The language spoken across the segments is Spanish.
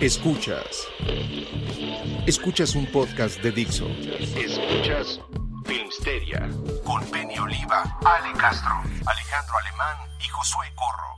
Escuchas. Escuchas. Un podcast de Dixo. Escuchas Filmsteria con Penny Oliva, Ale Castro, Alejandro Alemán y Josué Corro.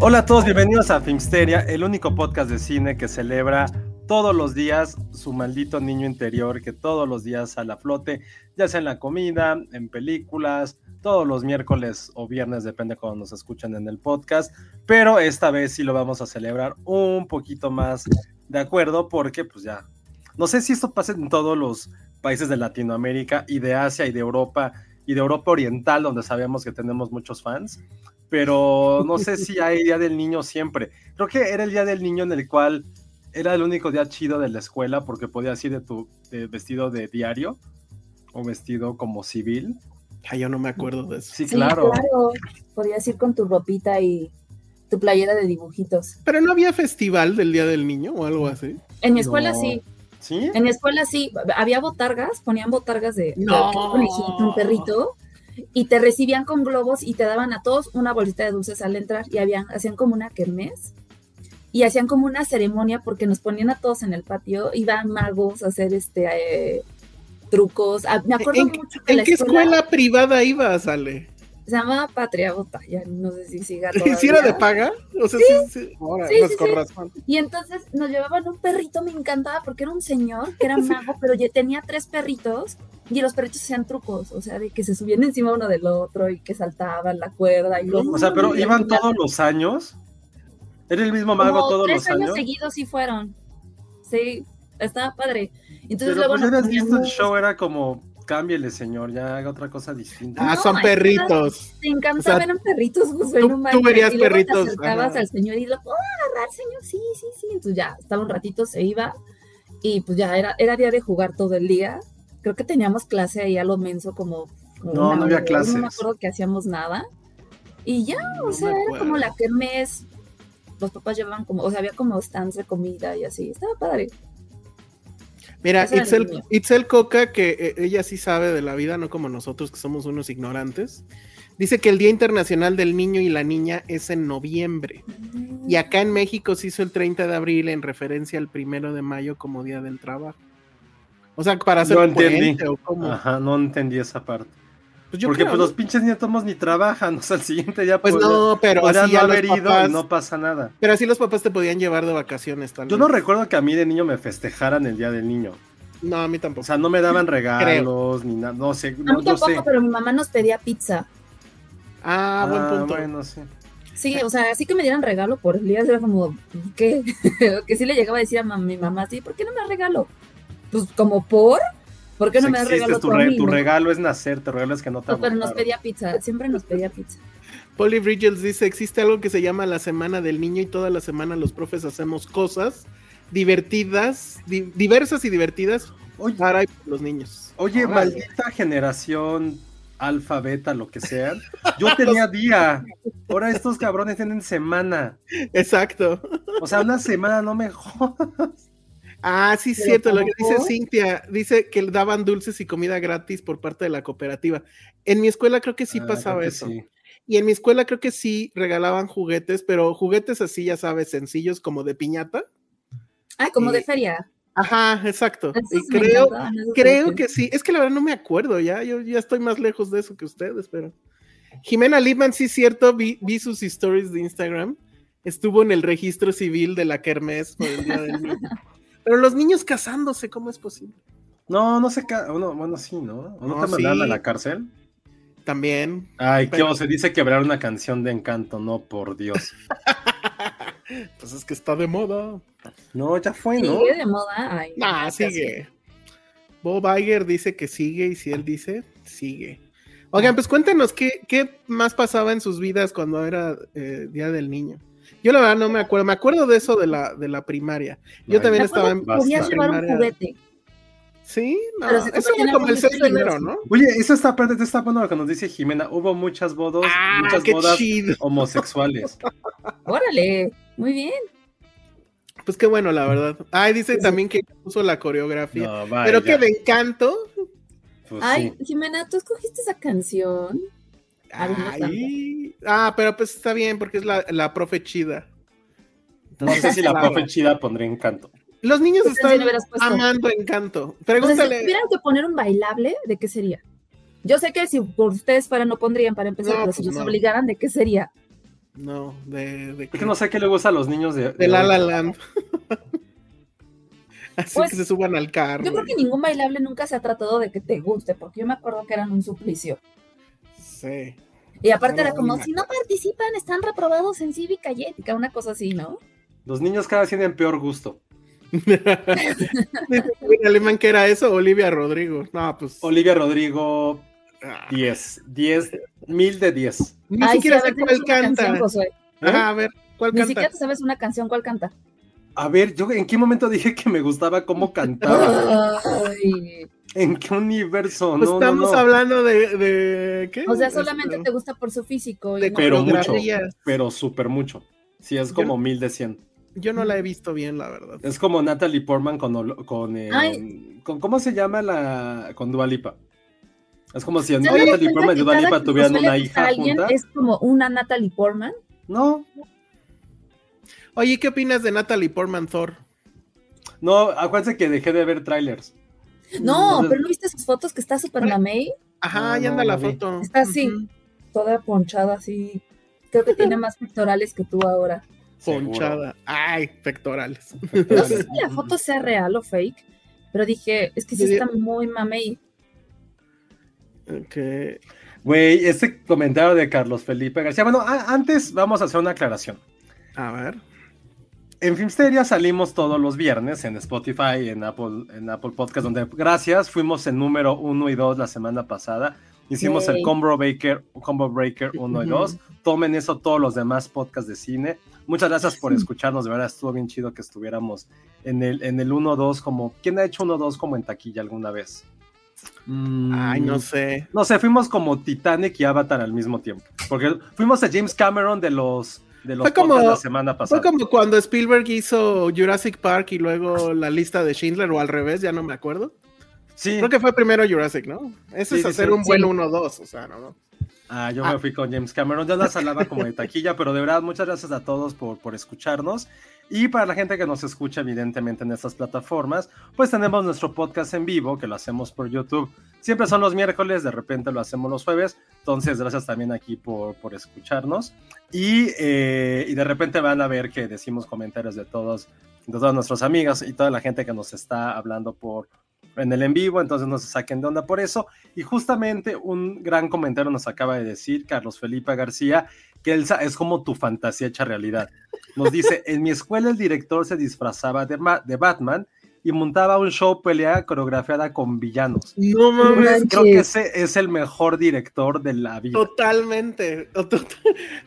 Hola a todos, bienvenidos a Filmsteria, el único podcast de cine que celebra todos los días su maldito niño interior, que todos los días sale a flote, ya sea en la comida, en películas, todos los miércoles o viernes, depende cuando nos escuchan en el podcast, pero esta vez sí lo vamos a celebrar un poquito más de acuerdo, porque pues ya, no sé si esto pasa en todos los países de Latinoamérica y de Asia y de Europa y de Europa Oriental, donde sabemos que tenemos muchos fans, pero no sé si hay Día del Niño siempre. Creo que era el Día del Niño en el cual era el único día chido de la escuela porque podías ir de tu de vestido de diario o vestido como civil. Ah, yo no me acuerdo de eso. Sí, claro. Podías ir con tu ropita y tu playera de dibujitos. Pero no había festival del Día del Niño o algo así. En mi escuela No. sí. ¿Sí? En mi escuela sí. Había botargas, ponían botargas de, de No. un conejito, un perrito, y te recibían con globos y te daban a todos una bolsita de dulces al entrar y habían, hacían como una kermés y hacían como una ceremonia porque nos ponían a todos en el patio, iban magos a hacer este eh, trucos. Ah, me acuerdo ¿En, mucho que en la qué escuela, escuela privada ibas, Ale? se llamaba Patria Bota, ya no sé si siga ¿Si era de todavía. paga? O sea, sí, sí. Ahora, Sí, pues sí, con sí. razón. Y entonces nos llevaban un perrito, me encantaba porque era un señor que era mago, pero ya tenía tres perritos y los perritos hacían trucos, o sea, de que se subían encima uno del otro y que saltaban la cuerda y los O sea, pero iban todos los años. ¿Era el mismo mago Como todos tres los años, años? seguidos sí fueron. Sí, estaba padre. Entonces Pero luego pues visto el show, era como, cámbiale señor, ya haga otra cosa distinta. Ah, No, son perritos. Te encantaba, O sea, eran perritos, Josué, tú- no tú verías y luego perritos, Te acercabas ajá. al señor y lo puedo agarrar, señor. Sí, sí, sí. Entonces ya estaba un ratito, se iba y pues ya era, era día de jugar todo el día. Creo que teníamos clase ahí a lo menso como. como No, una no había hora, clases. No me acuerdo que hacíamos nada. Y ya, o No sea, me era como la kermés. Los papás llevaban como, o sea, había como stands de comida y así. Estaba padre. Mira, Itzel. Itzel Coca, que eh, ella sí sabe de la vida, no como nosotros que somos unos ignorantes, dice que el Día Internacional del Niño y la Niña es en noviembre. Y acá en México se hizo el 30 de abril en referencia al primero de mayo como Día del Trabajo. O sea, para hacer No un entendí. puente o cómo. Ajá, no entendí esa parte. Pues yo Porque creo, pues ¿no? los pinches nietos ni trabajan, o sea, el siguiente día Pues no, pero podrían así no ya haber ido papás, y no pasa nada. pero así los papás te podían llevar de vacaciones tal Yo no recuerdo que a mí de niño me festejaran el día del niño. No, a mí O tampoco. sea, no me daban regalos ni nada, no sé, A no, mí yo tampoco, sé. pero mi mamá nos pedía pizza. ah, buen punto. bueno, sí. Sí, o sea, así que me dieran regalo por el día, era como, ¿qué? que sí le llegaba a decir a mi mamá, sí, ¿por qué no me da regalo? Pues como por, ¿por qué no me da Existes, regalo tu, re- mí, tu no? regalo es nacer, tu regalo es que no te No, pero nos pedía pizza, siempre nos pedía pizza. Polly Bridges dice, existe algo que se llama la semana del niño y toda la semana los profes hacemos cosas divertidas, di- diversas y divertidas Oye, para los niños. Oye, Órale. maldita generación alfa, beta, lo que sean. Yo tenía día. Ahora estos cabrones tienen semana. Exacto. O sea, una semana no me jodas. Ah, sí, Pero cierto, lo que dice. Cintia, dice que le daban dulces y comida gratis por parte de la cooperativa. En mi escuela creo que sí Ah, pasaba eso. sí. Y en mi escuela creo que sí regalaban juguetes, pero juguetes así, ya sabes, sencillos como de piñata. Ah, como de feria. Ajá, exacto. Y creo, creo que sí. Es que la verdad no me acuerdo ya. Yo ya estoy más lejos de eso que ustedes, pero. Jimena Lipman, sí es cierto, vi, vi sus stories de Instagram. Estuvo en el registro civil de la Kermés por el día del niño. Pero los niños casándose, ¿cómo es posible? No, no sé, ca- bueno, bueno, sí, ¿no? ¿O no, No, te mandaron sí. a la cárcel? También. Ay, Pero- que se dice quebrar una canción de encanto, no, por Dios. Pues es que está de moda. No, ya fue, ¿no? Sigue de moda. Ay, Nah, sigue. Bob Iger dice que sigue y si él dice, sigue. Oigan, pues cuéntenos qué, qué más pasaba en sus vidas cuando era eh, Día del Niño. Yo la verdad no me acuerdo, me acuerdo de eso de la, de la primaria. Yo Ay, también estaba en Podías llevar un juguete. Sí, no, Pero se eso fue como el algo 6 de muy enero, divertido. ¿no? Oye, eso está, espérate, está bueno lo que nos dice Jimena. Hubo muchas bodas, Ah, muchas qué bodas chido. homosexuales. Órale, muy bien. Pues qué bueno, la verdad. Ay, dice Sí. también que puso la coreografía. No, vaya. Pero que de encanto. Pues Ay, sí. Jimena, ¿tú escogiste esa canción? A mí no Ay, ah, pero pues está bien porque es la, la profe chida. No sé si la Claro. profe chida pondría encanto. Los niños Pues, están amando encanto. O sea, si Pregúntale. tuvieran que poner un bailable, ¿de qué sería? Yo sé que si por ustedes fuera no pondrían para empezar, No, pero pues si los no. obligaran, ¿de qué sería? No, de, de, Es que no sé qué le gusta a los niños de. de La La Land. Así Pues, que se suban al carro. Yo creo que ningún bailable nunca se ha tratado de que te guste, porque yo me acuerdo que eran un suplicio. Sí. Y aparte No, era como, si no participan, están reprobados en cívica y ética, una cosa así, ¿no? Los niños cada vez tienen peor gusto. Alemán que era eso, Olivia Rodrigo. No, pues. Olivia Rodrigo, ah, 10. 10, mil de 10. Ni Ay, siquiera sí, a sé cuál canta. canción. Ajá, a ver, ¿cuál Ni canta? siquiera te sabes una canción, ¿cuál canta? A ver, yo en qué momento dije que me gustaba cómo cantaba. Ay, ¿En qué universo? Pues no, estamos no. hablando de, de ¿qué? o sea, solamente Este, te gusta por su físico. y de no- Pero mucho. Pero súper mucho. Sí, es como mil de 100. Yo no la he visto bien, la verdad. Es como Natalie Portman con, con, eh, Ay. con- ¿cómo se llama la con Dualipa? Es como si ¿Se han dado Natalie Portman y que Dua cada Lipa que tuvieran una hija alguien junta. Es como una Natalie Portman. No, Oye, ¿qué opinas de Natalie Portman Thor? no, acuérdense que dejé de ver trailers. No, Entonces- pero ¿no viste sus fotos que está súper mamey? Ajá, No, ahí no, anda la vi. foto. Está así, toda ponchada así. Creo que tiene más pectorales que tú ahora. Ponchada. Ay, pectorales. No sé si la foto sea real o fake, pero dije, es que sí está muy mamey. Ok. Güey, este comentario de Carlos Felipe García. Bueno, antes vamos a hacer una aclaración. A ver. En Filmsteria salimos todos los viernes en Spotify, en Apple, en Apple Podcast, donde gracias, fuimos en número 1 y 2 la semana pasada. Hicimos el. Combo Breaker, Combo Breaker 1 y 2. Tomen eso todos los demás podcasts de cine. Muchas gracias por escucharnos, de verdad estuvo bien chido que estuviéramos en el, en el 1-2 como... ¿Quién ha hecho 1-2 como en taquilla alguna vez? Mm, Ay, no sé. No sé, fuimos como Titanic y Avatar al mismo tiempo. Porque fuimos a James Cameron de los, de los Fue como- la semana pasada. Fue como cuando Spielberg hizo Jurassic Park y luego la lista de Schindler o al revés, ya no me acuerdo. Sí. Creo que fue primero Jurassic, ¿no? Eso Sí, es hacer sí. un buen Sí. 1-2, o sea, no, no. Ah, yo Ah. me fui con James Cameron. Yo las hablaba como de taquilla, pero de verdad, muchas gracias a todos por, por escucharnos. Y para la gente que nos escucha, evidentemente, en estas plataformas, pues tenemos nuestro podcast en vivo, que lo hacemos por YouTube. Siempre son los miércoles, de repente lo hacemos los jueves. Entonces, gracias también aquí por, por escucharnos. Y, eh, y de repente van a ver que decimos comentarios de todos, de todas nuestras amigas y toda la gente que nos está hablando por en el en vivo, entonces no se saquen de onda por eso. Y justamente un gran comentario nos acaba de decir Carlos Felipe García, que Elsa es como tu fantasía hecha realidad. Nos dice, en mi escuela el director se disfrazaba de, Ma- de Batman y montaba un show pelea coreografiada con villanos. No mames. Creo que ese es el mejor director de la vida. Totalmente.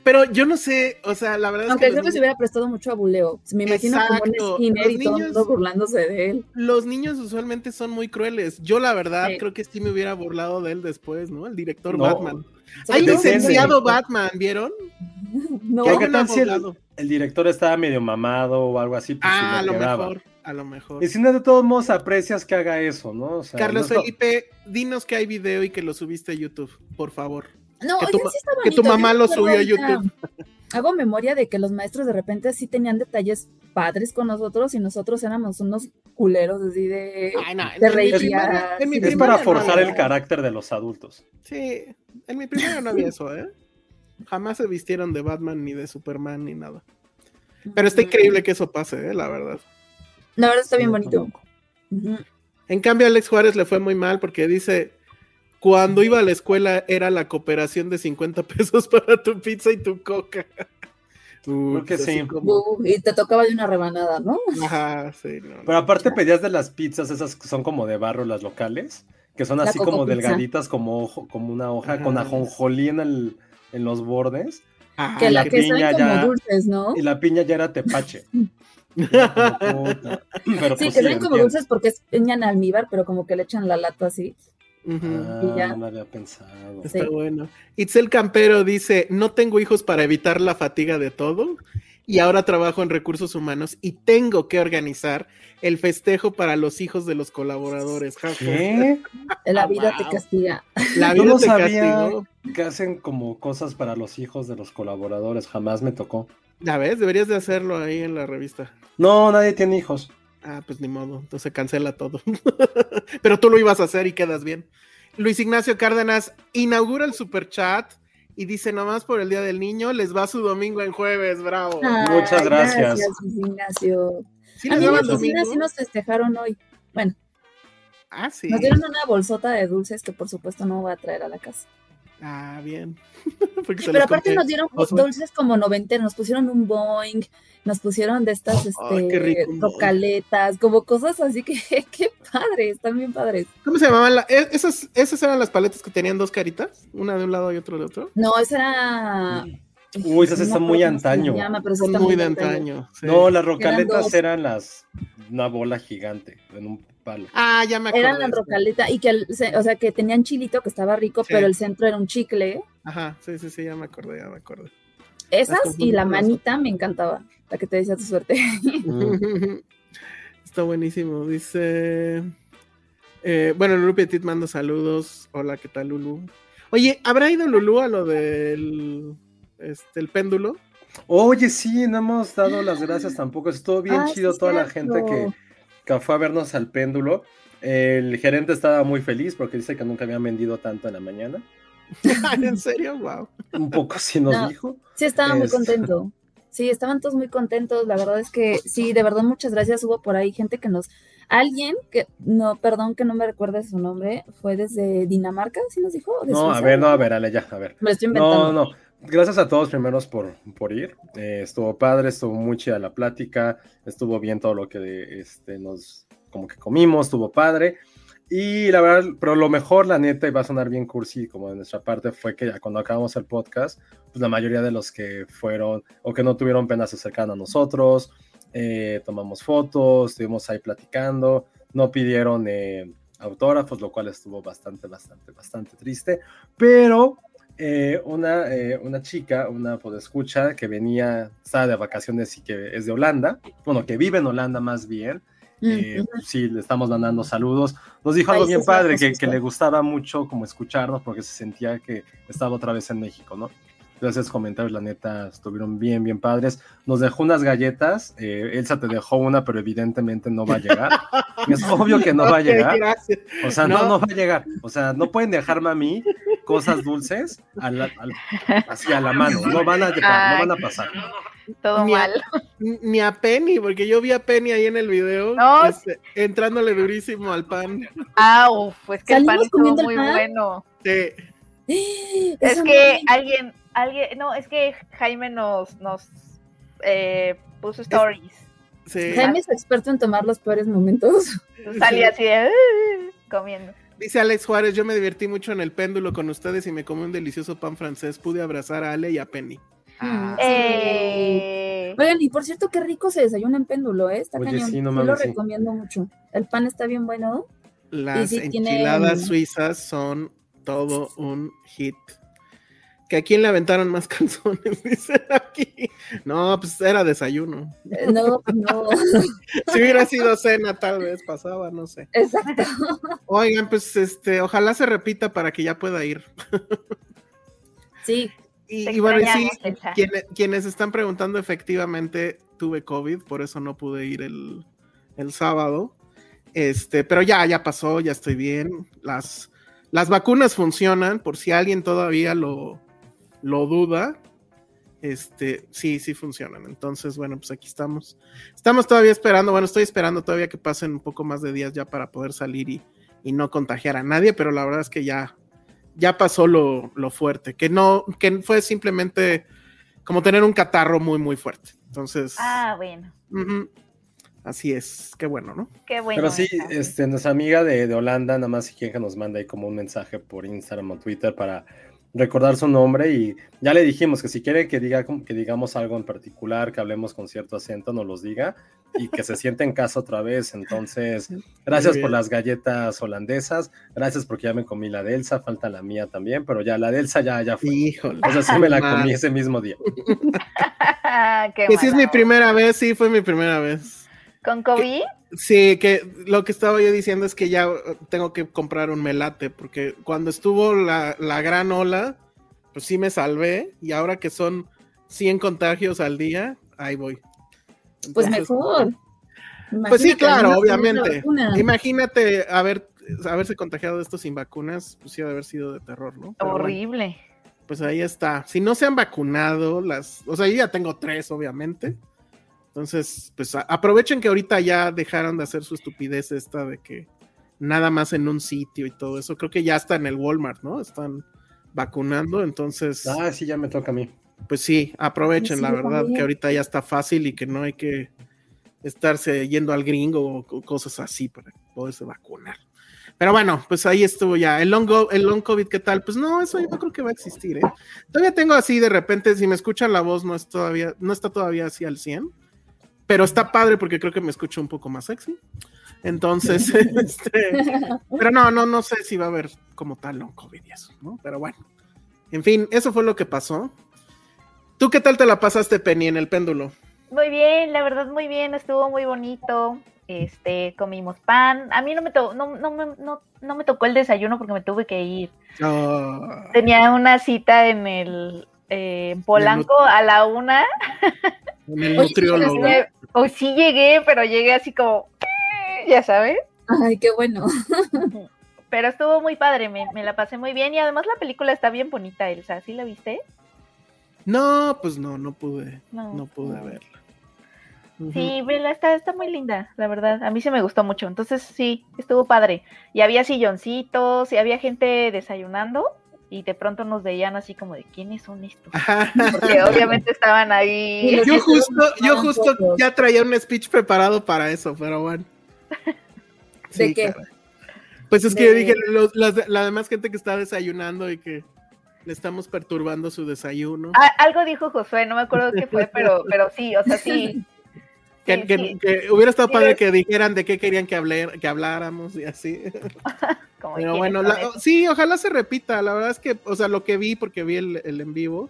Pero yo no sé, o sea, la verdad Aunque es que creo que se hubiera prestado mucho a buleo. Me imagino como Exacto. un skinner y Los niños- burlándose de él. los niños usualmente son muy crueles. Yo la verdad Sí. creo que sí me hubiera burlado de él después, ¿no? El director No. Batman. Hay licenciado Batman, ¿vieron? No, un tal si el, director estaba medio mamado o algo así, pues Ah, a le lo quedaba. mejor, a lo mejor. Y si no, de todos modos aprecias que haga eso, ¿no? O sea, Carlos no Felipe, dinos que hay video y que lo subiste a YouTube, por favor. No, que tu sí está que tu bonito. Mamá lo subió a YouTube. Hago memoria de que los maestros de repente sí tenían detalles padres con nosotros y nosotros éramos unos culeros, así de. Ay, no, Es para forzar el carácter de los adultos. Sí, en mi primera no había eso, ¿eh? Jamás se vistieron de Batman ni de Superman ni nada. Pero está increíble que eso pase, ¿eh? La verdad. La verdad está bien Sí, bonito. En cambio, a Alex Juárez le fue muy mal porque dice, cuando iba a la escuela era la cooperación de 50 pesos para tu pizza y tu coca. Uh, Creo que sí. como- Uh, y te tocaba de una rebanada, ¿no? Ajá, sí, no. Pero aparte pedías de las pizzas, esas que son como de barro, las locales, que son así como Pizza. delgaditas, como, ojo- como una hoja, con Ajá. ajonjolí en, el, en los bordes. Ah, que la la que saben piña como ya- dulces, ¿no? Y la piña ya era tepache. Pero Sí, pues que saben como entiendo. dulces porque es piña en almíbar, pero como que le echan la lata así. Ah, Y ya. no lo había pensado. Está Sí. bueno. Itzel Campero dice, no tengo hijos para evitar la fatiga de todo y ahora trabajo en recursos humanos y tengo que organizar el festejo para los hijos de los colaboradores. ¿Qué? La Ah, vida te wow. castiga. La Yo vida no te sabía castigó. que hacen como cosas para los hijos de los colaboradores. Jamás me tocó. Ya ves, deberías de hacerlo ahí en la revista. No, nadie tiene hijos. Ah, pues ni modo, entonces cancela todo. Pero tú lo ibas a hacer y quedas bien. Luis Ignacio Cárdenas inaugura el super chat y dice nomás por el Día del Niño les va su domingo en jueves, bravo. Muchas Ay, gracias. Luis Ignacio. ¿Sí A mí en la oficina sí nos festejaron hoy. Bueno, Ah, sí. nos dieron una bolsota de dulces que por supuesto no voy a traer a la casa. Ah, bien. Porque Pero aparte compré. nos dieron dulces como noventeros, nos pusieron un Boeing, nos pusieron de estas qué este, rocaletas, como cosas así que qué padre, están bien padres. ¿Cómo se llamaban? la- e- esas, esas eran las paletas que tenían dos caritas, una de un lado y otra de otro. No, esa era. Uy, esas no están muy antaño. llama, pero Son muy de antaño. sí. No, las rocaletas eran las una bola gigante en un palo. Ah, ya me acuerdo. Eran la rocaleta y que, el o sea, que tenían chilito que estaba rico, Sí. pero el centro era un chicle. Ajá, sí, sí, sí, ya me acordé, ya me acordé. Esas y la manita me encantaba, la que te decía tu suerte. Está buenísimo. Dice. eh, bueno, Lulu Petit manda saludos. Hola, ¿qué tal, Lulu? Oye, ¿habrá ido Lulu a lo del este, el péndulo? Oye, sí, no hemos dado las gracias tampoco. Estuvo bien Ah, chido sí, toda la gente que, que fue a vernos al péndulo. El gerente estaba muy feliz porque dice que nunca habían vendido tanto en la mañana. ¿En serio? Wow. Un poco sí nos No. dijo. Sí, estaba muy contento. Sí, estaban todos muy contentos. La verdad es que sí, de verdad, muchas gracias. Hubo por ahí gente que nos. Alguien que, no, perdón que no me recuerde su nombre, fue desde Dinamarca, ¿sí nos dijo? ¿De No, a ver, no, a ver, Ale, ya, a ver. Me estoy inventando. No, no. Gracias a todos primeros por, por ir. Eh, estuvo padre, estuvo muy chida la plática, estuvo bien todo lo que este, nos como que comimos, estuvo padre. Y la verdad, pero lo mejor, la neta, y va a sonar bien cursi como de nuestra parte, fue que ya cuando acabamos el podcast, pues la mayoría de los que fueron o que no tuvieron pena se acercaron a nosotros, eh, tomamos fotos, estuvimos ahí platicando, no pidieron eh, autógrafos, lo cual estuvo bastante, bastante, bastante triste, pero eh, una, eh, una chica, una podescucha que venía, estaba de vacaciones y que es de Holanda, bueno, que vive en Holanda más bien, eh, Mm, pues sí, le estamos mandando saludos. Nos dijo algo bien padre, que, que le gustaba mucho como escucharnos porque se sentía que estaba otra vez en México, ¿no? Entonces, comentarios, la neta, estuvieron bien, bien padres. Nos dejó unas galletas. eh, Elsa te dejó una, pero evidentemente no va a llegar. es obvio que no va a llegar. gracias. O sea, no. No. no, va a llegar. O sea, no pueden dejarme a mí cosas dulces a la- al- así a la mano. No van a llegar, no van a pasar. Todo Ni a- mal. Ni a Penny, porque yo vi a Penny ahí en el video No. este, entrándole durísimo al pan. Ah, uf, es que el pan ¿Salimos estuvo muy pan? bueno. Sí. Es que alguien, alguien, no, es que Jaime nos, nos eh, puso stories. sí. Jaime es experto en tomar los peores momentos. Salía así de "Uh", comiendo. Dice Alex Juárez, yo me divertí mucho en el péndulo con ustedes y me comí un delicioso pan francés. Pude abrazar a Ale y a Penny. Ah, Sí. Eh, Oigan, y por cierto, qué rico se desayuna en péndulo, ¿eh? Está Oye, cañón. sí, no Yo lo sí. recomiendo mucho. El pan está bien bueno. Las sí tiene- enchiladas suizas son todo un hit. Que a quién le aventaron más calzones, dicen aquí. No, pues era desayuno. Eh, No, no. Si hubiera sido cena, tal vez pasaba, no sé. Exacto. Oigan, pues este, ojalá se repita para que ya pueda ir. Sí. Y, bueno, sí, quienes están preguntando, efectivamente tuve COVID, por eso no pude ir el, el sábado. Este, pero ya, ya pasó, ya estoy bien. Las, las vacunas funcionan, por si alguien todavía lo, lo duda. Este, sí, sí funcionan. Entonces, bueno, pues aquí estamos. Estamos todavía esperando, bueno, estoy esperando todavía que pasen un poco más de días ya para poder salir y, y no contagiar a nadie, pero la verdad es que ya, ya pasó lo, lo, fuerte, que no, que fue simplemente como tener un catarro muy, muy fuerte. Entonces. Ah, bueno. Uh -huh. Así es, qué bueno, ¿no? Qué bueno. Pero sí, este, nuestra amiga de, de Holanda, nada más quien que nos manda ahí como un mensaje por Instagram o Twitter para recordar su nombre y ya le dijimos que si quiere que, diga, que digamos algo en particular, que hablemos con cierto acento, nos los diga y que se siente en casa otra vez. Entonces, gracias por las galletas holandesas, gracias porque ya me comí la de Elsa, falta la mía también, pero ya la de Elsa ya, ya fue. Híjole. O sea, sí me la comí ese mismo día. que sí es mi primera vez, sí, fue mi primera vez. ¿Con COVID? Sí, que lo que estaba yo diciendo es que ya tengo que comprar un melate, porque cuando estuvo la, la gran ola, pues sí me salvé, y ahora que son 100 contagios al día, ahí voy. Entonces, pues mejor. Pues sí, claro, obviamente. Imagínate haber, haberse contagiado de esto sin vacunas, pues sí de haber sido de terror, ¿no? Pero Horrible. Bueno, pues ahí está. Si no se han vacunado, las, o sea, yo ya tengo tres, obviamente. Entonces, pues aprovechen que ahorita ya dejaron de hacer su estupidez esta de que nada más en un sitio y todo eso. Creo que ya está en el Walmart, ¿no? Están vacunando, entonces. Ah, sí, ya me toca a mí. Pues sí, aprovechen, sí, la verdad, también. que ahorita ya está fácil y que no hay que estarse yendo al gringo o cosas así para poderse vacunar. Pero bueno, pues ahí estuvo ya. El long, el long COVID, ¿qué tal? Pues no, eso yo no creo que va a existir, ¿eh? Todavía tengo así de repente, si me escuchan la voz, no, es todavía, no está todavía así al 100 pero está padre porque creo que me escucho un poco más sexy. Entonces, este, pero no, no, no sé si va a haber como tal long COVID y eso, ¿no? Pero bueno, en fin, eso fue lo que pasó. ¿Tú qué tal te la pasaste, Penny, en el péndulo? Muy bien, la verdad, muy bien, estuvo muy bonito. Este, comimos pan. A mí no me, to no, no, me, no, no me tocó el desayuno porque me tuve que ir. Oh. Tenía una cita en el eh, Polanco a la una. En el nutriólogo. Hoy sí llegué, pero llegué así como, ya sabes. Ay, qué bueno. Pero estuvo muy padre, me, me, la pasé muy bien y además la película está bien bonita, Elsa. ¿Sí la viste? No, pues no, no pude, no, no pude no. verla. Sí, vela, está, está muy linda, la verdad. A mí se me gustó mucho. Entonces, sí, estuvo padre. Y había silloncitos, y había gente desayunando, y de pronto nos veían así como de quiénes son estos. Porque obviamente estaban ahí. Yo justo, yo justo ya traía un speech preparado para eso, pero bueno. ¿De qué? Cara. Pues es que yo dije, los, las, la demás gente que está desayunando y que le estamos perturbando su desayuno. Ah, algo dijo Josué, no me acuerdo qué fue, pero, pero sí, o sea, sí. Que, sí, que, sí. que, hubiera estado sí, padre es... que dijeran de qué querían que, hablar, que habláramos y así. Pero bueno, la, sí, ojalá se repita. La verdad es que, o sea, lo que vi, porque vi el, el en vivo,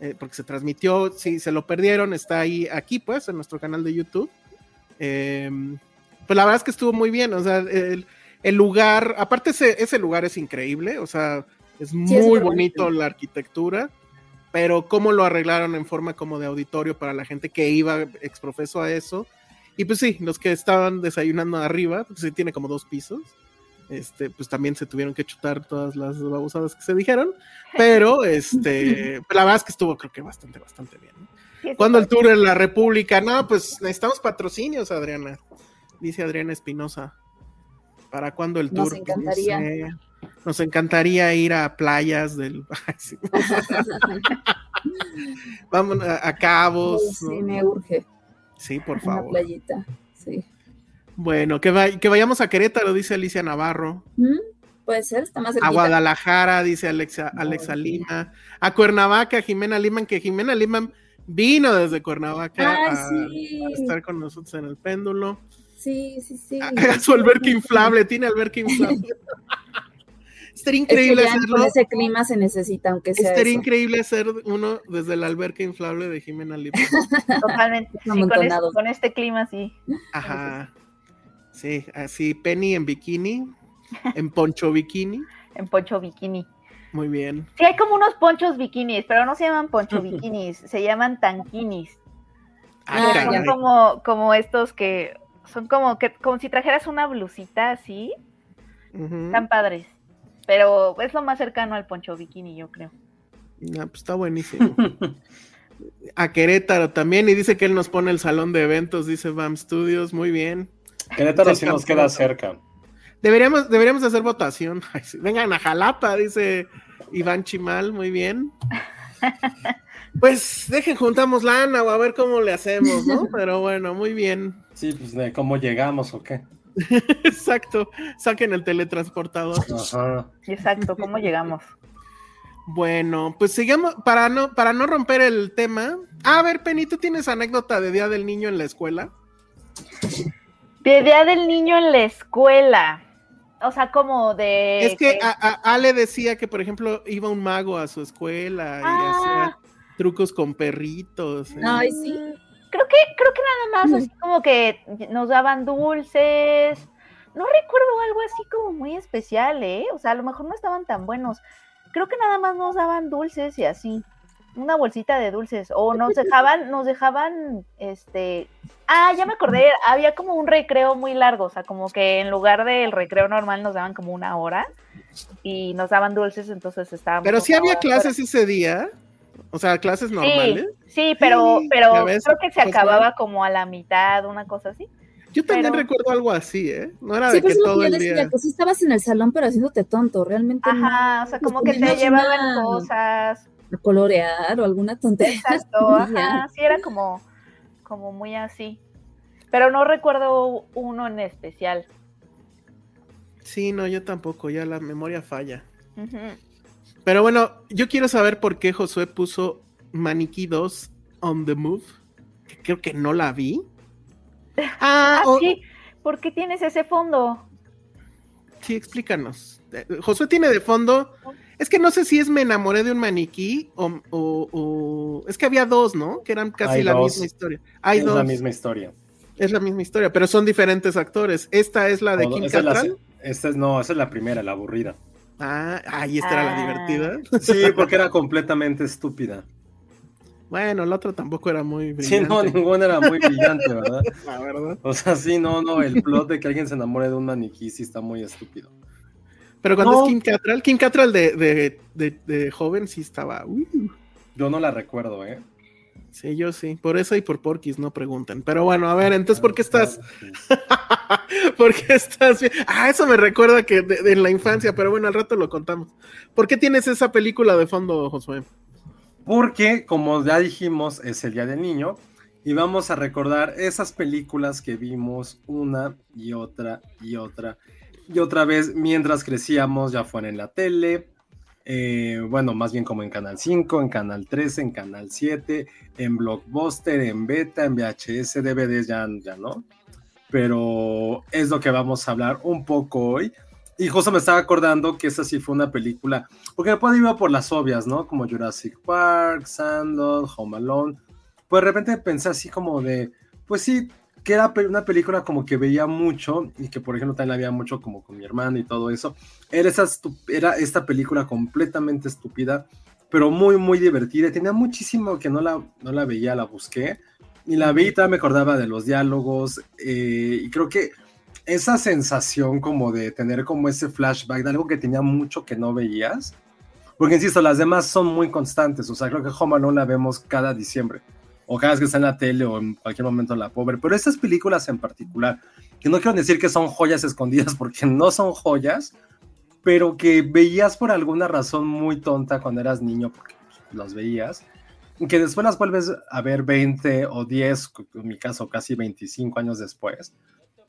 eh, porque se transmitió, si se lo perdieron, está ahí, aquí pues, en nuestro canal de YouTube. Eh, pues la verdad es que estuvo muy bien, o sea, el, el lugar, aparte ese, ese, lugar es increíble, o sea, es muy sí, es bonito, bonito la arquitectura pero cómo lo arreglaron en forma como de auditorio para la gente que iba exprofeso a eso. Y pues sí, los que estaban desayunando arriba, porque sí tiene como dos pisos, este, pues también se tuvieron que chutar todas las babosadas que se dijeron, pero este, la verdad es que estuvo creo que bastante, bastante bien. ¿no? Cuando el tour en la República? No, pues necesitamos patrocinios, Adriana, dice Adriana Espinosa. ¿Para cuándo el tour? Nos encantaría. Pues, no sé. Nos encantaría ir a playas del. Vamos a, a Cabos. Sí, me urge. Sí, por favor. Una playita, sí. Bueno, que, va, que, vayamos a Querétaro, dice Alicia Navarro. ¿Mm? Puede ser, está más cerquita. A Guadalajara, dice Alexa, Alexa oh, Lima. A Cuernavaca, Jimena Lima, que Jimena Lima vino desde Cuernavaca Ay, a, sí. a, estar con nosotros en el péndulo. Sí, sí, sí. A, a su alberca inflable, tiene alberca inflable. Estaría increíble es que hacerlo. Con ese clima se necesita, aunque sea. Estaría eso. increíble hacer uno desde la alberca inflable de Jimena Lima. Totalmente. Sí, con, este, con, este, clima, sí. Ajá. Sí, así Penny en bikini, en poncho bikini. en poncho bikini. Muy bien. Sí, hay como unos ponchos bikinis, pero no se llaman poncho bikinis, se llaman tanquinis. Ah, son como, como estos que son como que como si trajeras una blusita así. Ujú. Están padres. Pero es lo más cercano al poncho bikini, yo creo. Ah, pues está buenísimo. A Querétaro también, y dice que él nos pone el salón de eventos, dice BAM Studios, muy bien. Querétaro sí nos queda cerca. Deberíamos, deberíamos hacer votación. Vengan a Jalapa, dice Iván Chimal, muy bien. Pues dejen, juntamos lana o a ver cómo le hacemos, ¿no? Pero bueno, muy bien. Sí, pues de cómo llegamos o qué. Exacto, saquen el teletransportador. Ajá. Exacto, ¿cómo llegamos? Bueno, pues sigamos, para no, para no romper el tema. Ah, a ver, Penny, ¿tú tienes anécdota de Día del Niño en la escuela? De Día del Niño en la escuela. O sea, como de. es que a, a- Ale decía que, por ejemplo, iba un mago a su escuela y Ah. hacía trucos con perritos. ¿eh? Ay, sí. Creo que, creo que nada más, así como que nos daban dulces. No recuerdo algo así como muy especial, ¿eh? O sea, a lo mejor no estaban tan buenos. Creo que nada más nos daban dulces y así. Una bolsita de dulces. O nos dejaban, nos dejaban, este. Ah, ya me acordé. Había como un recreo muy largo. O sea, como que en lugar del recreo normal nos daban como una hora. Y nos daban dulces, entonces estábamos. Pero sí había clases ese día. O sea, clases normales. Sí, sí, pero, Sí, pero ves, creo que se pues, acababa como a la mitad, una cosa así. Yo también pero- recuerdo algo así, ¿eh? No era Sí, de que pues es lo todo que yo el decía, día. que sí estabas en el salón, pero haciéndote tonto, realmente no. Ajá, o sea, como que te llevaban una- cosas. a colorear o alguna tontería. Exacto, ajá, sí era como, como muy así. Pero no recuerdo uno en especial. Sí, no, yo tampoco, ya la memoria falla. Ujú. Pero bueno, yo quiero saber por qué Josué puso Maniquí 2 on the move. que creo que no la vi. Ah, Ah, o- sí, ¿por qué tienes ese fondo? sí, explícanos. Eh, Josué tiene de fondo. Es que no sé si es me enamoré de un maniquí o, o- o- es que había dos, ¿no? Que eran casi Hay la dos. misma historia. Hay es dos. la misma historia. Es la misma historia, pero son diferentes actores. Esta es la de Kim esa es la- Cattrall. esta es, no, esa es la primera, la aburrida. Ah, ay, esta era la Ah. divertida. Sí, porque era completamente estúpida. Bueno, la otra tampoco era muy Sí, brillante. no, ninguna era muy brillante, ¿verdad? la verdad. O sea, sí, no, no, el plot de que alguien se enamore de un maniquí sí está muy estúpido. Pero cuando No. es Kim Cattrall, Kim Cattrall de, de, de, de joven sí estaba. uh, Yo no la recuerdo, ¿eh? Sí, yo sí. Por eso y por Porquis no pregunten. Pero bueno, a ver, entonces, ¿por qué estás? ¿Por qué estás bien? Ah, eso me recuerda que de, de en la infancia, pero bueno, al rato lo contamos. ¿Por qué tienes esa película de fondo, Josué? Porque, como ya dijimos, es el Día del Niño y vamos a recordar esas películas que vimos una y otra y otra y otra vez mientras crecíamos, ya fuera en la tele, eh, bueno, más bien como en Canal 5, en Canal 13, en Canal 7, en Blockbuster, en Beta, en VHS, DVDs ya, ya no. Pero es lo que vamos a hablar un poco hoy. Y justo me estaba acordando que esa sí fue una película porque después iba por las obvias, ¿no? Como Jurassic Park, Sandlot, Home Alone. Pues de repente pensé así como de, pues sí, que era una película como que veía mucho y que por ejemplo también la veía mucho como con mi hermano y todo eso. Era, esa era esta película completamente estúpida, pero muy, muy divertida. Tenía muchísimo que no la, no la veía, la busqué. Y la vi, y me acordaba de los diálogos. eh, y creo que esa sensación como de tener como ese flashback de algo que tenía mucho que no veías. Porque insisto, las demás son muy constantes. O sea, creo que Home Alone la vemos cada diciembre. O cada vez que está en la tele o en cualquier momento la pobre. Pero estas películas en particular, que no quiero decir que son joyas escondidas porque no son joyas, pero que veías por alguna razón muy tonta cuando eras niño porque los veías. y Que después las vuelves a ver 20 o 10, en mi caso casi 25 años después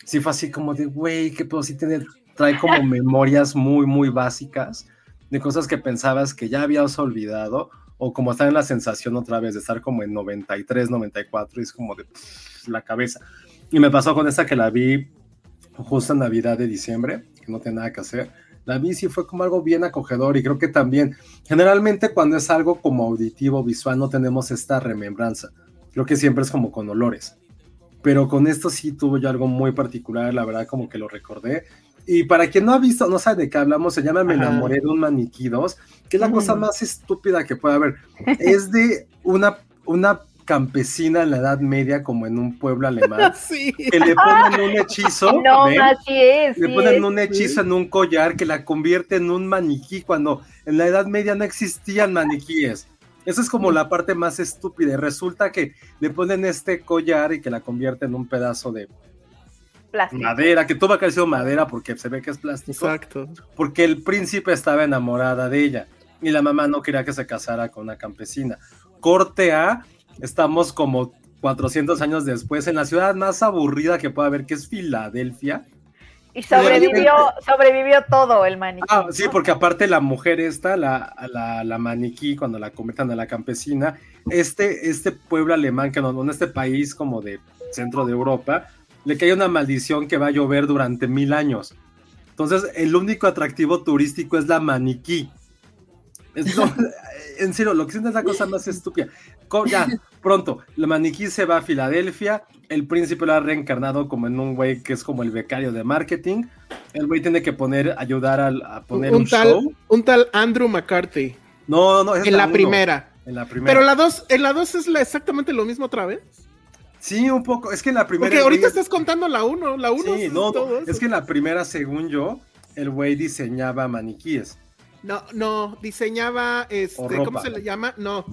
sí fue así como de, güey, que puedo sí tener, trae como memorias muy, muy básicas de cosas que pensabas que ya habías olvidado, o como estar en la sensación otra vez de estar como en 93, 94, y es como de la cabeza. Y me pasó con esta que la vi justo en Navidad de diciembre, que no tiene nada que hacer. La vi sí fue como algo bien acogedor y creo que también, generalmente cuando es algo como auditivo, visual, no tenemos esta remembranza. Creo que siempre es como con olores pero con esto sí tuvo yo algo muy particular, la verdad como que lo recordé. Y para quien no ha visto, no sabe de qué hablamos, se llama Me enamoré de un maniquí 2, que es la Mm. cosa más estúpida que puede haber. es de una, una campesina en la Edad Media, como en un pueblo alemán, sí. que le ponen un hechizo. No, ¿ven? así es. Le ponen un hechizo en un collar que la convierte en un maniquí cuando en la Edad Media no existían maniquíes. Esa es como la parte más estúpida. Y resulta que le ponen este collar y que la convierte en un pedazo de Plástico. madera, que todo ha sido madera porque se ve que es plástico. Exacto. Porque el príncipe estaba enamorada de ella y la mamá no quería que se casara con una campesina. Corte A, estamos como 400 años después en la ciudad más aburrida que pueda haber, que es Filadelfia. Y sobrevivió, sobrevivió todo el maniquí. Ah, sí, porque aparte la mujer esta, la, la, la maniquí, cuando la conviertan a la campesina, este, este pueblo alemán, que no, en este país como de centro de Europa, le cae una maldición que va a llover durante mil años. Entonces, el único atractivo turístico es la maniquí. Es lo- en serio, lo que siento es la cosa más estúpida. Ya, pronto, la maniquí se va a Filadelfia, el príncipe lo ha reencarnado como en un güey que es como el becario de marketing. El güey tiene que poner, ayudar a, poner un, Un tal, show. un tal Andrew McCarthy. No, no, es En la primera. En la primera. Pero la dos, en la dos es la- exactamente lo mismo otra vez. Sí, un poco. Es que en la primera. Porque ahorita güey- estás contando la uno, la uno Sí, es no, todo no, eso. es que en la primera, según yo, el güey diseñaba maniquíes. No, no, diseñaba, este, ¿cómo se le llama? No,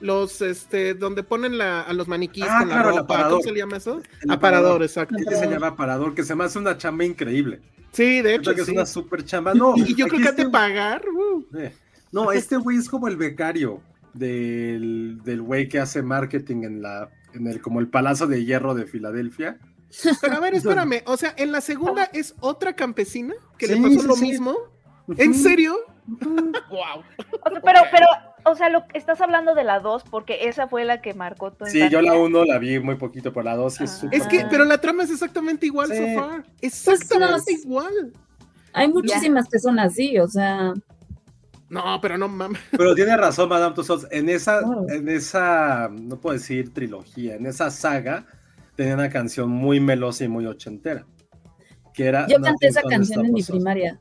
los, este, donde ponen la, a los maniquíes Ah, con claro, la ropa. ¿cómo se le llama eso? El aparador, exacto. Él diseñaba aparador, que se me hace una chamba increíble. Sí, de hecho, que es una super chamba. No, Y yo creo que este- pagar, uh, eh, No, este güey es como el becario del, del güey que hace marketing en la, en el, como el Palacio de Hierro de Filadelfia. Pero a ver, espérame, o sea, en la segunda es otra campesina que Sí, le pasó sí, lo sí. mismo. ¿En serio? wow. O sea, pero, pero, o sea, lo, estás hablando de la 2 porque esa fue la que marcó tu Sí, yo la infancia. uno la vi muy poquito, pero la dos sí es Ah. súper Es que, pero la trama es exactamente igual, Sí. so far. Exactamente Pues, igual. Hay muchísimas que son así, o sea, No, pero no mames. Pero tiene razón, Madame Tussauds. En esa, Claro. en esa, no puedo decir trilogía, en esa saga tenía una canción muy melosa y muy ochentera. Que era yo canté esa canción en mi primaria.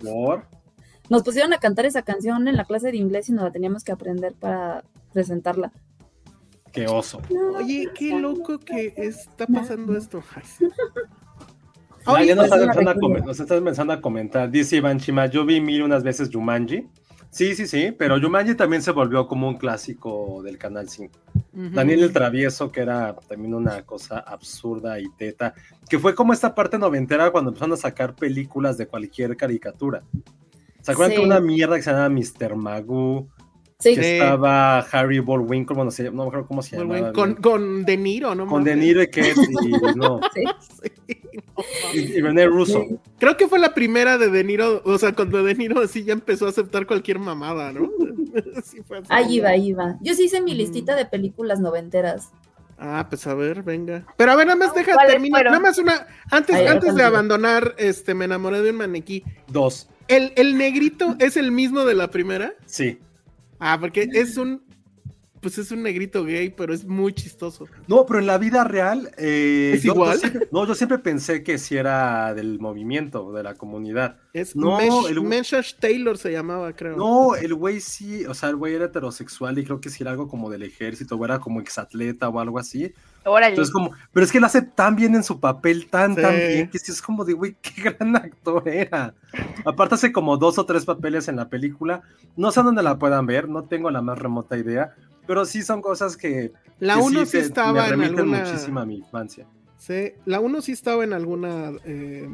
Por- Nos pusieron a cantar esa canción en la clase de inglés y nos la teníamos que aprender para presentarla. Qué oso. Oye, qué loco que está pasando esto. Ya, ya nos, pues, nos están empezando a comentar. Dice Iván Chima, yo vi mil unas veces Jumanji. Sí, sí, sí, pero Jumanji también se volvió como un clásico del Canal 5. Ujú. Daniel el Travieso, que era también una cosa absurda y teta, que fue como esta parte noventera cuando empezaron a sacar películas de cualquier caricatura. ¿Se acuerdan Sí. que una mierda que se llamaba Mr. Magoo? Sí, Que Sí. estaba Harry Bullwinkle, bueno, se- no me acuerdo cómo se llamaba. con, con De Niro, ¿no? Con? De Niro y Kate y, no, sí. y, y René Russo. Sí. Creo que fue la primera de De Niro, o sea, cuando De Niro así ya empezó a aceptar cualquier mamada, ¿no? Sí fue así. Ahí iba, ahí iba. Yo sí hice mi listita de películas noventeras. Ah, pues a ver, venga. Pero a ver, nada más deja ¿Cuáles terminar. Nada más una. Antes, antes de abandonar, este, me enamoré de un maniquí. Dos, ¿El, el negrito es el mismo de la primera? sí. Ah, porque es un. Pues es un negrito gay, pero es muy chistoso. No, pero en la vida real. eh, ¿Es yo- igual? no, yo siempre pensé que sí era del movimiento, de la comunidad. Es No, Mesh, el- Meshash Taylor se llamaba, creo. No, el güey sí, o sea, el güey era heterosexual y creo que sí era algo como del ejército, o era como exatleta o algo así. Órale. Entonces, como, pero es que lo hace tan bien en su papel, tan, tan bien, que sí es como de, güey, qué gran actor era. Aparte hace como dos o tres papeles en la película. No sé dónde la puedan ver, no tengo la más remota idea, pero sí son cosas que, La que 1 sí, estaba me en alguna. muchísimo a mi infancia. Sí, la 1 sí estaba en alguna eh,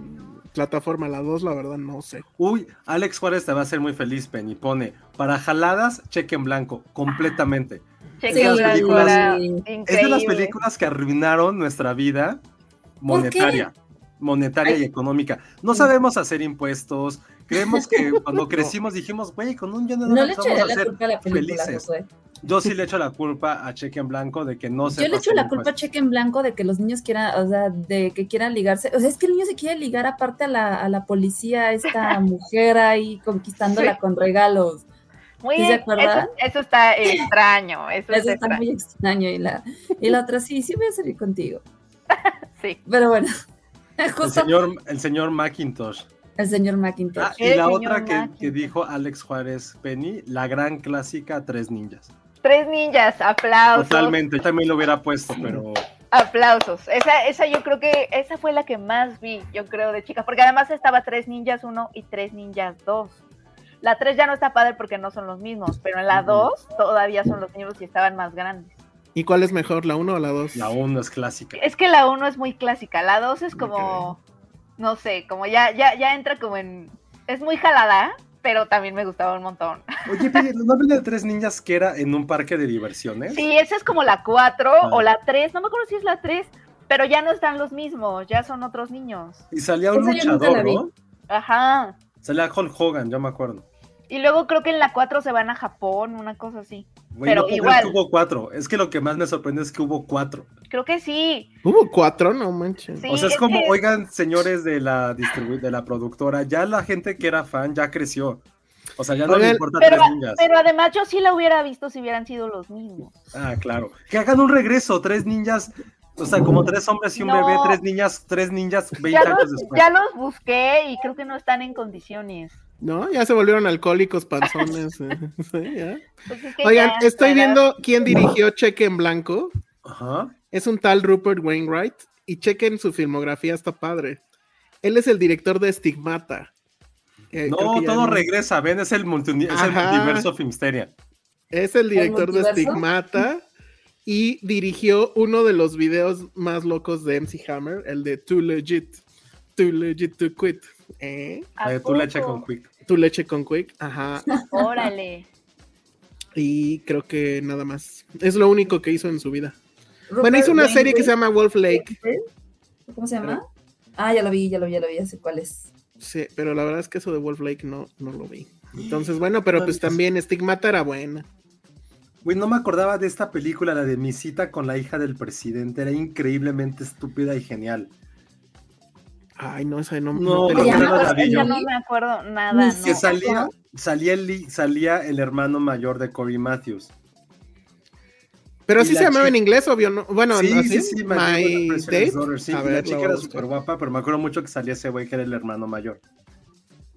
plataforma, la 2 la verdad no sé. Uy, Alex Juárez te va a hacer muy feliz, Penny. Pone, para jaladas, cheque en blanco, completamente. Cheque blanco. Es de las películas que arruinaron nuestra vida monetaria. Monetaria y económica. No sabemos hacer impuestos. Creemos que cuando crecimos dijimos, güey, con un millón de No le vamos a la culpa a la película, felices. Yo sí le echo la culpa a Cheque en Blanco de que no se Yo le echo la culpa a Cheque en Blanco de que los niños quieran, o sea, de que quieran ligarse. O sea, es que el niño se quiere ligar aparte a la, a la policía, a esta mujer ahí conquistándola Sí. con regalos. Muy ¿Sí se bien, acuerdan? Eso, eso está extraño. Eso, Eso está está extraño. muy extraño. Y la, y la otra, sí, sí voy a salir contigo. Sí. Pero bueno, El justo señor, el señor Macintosh. el señor McIntosh. Ah, y El la otra que, que dijo Alex Juárez Penny, la gran clásica Tres Ninjas. tres ninjas, aplausos. Totalmente, yo también lo hubiera puesto, pero Aplausos. Esa, esa yo creo que, esa fue la que más vi, yo creo, de chicas, porque además estaba tres ninjas 1 y tres ninjas 2. La 3 ya no está padre porque no son los mismos, pero en la 2 todavía son los mismos y estaban más grandes. ¿Y cuál es mejor, la 1 o la 2? la 1 es clásica. Es que la 1 es muy clásica, la 2 es como, no sé, como ya, ya, ya entra como en, es muy jalada, pero también me gustaba un montón. Oye, ¿no había de tres ninjas que era en un parque de diversiones? Sí, esa es como la 4 Ah. o la 3, no me acuerdo si es la 3, pero ya no están los mismos, ya son otros niños. Y salía un luchador. ¿no? Ajá. Salía Hulk Hogan, yo me acuerdo. Y luego creo que en la 4 se van a Japón, una cosa así. Güey, Pero no igual. que hubo cuatro. Es que lo que más me sorprende es que hubo cuatro. Creo que sí. ¿Hubo cuatro? No manches. Sí, o sea, es es como, que- oigan, señores de la distribu- de la productora, ya la gente que era fan ya creció. O sea, ya no le importa Pero, tres ninjas. pero además yo sí la hubiera visto si hubieran sido los mismos. Ah, claro. Que hagan un regreso, tres ninjas. O sea, como tres hombres y un No. bebé, tres niñas, tres ninjas 20 Ya años los, después. ya los busqué y creo que no están en condiciones. ¿No? Ya se volvieron alcohólicos panzones. eh. Sí, ya. Pues es que Oigan, ya, estoy para- viendo quién dirigió Cheque en Blanco. Ajá. Es un tal Rupert Wainwright. Y chequen su filmografía, está padre. Él es el director de Stigmata. Eh, No, todo no- regresa, ven, es el, multi- es el multiverso Filmsteria. Es el director de? Stigmata. Y dirigió uno de los videos más locos de MC Hammer, el de Too Legit. Too Legit to Quit. ¿Eh? ¿A Eh, tú leche con Quick. Tu leche con Quick. Ajá. Órale. Y creo que nada más. Es lo único que hizo en su vida. Rupert Bueno, hizo una serie que se llama Wolf Lake. ¿Cómo se llama? Ah, ya lo vi, ya lo vi, ya lo vi, ya sé cuál es. Sí, pero la verdad es que eso de Wolf Lake no, no lo vi. Entonces, bueno, pero pues también Stigmata era buena. Güey, no me acordaba de esta película, la de mi cita con la hija del presidente. Era increíblemente estúpida y genial. Ay, no, esa no, No, te creo la- que Ya no. Ya no me acuerdo nada. No. Que Sí, salía, salía, el, salía el hermano mayor de Corey Matthews. Pero así se llamaba en inglés, obvio, ¿no? Bueno, sí, ¿así? sí, sí, My, sí, A ver, la chica era súper guapa, pero me acuerdo mucho que salía ese güey que era el hermano mayor.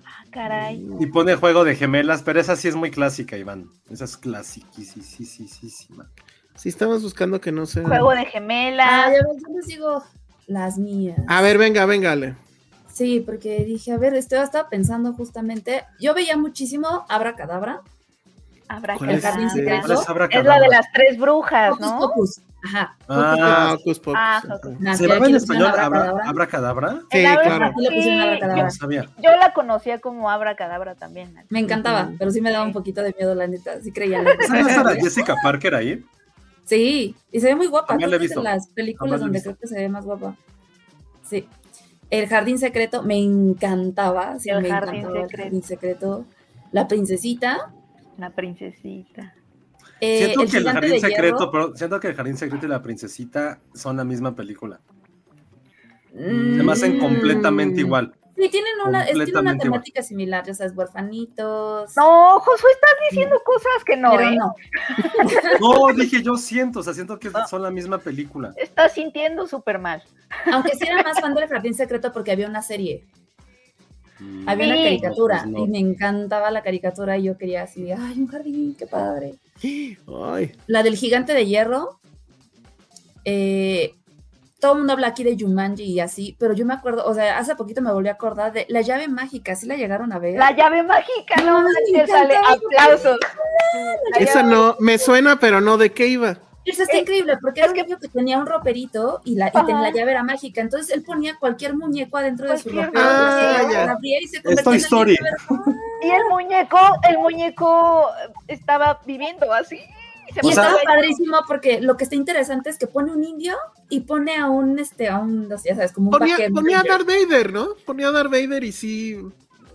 Ah, caray. Y pone juego de gemelas, pero esa sí es muy clásica, Iván. Esa es clasiquísima. Si estamos buscando que no sea. Juego de Ah, gemelas. ya ves, yo les digo las mías. A ver, venga, venga, Ale. Sí, porque dije, a ver, estoy, estaba pensando justamente, yo veía muchísimo Abracadabra, Habrá ¿Cuál que el jardín ese? secreto. ¿Cuál es Es la de las tres brujas, Hocus ¿no? Pocus. Ajá. Ah, Hocus Pocus. Ah. Hocus ¿Se aquí en español Abra- Abracadabra. Abracadabra? Sí, abra- claro. Sí, No sabía. Yo la conocía como Abracadabra también. Me encantaba, pero sí me daba un poquito de miedo, la neta. Sí creía. en la- ¿Esa no es la Jessica Parker ahí? Sí, y se ve muy guapa. También la he Creo que es de visto. las películas donde visto. creo que se ve más guapa. Sí. El jardín secreto me encantaba. Sí, El me jardín encantaba el secreto. jardín secreto. La princesita. La princesita. eh, siento el que el jardín de secreto, hierro. pero siento que el jardín secreto y la princesita son la misma película. Se Mm, me hacen completamente igual. Sí, tienen una, es- tiene una igual. temática similar, ya sabes, huerfanitos. No, Josué, estás diciendo cosas que no, pero ¿eh? no. No, dije yo siento, o sea, siento que son la misma película. Estás sintiendo súper mal. Aunque sí era más fan del jardín secreto porque había una serie, Mm, había una caricatura Pues no. y me encantaba la caricatura y yo quería así, ay, un jardín, qué padre. Ay, La del gigante de hierro. eh, todo el mundo habla aquí de Jumanji y así, pero yo me acuerdo, o sea, hace poquito me volví a acordar de la llave mágica, ¿sí la llegaron a ver? La llave mágica, no, Ay, me sale aplausos. La esa no, me suena, pero no de qué iba. Eso está Eh, increíble, porque era un niño que tenía un roperito y la, y ten- la llave era mágica, entonces él ponía cualquier muñeco adentro de su ropero, Ah, y la abría se Es en llave. Y el muñeco, el muñeco estaba viviendo así. Y estaba padrísimo porque lo que está interesante es que pone un indio y pone a un, este, a un, ya sabes, como un Ponía, ponía a Darth Vader, ¿no? Ponía a Darth Vader y sí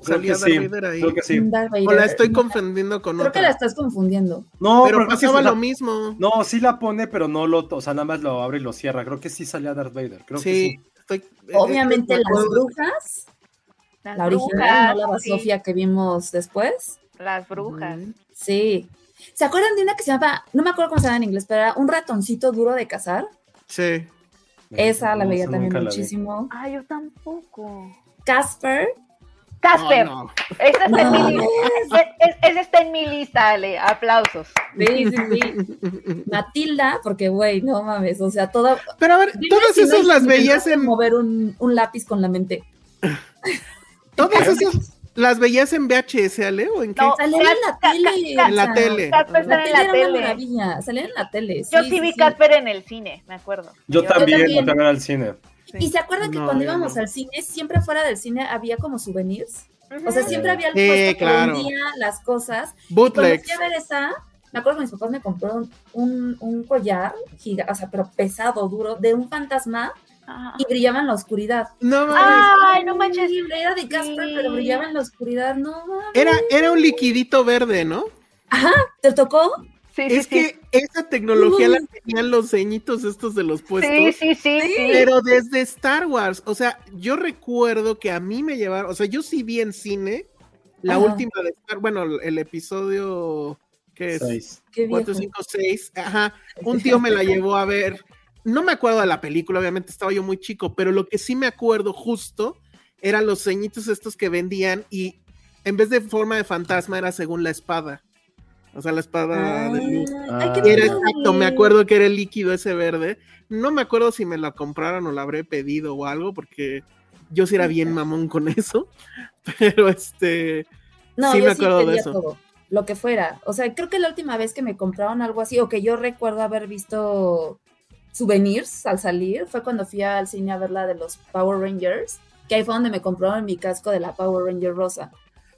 Creo salía Darth sí, Vader ahí. creo que sí. Vader. O la estoy confundiendo con Creo otra. que la estás confundiendo. No, pero creo pasaba sí la- lo mismo. No, sí la pone, pero no lo, o sea, nada más lo abre y lo cierra. Creo que sí salía Darth Vader. Creo que sí, sí. estoy- eh, Obviamente me las brujas, Las la original, brujas, no la sí, Sofía que vimos después. Las brujas. Sí. ¿Se acuerdan de una que se llama, no me acuerdo cómo se llama en inglés, pero era un ratoncito duro de cazar? Sí. Esa la veía también muchísimo. Ah, yo tampoco. Casper. Casper. No. Esa está en No. mi lista. Es- es- Esa está en mi lista, Ale. Aplausos. Sí, sí, sí. Matilda, porque, güey, no mames, o sea, toda. Pero a ver, todas esas las veías en. mover un, un lápiz con la mente. Todas esas las veías en VHS, Ale, o en qué? No, Salían en la tele. En la tele. Casper en la era una tele. maravilla, salían en la tele. Yo sí, sí vi sí. Casper en el cine, me acuerdo. Yo Yo- también, también. yo también al cine. Y se acuerdan que No, cuando íbamos no. al cine, siempre fuera del cine había como souvenirs. O sea, siempre había el Sí, puesto que claro. vendía las cosas. Y cuando Bootlegs. fui a ver esa, me acuerdo que mis papás me compraron un, un collar, giga- o sea, pero pesado, duro, de un fantasma. Y brillaba en la oscuridad. No mames. Ay, no manches. Era de Casper, Sí. pero brillaba en la oscuridad. No mames. Era, era un liquidito verde, ¿no? ¿Te tocó? Sí, sí, Es sí. que esa tecnología la tenían los ceñitos estos de los puestos. Sí, sí, sí, sí. Pero desde Star Wars, o sea, yo recuerdo que a mí me llevaron, o sea, yo sí vi en cine la Ajá. última de Star, bueno, el episodio ¿qué es? Seis. Qué 4, viejo. 5, 6, ajá. Un tío me la llevó a ver. No me acuerdo de la película, obviamente estaba yo muy chico, pero lo que sí me acuerdo justo eran los ceñitos estos que vendían y en vez de forma de fantasma era según la espada. O sea, la espada de luz. Ay, qué Ah. Era exacto, me acuerdo que era el líquido ese verde. No me acuerdo si me la compraron o la habré pedido o algo, porque yo sí era bien mamón con eso. Pero este. No, sí yo me acuerdo de eso. todo, lo que fuera. O sea, creo que la última vez que me compraron algo así, o que yo recuerdo haber visto souvenirs al salir, fue cuando fui al cine a ver la de los Power Rangers, que ahí fue donde me compraron mi casco de la Power Ranger rosa.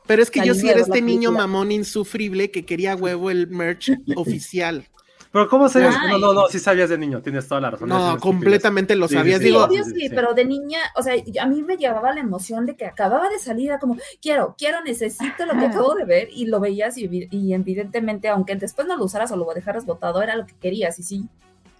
Pero es que yo sí era este niño película. mamón insufrible que quería huevo el merch oficial. Pero ¿cómo sabías? Ay. No, no, no, sí sabías de niño, tienes toda la razón. No, completamente lo sabías. sí. Sí, Digo, obvio sí, sí, sí. pero de niña, o sea, a mí me llevaba la emoción de que acababa de salir, era como, quiero, quiero, necesito lo que acabo de ver, y lo veías y evidentemente, aunque después no lo usaras o lo dejaras botado, era lo que querías, y sí,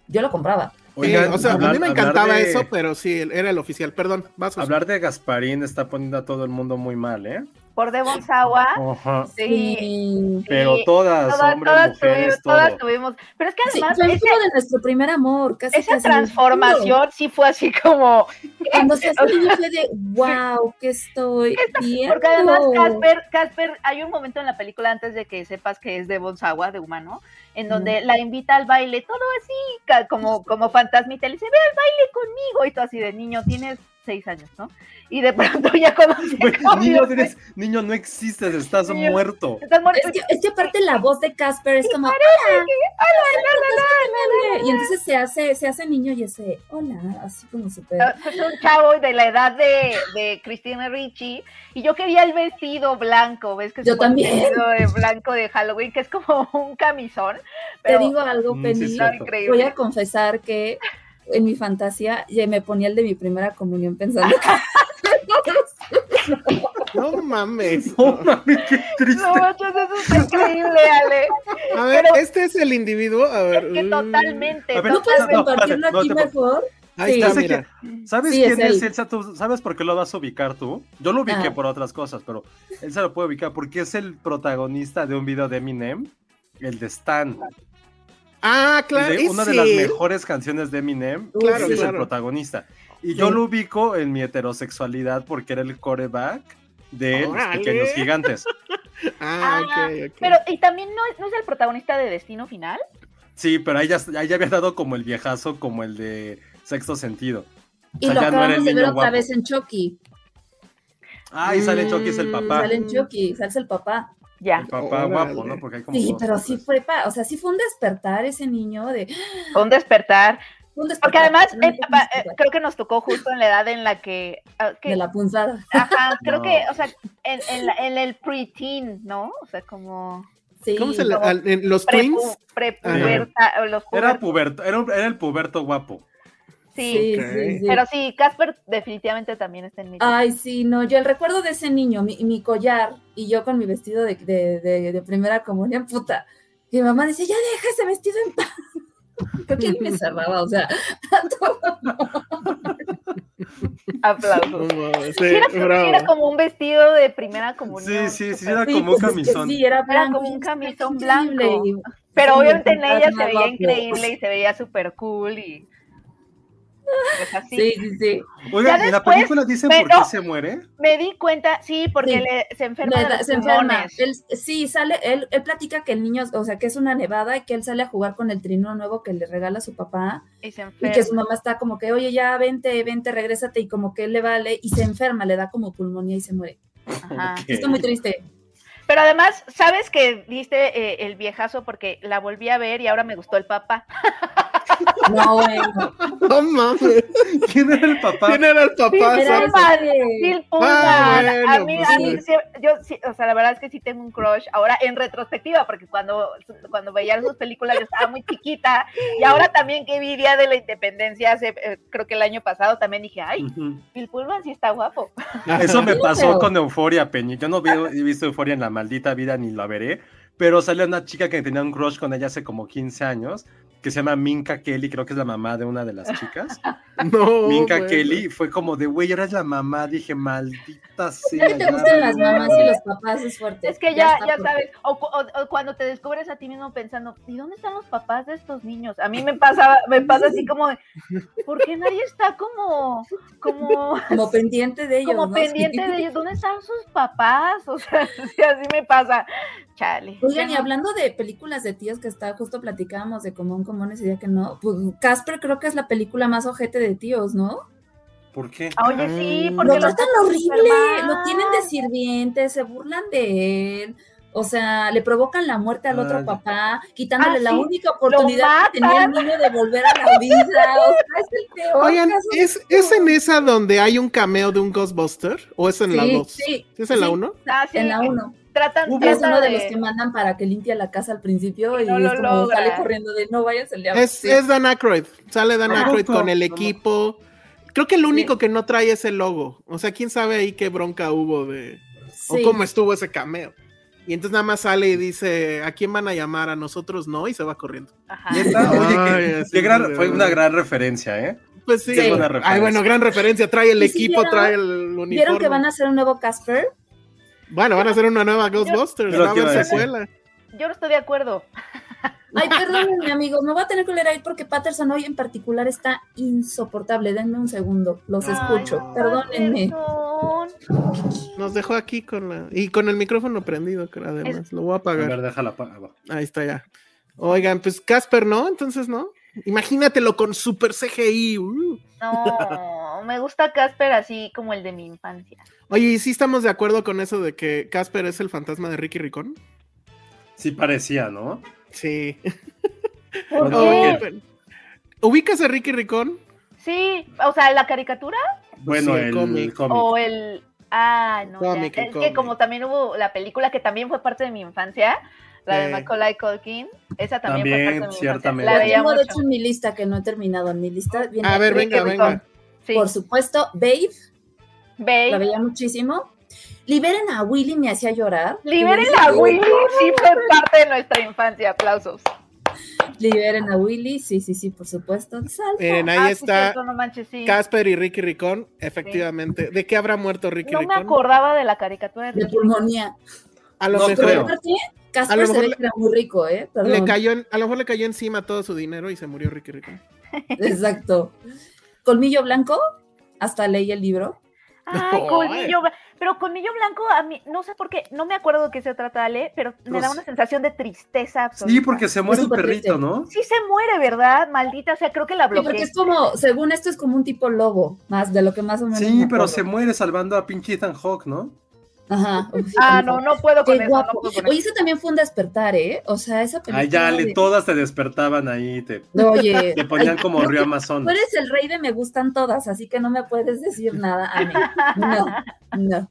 yo lo compraba. Oigan, eh, o sea, a hablar- mí me encantaba de- eso, pero sí, era el oficial. Perdón, vas. Josué. Hablar de Gasparín está poniendo a todo el mundo muy mal, ¿eh? Por Devon Sawa. Ajá. Sí. Sí. Pero todas, Todas, hombres, todas, mujeres, tuvimos, todo. todas tuvimos. Pero es que Sí, además, fue ese- como de nuestro primer amor, casi. esa casi. transformación sí fue así como. Cuando se hace niño fue de, wow, ¿qué estoy viendo? Porque además Casper, Casper, hay un momento en la película antes de que sepas que es de Bonsawa, de humano, en donde la invita al baile, todo así, como, como fantasmita, le dice, ve al baile conmigo, y todo así de niño, tienes seis años, ¿no? Y de pronto ya conoce Güey, niño, tienes- niño, no existes, estás Niño. muerto. Estás muerto. Es que, es que aparte la voz de Casper es como, hola, y entonces se hace, se hace niño y ese, hola, así como súper. Ah, Es un chavo de la edad de, de Cristina Ricci y yo quería el vestido blanco, ¿ves? Que es Yo también. vestido de blanco de Halloween, que es como un camisón. Pero Te digo algo, Mm, sí, Penny, increíble. voy a confesar que en mi fantasía ya me ponía el de mi primera comunión pensando que No mames. No mames, qué triste. No, eso está increíble, Ale. A ver, Pero- este es el individuo. A ver. Es que totalmente. A ver, no puedes no, compartirlo aquí no mejor. Ahí Sí. está, Ya sé mira. ¿Sabes Sí, quién es es. Elsa? ¿Tú ¿Sabes por qué lo vas a ubicar tú? Yo lo ubiqué Ah. por otras cosas, pero él se lo puede ubicar porque es el protagonista de un video de Eminem, el de Stan. Ah, El claro. de una de las mejores canciones de Eminem. Claro, ese es el claro. protagonista. Y yo lo ubico en mi heterosexualidad porque era el coreback de los pequeños gigantes. Ah, Ah, ok, ok. Pero, y también no es, no es el protagonista de Destino Final. Sí, pero ahí ya, ahí ya había dado como el viejazo, como el de sexto sentido. Y O sea, lo no acabamos el de ver otra guapo. vez en Chucky. Ah, y sale Chucky, es el Mm, papá. Sale en Chucky, sale el papá. Ya. El papá Órale. guapo, ¿no? Porque hay como Sí, dos pero sí fue, pa- o sea, sí fue un despertar ese niño de Un despertar. un despertar. Porque además, no eh, eh, creo que nos tocó justo en la edad en la que. ah, que- de la punzada. Ajá, creo No. que, o sea, en, en, la- en el preteen, ¿no? O sea, como. Sí. ¿Cómo se le, al- en los prepu- twins? prepuberta, o los Era puberto, era, un- era el puberto guapo. Sí, Sí, Ok. sí, sí. pero sí, Casper definitivamente también está en mi. Ay, sí, no, yo el recuerdo de ese niño, mi, mi collar y yo con mi vestido de, de, de- de primera comunión, puta. Y mi mamá dice, ya deja ese vestido en paz. Creo que me cerraba, o sea, todo. Aplausos. Sí, sí, era, era como un vestido de primera comunión. Sí, sí, sí, era como un pues es que camisón. Sí, era blanco. como un camisón blanco. Pero obviamente en ella se veía increíble y se veía súper cool y. Es así. Sí, sí, sí. Oigan, Ya ¿en la película dicen pero- por qué se muere? Me di cuenta, sí, porque Sí. le- se enferma. Le de da- los se enferma. pulmones. Él, sí, sale, él, él platica que el niño, o sea, que es una nevada y que él sale a jugar con el trino nuevo que le regala su papá Y se y enferma. que su mamá está como que, oye, ya vente, vente, regrésate y como que él le vale y se enferma, le da como pulmonía y se muere. Ajá. Ok. Está muy triste. Pero además, ¿sabes que diste eh, el viejazo? Porque la volví a ver y ahora me gustó el papá. No, bueno. No mames. ¿Quién era el papá? ¿Quién era el papá? Era Sam? el Pullman. Ah, bueno, a mí, pues a mí sí. sí, yo sí, o sea, la verdad es que sí tengo un crush. Ahora en retrospectiva, porque cuando, cuando veía sus películas yo estaba muy chiquita. Y ahora también que vi Día de la Independencia, hace, eh, creo que el año pasado, también dije, ay, Ujú. Bill Pullman sí está guapo. Eso me Sí, pasó con Euforia, Peñi. Yo no veo- he visto Euforia en la maldita vida ni la veré, pero salió una chica que tenía un crush con ella hace como 15 años, que se llama Minka Kelly, creo que es la mamá de una de las chicas. No. Minka. Kelly fue como de, güey, ahora es la mamá. Dije, maldita sea. que te gustan las no". mamás y los papás es fuerte. Es que ya, ya sabes, o, cu- o- o cuando te descubres a ti mismo pensando, ¿y dónde están los papás de estos niños? A mí me pasa, me pasa así como, ¿por qué nadie está como, como, Como pendiente de ellos. como ¿no? pendiente de ellos? ¿Dónde están sus papás? O sea, sí, así me pasa. Chale. Oigan, y hablando de películas de tíos que está, justo platicábamos de común común ese día que no, pues Casper creo que es la película más ojete de tíos, ¿no? ¿Por qué? Ah, Oye, sí, porque Lo tratan horrible, lo tienen de sirviente, se burlan de él. O sea, le provocan la muerte al otro Ay. papá, quitándole Ah, la única oportunidad que tenía el niño de volver a la vida. O sea, es el peor Oigan, caso de ¿es, ¿es en esa donde hay un cameo de un Ghostbuster? ¿O es en la Sí, 2? sí, ¿Es en la sí. 1? Ah, sí, en la 1. Tratan, Hubo- Es uno de de- los que mandan para que limpie la casa al principio y, no lo es como logra. sale corriendo de no vayas el diablo. Es, Sí. es Dan Aykroyd. Sale Dan ¿A Aykroyd con el equipo. Creo que lo único que no trae es el logo. O sea, quién sabe ahí qué bronca hubo de. Sí. O cómo estuvo ese cameo. Y entonces nada más sale y dice, ¿a quién van a llamar? A nosotros no, y se va corriendo. Ajá. Neta, Oye, que- Ay, qué gran- fue una gran referencia, ¿eh? Pues sí. Ay, bueno, gran referencia. Trae el ¿Y si equipo, vieron- trae el uniforme. ¿Vieron que van a hacer un nuevo Casper? Bueno, van a hacer una nueva Ghostbusters. A a decir. secuela. Yo no estoy de acuerdo. Ay, perdónenme, amigos, me voy a tener que leer ahí porque Patterson hoy en particular está insoportable. Denme un segundo, los escucho. Ay, Perdónenme. Patterson. Nos dejó aquí con la. Y con el micrófono prendido, creo, además. Lo voy a A apagar. ver, déjala. pa- ah. Ahí está ya. Oigan, pues Casper, ¿no? Entonces, ¿no? Imagínatelo con super CGI. uh. No, me gusta Casper así como el de mi infancia. Oye, ¿y sí estamos de acuerdo con eso de que Casper es el fantasma de Ricky Ricón? Sí parecía, ¿no? Sí. ¿Por qué? ¿Ubicas a Ricky Ricón? Sí, o sea, la caricatura Bueno, Sí, el el cómic. o el... Ah, no. Cómic, es cómic. que como también hubo la película que también fue parte de mi infancia, la de. Macaulay Culkin, esa también, También, fue parte de mi ciertamente. infancia. La tengo de hecho en mi lista que no he terminado. En mi lista viene A ver, Ricky venga, Ricón. venga. Sí, Por supuesto, Babe, Babe. la veía muchísimo. Liberen a Willy, me hacía llorar. Liberen a Willy, sí fue parte de nuestra infancia, aplausos. Liberen a Willy, sí, sí, sí, por supuesto. Salva. Miren, ahí Ah, está cierto, no manches, sí. Casper y Ricky Ricón, efectivamente. ¿De qué habrá muerto Ricky No me Ricón? acordaba de la caricatura de de pulmonía. A lo No mejor creo. Aparte, A Casper lo se ve que era muy rico, ¿eh? Perdón. le cayó en- a lo mejor le cayó encima todo su dinero y se murió Ricky Ricón. Exacto. Colmillo Blanco, hasta leí el libro. Ay, No, colmillo blanco. Pero colmillo blanco, a mí, no sé por qué, no me acuerdo de qué se trata, Ale, pero me Pues- da una sensación de tristeza absoluta. Sí, porque se muere el perrito, triste. ¿no? Sí se muere, ¿verdad? Maldita, o sea, creo que la Sí, porque bloqueé. es como, según esto, es como un tipo lobo, más de lo que más o menos. Sí, me pero acuerdo. se muere salvando a pinche Ethan Hawk, ¿no? Ajá. Uf, Ah, no, no puedo con eso, no guapo. puedo con Oye, eso. también fue un despertar, ¿eh? O sea, esa película. Ay, ya, le, de- todas te despertaban ahí, te, Oye, te ponían como río que Amazonas. Tú eres el rey de me gustan todas, así que no me puedes decir nada a mí. No, no.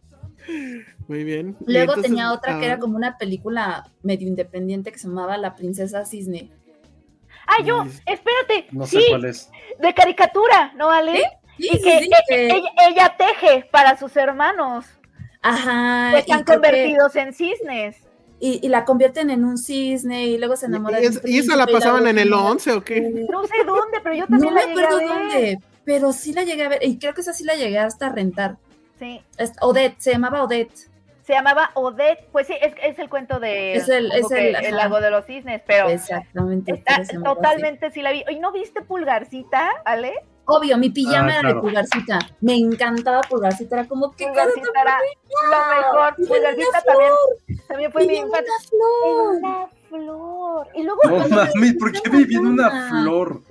Muy bien. Luego entonces, tenía otra que ah, era como una película medio independiente que se llamaba La Princesa Cisne. Ah, yo, espérate, No sé sí, cuál es. de caricatura, ¿no, Ale? Sí, Y sí, que sí, e- que- ella, ella teje para sus hermanos, Ajá. que y están que- convertidos en cisnes. y, y la convierten en un cisne y luego se enamora ¿Y, esa la pasaban en el botella. 11 o qué? No sé dónde, pero yo No también me la llegué a acuerdo ver. dónde, pero sí la llegué a ver y creo que esa sí la llegué hasta a rentar. Sí, Es- Odette, se llamaba Odette. se llamaba Odette, pues sí, es, es el cuento de Es el- es el- lago de los cisnes, pero Exactamente. está totalmente sí la vi. ¿Y no viste Pulgarcita, Ale? Obvio, mi pijama Ah, era claro. de pulgarcita. Me encantaba pulgarcita. Era como que Pulgarcita era lo mejor. Pulgarcita también, también fue mi una flor. Una flor. Y luego No mami, ¿por qué viví en una flor?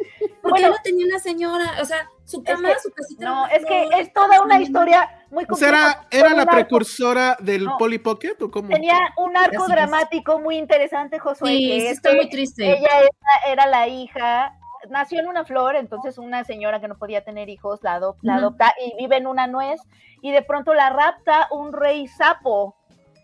Porque Bueno. no tenía una señora. O sea, su cama, que- su casita. No, es que es toda una historia muy O sea, compleja. era, era la precursora del No. Polly Pocket o cómo? Tenía un arco es. dramático muy interesante, Josué. Sí, que sí, es está que muy triste. Ella era, era la hija, nació en una flor, entonces una señora que no podía tener hijos la, adop- la adopta y vive en una nuez y de pronto la rapta un rey sapo.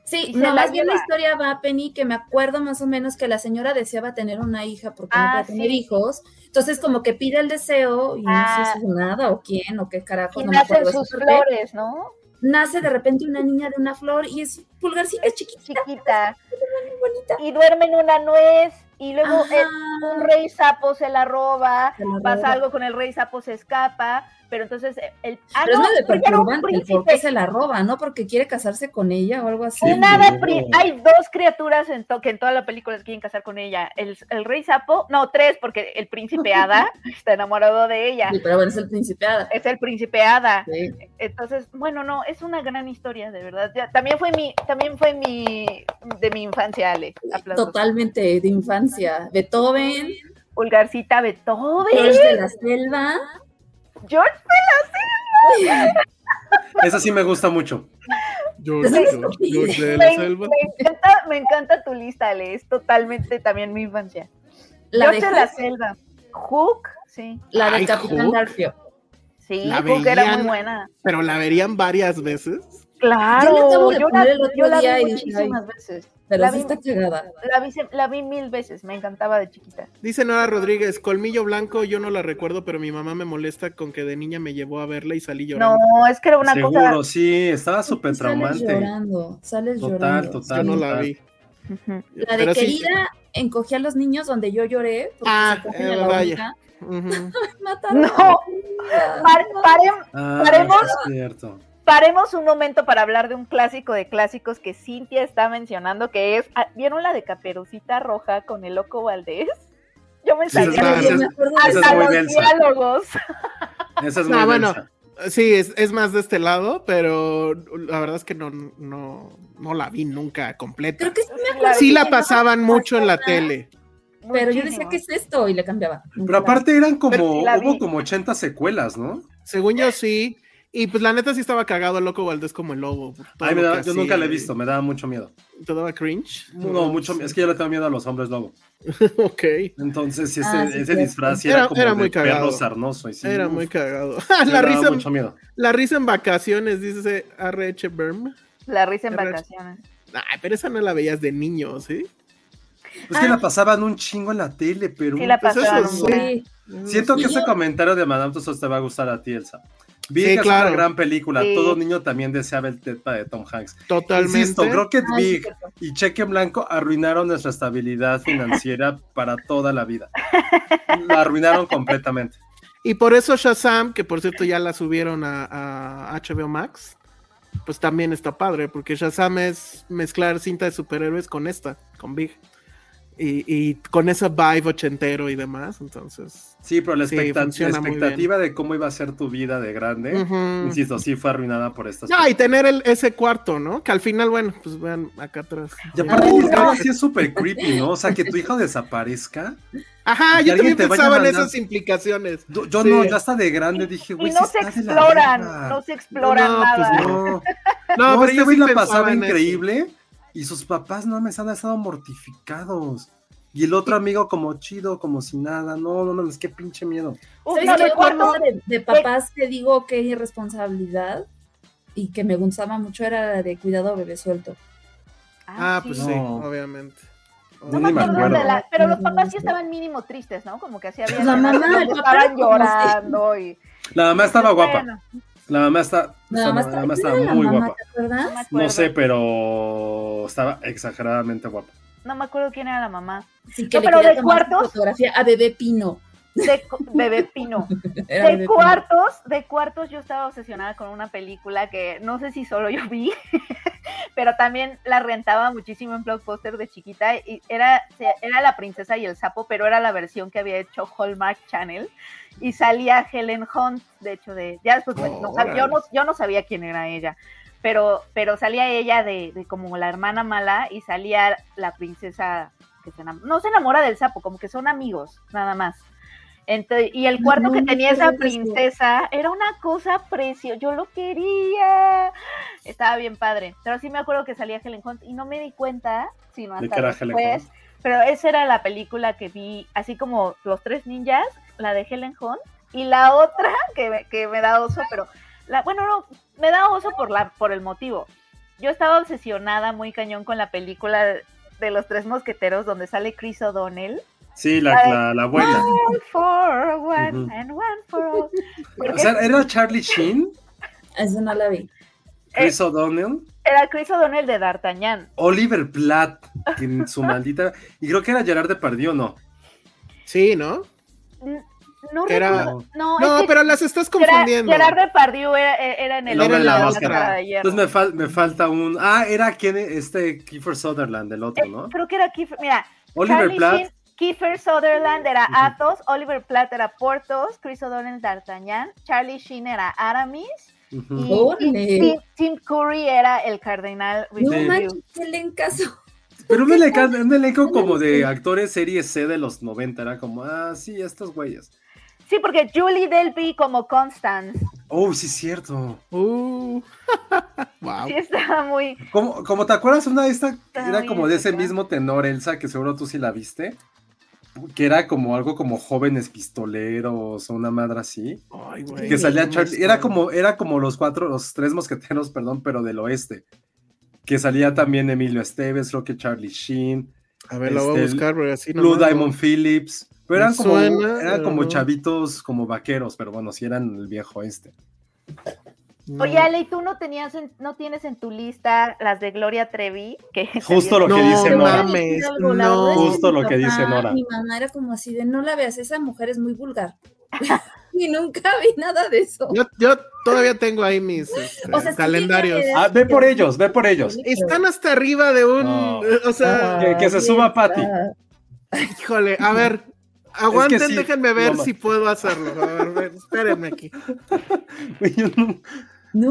Sí, no, la más bien la historia va, Penny, que me acuerdo más o menos que la señora deseaba tener una hija porque no Ah, podía tener sí. hijos. Entonces, como que pide el deseo y Ah. no sé si es nada o quién o qué carajo. Y no nacen sus flores, ¿no? Nace de repente una niña de una flor y es pulgarcita chiquitita, Chiquita. muy bonita. Y duerme en una nuez y luego el- un rey sapo se la roba, Se la pasa roba. algo con el rey sapo, se escapa, pero entonces eh, el... Ah, Pero no, es medio perturbante el por príncipe. qué se la roba, ¿no? Porque quiere casarse con ella o algo así. Hay dos criaturas en to- que en toda la película se quieren casar con ella. El, el rey sapo, no, tres, porque el príncipe hada está enamorado de ella. Sí, pero bueno, es el principiada. Es el príncipe hada. Sí. Entonces, bueno, no, es una gran historia, de verdad. Ya, también fue mi, también fue mi, de mi infancia, Ale. Aplausos. Totalmente de infancia. Beethoven, Pulgarcita Beethoven. George de la Selva. George Esa sí me gusta mucho. George, Sí. George, George de me, la selva. me encanta, me encanta tu lista, Ale. Es totalmente también mi infancia. La de George de la Hook, selva. Hook, sí. la de Ay, Capitán. Garfio. Sí, La Hook era muy buena. Pero la verían varias veces. Claro, Yo la de yo la, yo la vi muchísimas veces. Pero la, sí vi, está cagada. la, vi, la vi mil veces, me encantaba de chiquita. Dice Nora Rodríguez, Colmillo Blanco, yo no la recuerdo, pero mi mamá me molesta con que de niña me llevó a verla y salí llorando. No, es que era una Seguro, cosa. sí, estaba súper Sales traumante. llorando, sales Total, llorando. total. Yo no Sí. la vi. La de Pero sí. querida encogí a los niños donde yo lloré. porque Ah, se eh, a la vaya. Ujú. Mataron No. Ah, Paremos. sí es cierto. Paremos un momento para hablar de un clásico de clásicos que Cintia está mencionando, que es, ah, ¿vieron la de Caperucita Roja con el Loco Valdés? Yo me Sí, esa sabía es- hasta los densa. diálogos. Esa es No, muy bueno, densa. Sí, es, es más de este lado, pero la verdad es que no, no, no la vi nunca completa. Creo que sí me acuerdo. Sí la pasaban mucho en la tele. Pero yo decía. ¿qué es esto? Y le cambiaba. Pero aparte eran como, sí hubo como 80 secuelas, ¿no? Según yo sí. Y pues la neta sí estaba cagado el loco Valdés como el lobo. Ay, me daba- yo nunca la he visto, me daba mucho miedo. ¿Te daba cringe? No, mucho, es que yo le tengo miedo a los hombres lobo. ok. Entonces, ese, Ah, sí, ese disfraz sí Era- era, como era de muy cagado. perro sarnoso. Y sí, Era uf, muy cagado. sí me la, daba risa, mucho miedo. la risa en vacaciones, dice RH Berm. La risa en vacaciones. Ay, pero esa no la veías de niño, ¿sí? Es que la pasaban un chingo en la tele, pero... Sí la Pues eso sí. güey. Sí. Siento que ese comentario de Madame Tussauds te va a gustar a ti, Elsa. Sí, que es una gran película. Sí. Todo niño también deseaba el Tepa de Tom Hanks. Totalmente. Insisto, Ay, sí, Big y Cheque en Blanco arruinaron nuestra estabilidad financiera para toda la vida. La arruinaron completamente. Y por eso Shazam, que por cierto ya la subieron a, a HBO Max, pues también está padre, porque Shazam es mezclar cinta de superhéroes con esta, con Big. Y, y con ese vibe ochentero y demás, entonces. Sí, pero la, Sí, expectativa de cómo iba a ser tu vida de grande, Ujú. insisto, sí fue arruinada por estas No, y tener el, ese cuarto, ¿no? Que al final, bueno, pues vean acá atrás. Y aparte, no. sí es súper creepy, ¿no? O sea, que tu hijo desaparezca. Ajá, Y yo también pensaba en esas implicaciones. Yo, yo Sí. no, ya hasta de grande dije, Y güey, no sí se exploran, no se exploran No, nada. pues No, No, no, pero este yo güey sí la pasaba eso. Y sus papás no me han estado mortificados. Y el otro amigo como chido, como si nada. No, no, no, es que pinche miedo. Uf, ¿Sabes no, qué? cosa de, de papás que digo que irresponsabilidad y que me gustaba mucho era la de cuidado bebé suelto. Ah, pues sí, No. obviamente. No me me acuerdo acuerdo. de la, pero los papás sí estaban mínimo tristes, ¿no? Como que así había La mamá, el papá estaban llorando y La mamá estaba guapa. Bueno, La mamá está, La está- mamá, la está, mamá ¿quién estaba era la muy mamá, guapa. ¿Te acuerdas? no sé, pero estaba exageradamente guapa. No me acuerdo quién era la mamá. Sí, que No, le pero de cuartos. fotografía a bebé Pino. De Bebé Pino. Era De Bebé Pino. cuartos, de cuartos yo estaba obsesionada con una película que no sé si solo yo vi, pero también la rentaba muchísimo en Blockbuster de chiquita y era, era la princesa y el sapo, pero era la versión que había hecho Hallmark Channel y salía Helen Hunt, de hecho, de, ya después, pues, no, yo, no, yo no sabía quién era ella, pero, pero salía ella de, de como la hermana mala y salía la princesa que se no se enamora del sapo, como que son amigos, nada más y el cuarto que tenía esa princesa era una cosa preciosa. Yo lo quería. Estaba bien padre. Pero sí me acuerdo que salía Helen Hunt y no me di cuenta, sino hasta después. Pero esa era la película que vi, así como Los Tres Ninjas, la de Helen Hunt. Y la otra que, que me da oso, pero la, bueno, no, me da oso por, la, por el motivo. Yo estaba obsesionada muy cañón con la película de los tres mosqueteros donde sale Chris O'Donnell Sí, la, la, abuela. O sea, ¿era Charlie Sheen? Eso no la vi. Chris O'Donnell. Era Chris O'Donnell de D'Artagnan. Oliver Platt, en su maldita. Y creo que era Gerard Depardieu, ¿no? Sí, ¿no? No, era... no, no pero las estás confundiendo. Gerard Depardieu era, era en el hombre de la máscara. Entonces me, me, falta un. Ah, era quien este Kiefer Sutherland, el otro, eh, ¿no? creo que era Kiefer. Mira, Oliver Platt. Kiefer Sutherland era Athos, Oliver Platt era Portos, Chris O'Donnell D'Artagnan, Charlie Sheen era Aramis, y Tim, Curry era el cardenal. No manches, caso. Pero un elenco, un elenco como de actores serie C de los 90, era como, ah, sí, estos güeyes. Sí, porque Julie Delpy como Constance. Oh, sí, es cierto. Uh. wow. Sí, estaba muy. Como, como te acuerdas, una de estas era como de ese mismo tenor, Elsa, que seguro tú sí la viste que era como algo como jóvenes pistoleros o una madre así. Ay, güey. Que salía Charlie. Era como, era como los cuatro, los tres mosqueteros, perdón, pero del oeste. Que salía también Emilio Esteves, creo que Charlie Sheen. A ver, lo voy a este, buscar, porque así no. Blue Diamond Phillips. Pero eran como, eran como chavitos, como vaqueros, pero bueno, sí eran el viejo este. Oye, Ale, ¿y tú no tenías no tienes en tu lista las de Gloria Trevi? Que justo lo que dice Nora. no, justo lo que dice Nora. Mi mamá era como así de no la veas, esa mujer es muy vulgar. y nunca vi nada de eso. Yo, todavía tengo ahí mis este, calendarios. Ah, ve por ellos, ve por ellos. Están hasta arriba de un, o sea, que, se suba Patty. Híjole, a ver, Aguanten, déjenme ver si puedo hacerlo. A ver, espérenme aquí. Yo no,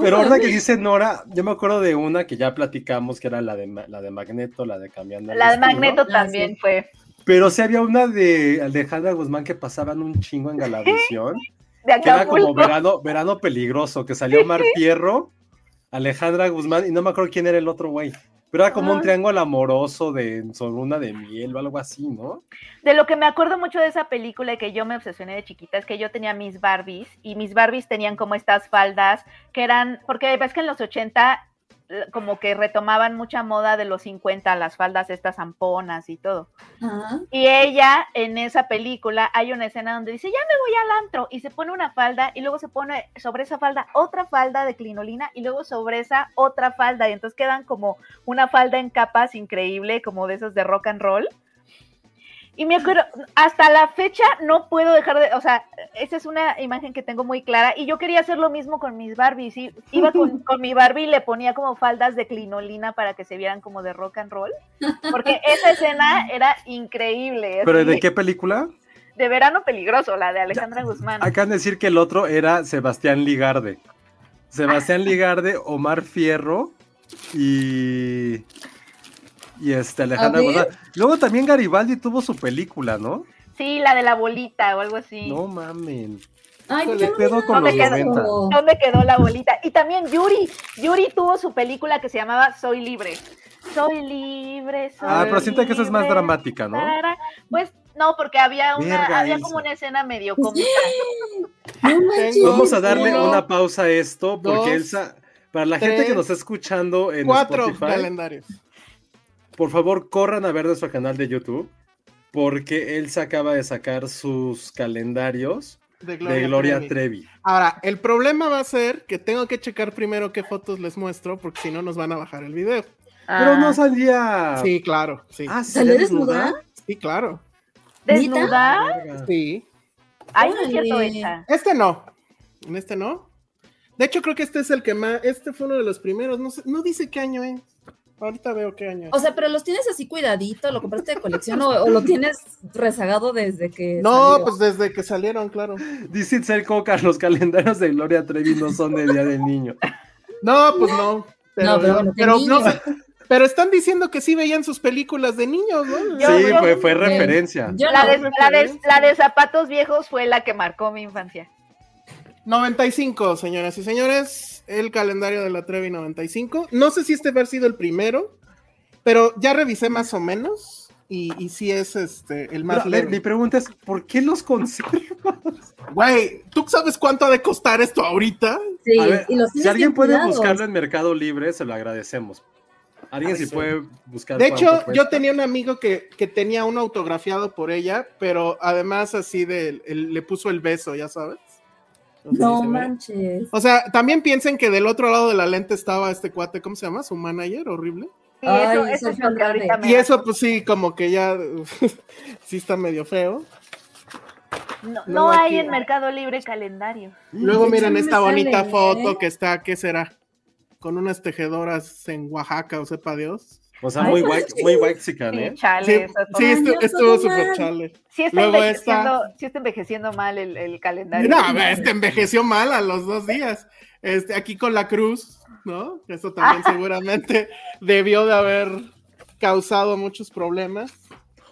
pero ahora que dice Nora, yo me acuerdo de una que ya platicamos, que era la de, la de Magneto, la de Cambiando. La de Magneto ah, también fue. Pero sí había una de Alejandra Guzmán que pasaban un chingo en Galavisión. que era como verano, verano peligroso, que salió Mar Pierro, Alejandra Guzmán, y no me acuerdo quién era el otro güey. Pero era como un triángulo amoroso de de miel o algo así, ¿no? De lo que me acuerdo mucho de esa película y que yo me obsesioné de chiquita es que yo tenía mis Barbies y mis Barbies tenían como estas faldas que eran, porque ves que en los 80 como que retomaban mucha moda de los 50, las faldas estas zamponas y todo. Y ella en esa película hay una escena donde dice, ya me voy al antro y se pone una falda y luego se pone sobre esa falda otra falda de clinolina y luego sobre esa otra falda y entonces quedan como una falda en capas increíble, como de esas de rock and roll. Y me acuerdo, hasta la fecha no puedo dejar de, o sea, esa es una imagen que tengo muy clara y yo quería hacer lo mismo con mis Barbies. Iba con, mi Barbie y le ponía como faldas de clinolina para que se vieran como de rock and roll, porque esa escena era increíble. ¿Pero de qué película? De Verano Peligroso, la de Alejandra Guzmán. Acaban de decir que el otro era Sebastián Ligarde. Sebastián Ligarde, Omar Fierro y y este Alejandra Luego también Garibaldi tuvo su película, ¿no? Sí, la de la bolita o algo así. No mamen. Ay, con ¿Dónde, quedó, ¿Dónde quedó la bolita? Y también Yuri. Yuri tuvo su película que se llamaba Soy Libre. Soy libre, soy Ah, pero siento que esa es más dramática, ¿no? Pues no, porque había una, había como una escena medio cómica. Vamos a darle una pausa a esto, porque Elsa, para la gente que nos está escuchando en cuatro calendarios por favor corran a ver nuestro canal de YouTube, porque él se acaba de sacar sus calendarios de Gloria, Trevi. Ahora, el problema va a ser que tengo que checar primero qué fotos les muestro, porque si no nos van a bajar el video. Pero no salía. Sí, claro. Sí. Ah, ¿Salió desnuda? Sí, claro. ¿Desnuda? Sí. Ay, no es cierto esa. Este no. En este no. De hecho, creo que este es el que más. Este fue uno de los primeros. No, sé, no dice qué año es. Ahorita veo qué año. O sea, pero los tienes así cuidadito, lo compraste de colección o, o lo tienes rezagado desde que. no, salió? pues desde que salieron, claro. Dice Itzel Coca, los calendarios de Gloria Trevi no son de Día del Niño. No, pues no. Pero, No, pero bueno, de pero, niños. no, pero están diciendo que sí veían sus películas de niños, ¿no? Yo- sí, yo- fue, fue referencia. Yo La no. de, la, de, la de zapatos viejos fue la que marcó mi infancia. 95, señoras y señores. El calendario de la Trevi 95. No sé si este va a haber sido el primero, pero ya revisé más o menos. Y, y sí es este el más Pero, ver, mi leve. pregunta es, ¿por qué los conservas? Güey, ¿tú sabes cuánto ha de costar esto ahorita? Sí, A ver, y los si alguien puede cuidados. buscarlo en Mercado Libre, se lo agradecemos. Alguien si sí. puede buscar. De hecho, yo tenía un amigo que, que tenía uno autografiado por ella, pero además así de, el- le puso el beso, ya sabes. No sé si manches. O sea, también piensen que del otro lado de la lente estaba este cuate, ¿cómo se llama? Su manager, horrible. Ay, eso, eso es lo que ahorita me Y eso, pues sí, como que ya sí está medio feo. No, hay aquí- en Mercado Libre calendario. Luego miren esta bonita sale, foto ¿eh? que está, ¿qué será? Con unas tejedoras en Oaxaca, o sepa Dios. O sea, Ay, muy white, sí. muy Sí, ¿eh? chale. Sí, es sí, Ay, estuvo súper chale. Sí está, Luego envejeciendo, esta- sí está envejeciendo mal el, el calendario. No, este envejeció mal a los dos días. Este, aquí con la cruz, ¿no? Eso también seguramente debió de haber causado muchos problemas.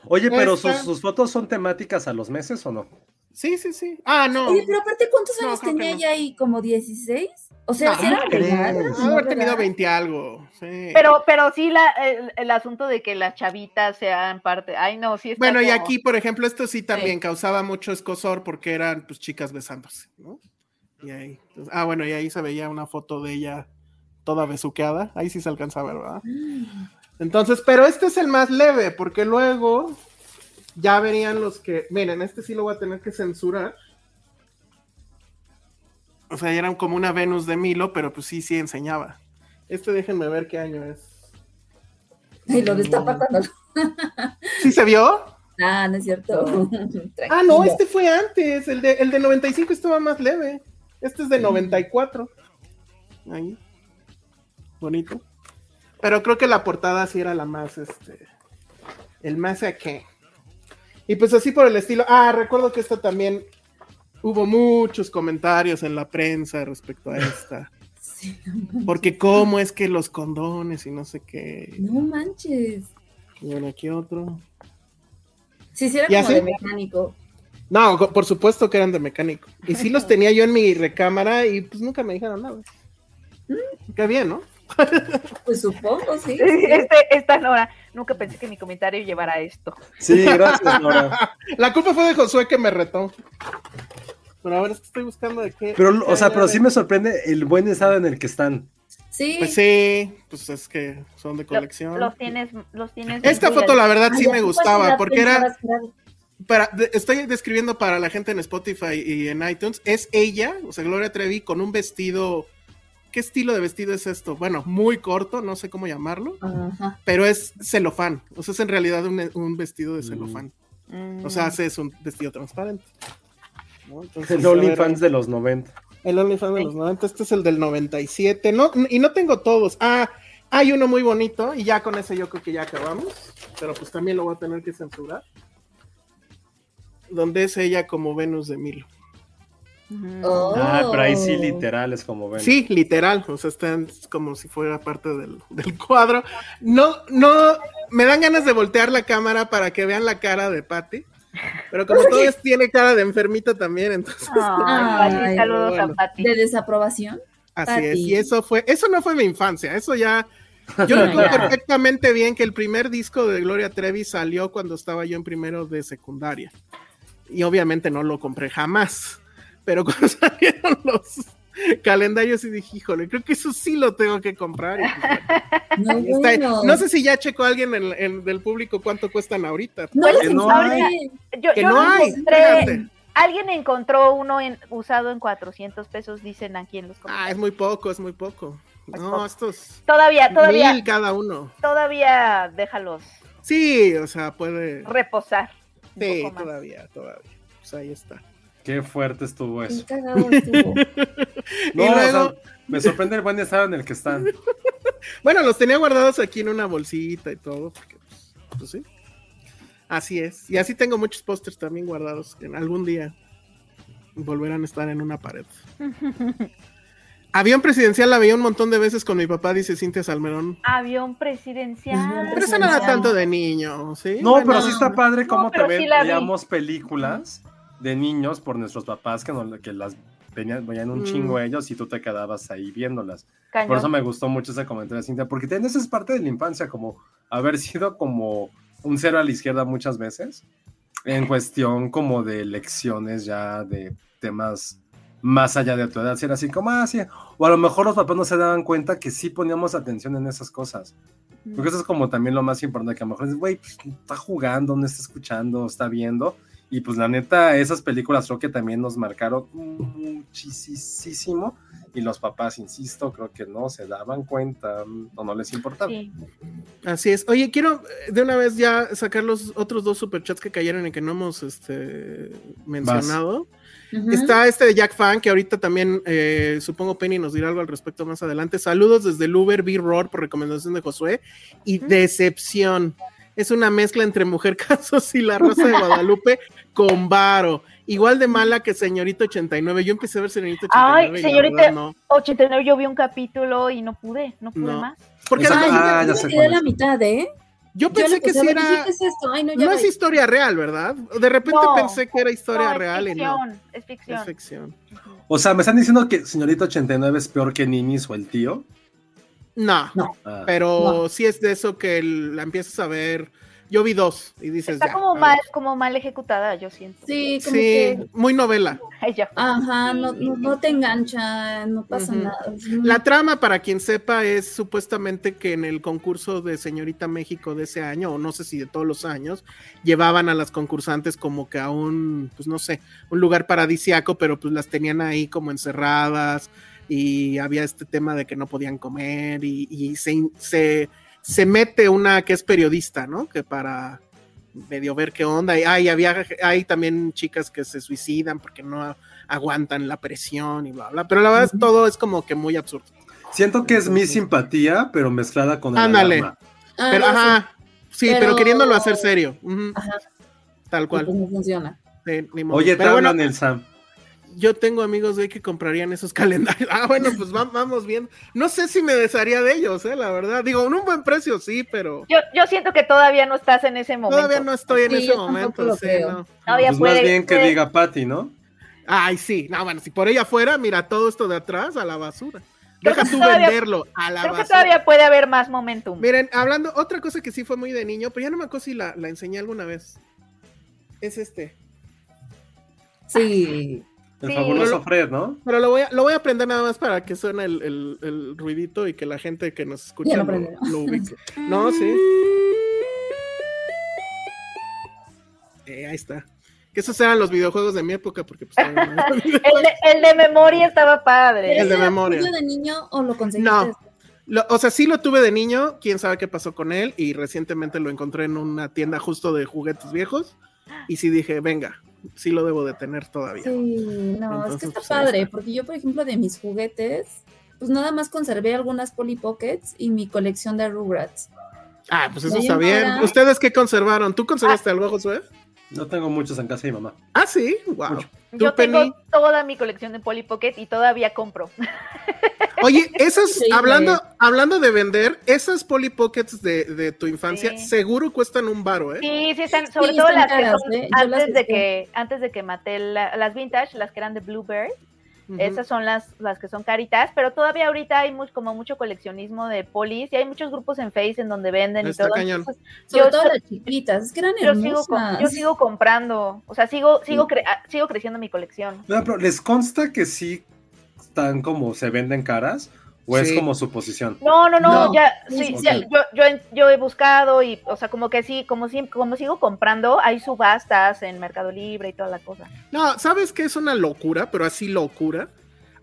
Oye, pero Esta- sus, sus fotos son temáticas a los meses o no? Sí, sí, sí. Ah, no. Oye, pero aparte, ¿cuántos No, años tenía no. ella ahí? ¿Como 16? O sea, No, si era no haber tenido ¿verdad? 20 algo. sí. Pero, pero sí la, el, el asunto de que las chavitas sean parte. Ay, no, sí está Bueno, y aquí, por ejemplo, esto sí también causaba mucho escosor porque eran pues chicas besándose, ¿no? Y ahí, ah, bueno, y ahí se veía una foto de ella toda besuqueada. Ahí sí se alcanza a ver, ¿verdad? Entonces, pero este es el más leve, porque luego ya verían los que. Miren, este sí lo voy a tener que censurar. O sea, eran como una Venus de Milo, pero pues sí, sí enseñaba. Este déjenme ver qué año es. Y lo destapa cuando lo- ¿Sí se vio? Ah, no es cierto. Ah, no, este fue antes. El de, el de 95 estaba más leve. Este es de 94. Ahí. Bonito. Pero creo que la portada sí era la más, este. El más aquí. Y pues así por el estilo. Ah, recuerdo que esta también. Hubo muchos comentarios en la prensa respecto a esta. Sí, Porque cómo es que los condones y no sé qué. No manches. Y bueno, aquí otro. Sí, sí, era ¿Ya como de mecánico. No, por supuesto que eran de mecánico. Y sí los tenía yo en mi recámara y pues nunca me dijeron nada. Qué bien, ¿no? Pues supongo, sí. Este, esta Nora, nunca pensé que mi comentario llevara a esto. Sí, gracias, Nora. La culpa fue de Josué que me retó. Pero a ver, es que estoy buscando de qué. Pero, o sea, pero sí me sorprende el buen estado en el que están. Sí. Pues sí, pues es que son de Lo- colección. Los tienes, los tienes. Esta foto, la verdad, sí me gustaba, porque era. Para, de- estoy describiendo para la gente en Spotify y en iTunes. Es ella, o sea, Gloria Trevi, con un vestido. ¿Qué estilo de vestido es esto? Bueno, muy corto, no sé cómo llamarlo, pero es celofán. O sea, es en realidad un, un vestido de celofán. Mm. O sea, hace un vestido transparente. ¿no? Entonces, El OnlyFans de los 90. El OnlyFans de los 90, este es el del 97. No, y no tengo todos. Ah, hay uno muy bonito y ya con ese yo creo que ya acabamos. Pero pues también lo voy a tener que censurar. Donde es ella como Venus de Milo. Oh. Ah, pero ahí sí literal es como ven. Sí, literal. O sea, están como si fuera parte del, del cuadro. No, no, me dan ganas de voltear la cámara para que vean la cara de Patty. Pero como todo es- tiene cara de enfermita también, entonces Ay, saludos bueno. a Pati. De desaprobación. Así es, y eso fue, eso no fue mi infancia, eso ya, yo recuerdo perfectamente bien que el primer disco de Gloria Trevi salió cuando estaba yo en primero de secundaria, y obviamente no lo compré jamás, pero cuando salieron los calendarios y dije, híjole, creo que eso sí lo tengo que comprar. y pues, No, bueno. Sé si ya checó alguien en- en- del público cuánto cuestan ahorita. No les no hay. Yo, Que yo no hay, encontré- alguien encontró uno en, usado en 400 pesos, dicen aquí en los Ah, es comentarios. muy poco, es muy poco. No, poco. estos Todavía, todavía, mil cada uno. todavía déjalos Sí, o sea, puede. reposar. Sí, todavía, todavía. Pues ahí está. Qué fuerte estuvo Qué eso. cagado estuvo. No, Y o sea, luego- me sorprende el buen estado en el que están. Bueno, los tenía guardados aquí en una bolsita y todo, porque pues, pues sí. Así es. Y así tengo muchos pósters también guardados que en algún día volverán a estar en una pared. Avión presidencial la veía un montón de veces con mi papá, dice Cintia Salmerón. Avión presidencial. Pero eso no era tanto de niño, ¿sí? No, Bueno, pero sí está padre cómo No, también sí la vi. veíamos películas de niños por nuestros papás que, no- que las venían, veían un Mm. chingo ellos y tú te quedabas ahí viéndolas. Cañón. Por eso me gustó mucho ese comentario de Cintia, porque eso es parte de la infancia, como haber sido como un cero a la izquierda muchas veces, en cuestión como de lecciones ya de temas más allá de tu edad, si era así como, ah, sí, o a lo mejor los papás no se daban cuenta que sí poníamos atención en esas cosas. Porque eso es como también lo más importante, que a lo mejor es, güey, pues, está jugando, no está escuchando, está viendo. Y pues la neta, esas películas creo que también nos marcaron muchísimo. Y los papás, insisto, creo que no se daban cuenta o no les importaba. Sí. Así es. Oye, quiero eh, de una vez ya sacar los otros dos superchats que cayeron y que no hemos este, mencionado. Está este de Jack Fan, que ahorita también eh, supongo Penny nos dirá algo al respecto más adelante. Saludos desde el Uber B-Roar por recomendación de Josué. Y Decepción. Es una mezcla entre Mujer Casos y La Rosa de Guadalupe con Varo. Igual de mala que Señorita 89. Yo empecé a ver Señorita 89. Ay, y la Señorita- verdad no. 89 yo vi un capítulo y no pude, no pude No. más. Porque además, Ah, yo ya me sé quedé la mitad, ¿eh? yo Yo pensé le que dije, era. ¿qué es esto? Ay, no, ya No es historia real, ¿verdad? De repente No. pensé que era historia No, real y no. ficción, es ficción. Es ficción. O sea, ¿me están diciendo que Señorita 89 es peor que Ninis o el tío? No, No. Ah. pero sí es de eso que la empiezas a ver. Yo vi dos y dices Está ya, como mal, ver. como mal ejecutada, yo siento. Sí, como Sí, que. muy novela. Ajá, no, no, no te engancha, no pasa nada. La trama, para quien sepa, es supuestamente que en el concurso de Señorita México de ese año, o no sé si de todos los años, llevaban a las concursantes como que a un, pues no sé, un lugar paradisiaco, pero pues las tenían ahí como encerradas y había este tema de que no podían comer y, y se, se, se mete una que es periodista, ¿no? Que para medio ver qué onda. Y ay, había, hay también chicas que se suicidan porque no aguantan la presión y bla, bla. Pero la verdad, es- todo es como que muy absurdo. Siento que es mi simpatía, pero mezclada con el Ándale. alarma. Ah, Pero, no, ajá, sí, pero, Pero- queriéndolo hacer serio. Tal cual. pues no funciona. Sí, ni modo. Oye, te Pero bueno, hablan el Sam. Yo tengo amigos de que comprarían esos calendarios. Ah, bueno, pues va- vamos bien. No sé si me desharía de ellos, eh, la verdad. Digo, en un buen precio, sí, pero Yo, yo siento que todavía no estás en ese momento. todavía no estoy en Sí, ese momento. sí, no. Todavía Pues puede, más bien que puede- diga Patty, ¿no? Ay, sí. No, bueno, si por ella fuera, mira, todo esto de atrás a la basura. Deja que tú todavía- venderlo a la Creo que basura. todavía puede haber más momentum. Miren, hablando, otra cosa que sí fue muy de niño, pero ya no me acuerdo si la, la enseñé alguna vez. Es este. Sí. El Sí. fabuloso Fred, ¿no? Pero lo voy a, lo voy a aprender nada más para que suene el, el- el ruidito y que la gente que nos escucha lo lo, aprendió. lo ubique. No, sí. Eh, ahí está. Que esos eran los videojuegos de mi época, porque pues no- El de, el de memoria estaba padre. El de ¿Ese era memoria. de niño o lo conseguiste? No. Lo- o sea, sí lo tuve de niño, quién sabe qué pasó con él, y recientemente lo encontré en una tienda justo de juguetes viejos, y sí dije, venga, sí lo debo de tener todavía. Sí, no, es que está pues, padre, está. porque yo, por ejemplo, de mis juguetes, pues nada más conservé algunas Polly Pockets y mi colección de Rugrats. Ah, pues eso está bien. ¿Ustedes qué conservaron? ¿Tú conservaste algo, Josué? No tengo muchos en casa de mi mamá. Ah, sí, wow. Mucho. ¿Tú, Yo Penny? tengo toda mi colección de Polly Pocket y todavía compro. Oye, esas, Sí, hablando, hablando de vender, esas Polly Pockets de, de tu infancia, Sí. seguro cuestan un baro, ¿eh? Sí, sí están, sobre Sí, todo están las que caras, son ¿eh? Las antes de que antes de que Mattel la- las vintage, las que eran de Bluebird, Esas son las las que son caritas, pero todavía ahorita hay como mucho coleccionismo de polis y hay muchos grupos en Face en donde venden Está y todo. cañón. Entonces, Sobre Yo- todo las chiquitas, es que eran yo sigo yo sigo comprando, o sea, sigo sigo cre- ah, sigo creciendo mi colección. No, pero ¿les consta que sí están como se venden caras? ¿O es como su posición? No, no, no, No. ya, Sí, ya, yo, yo, he- yo he buscado y, o sea, como que sí, como, si, como sigo comprando, hay subastas en Mercado Libre y toda la cosa. No, ¿sabes qué es una locura? Pero así locura.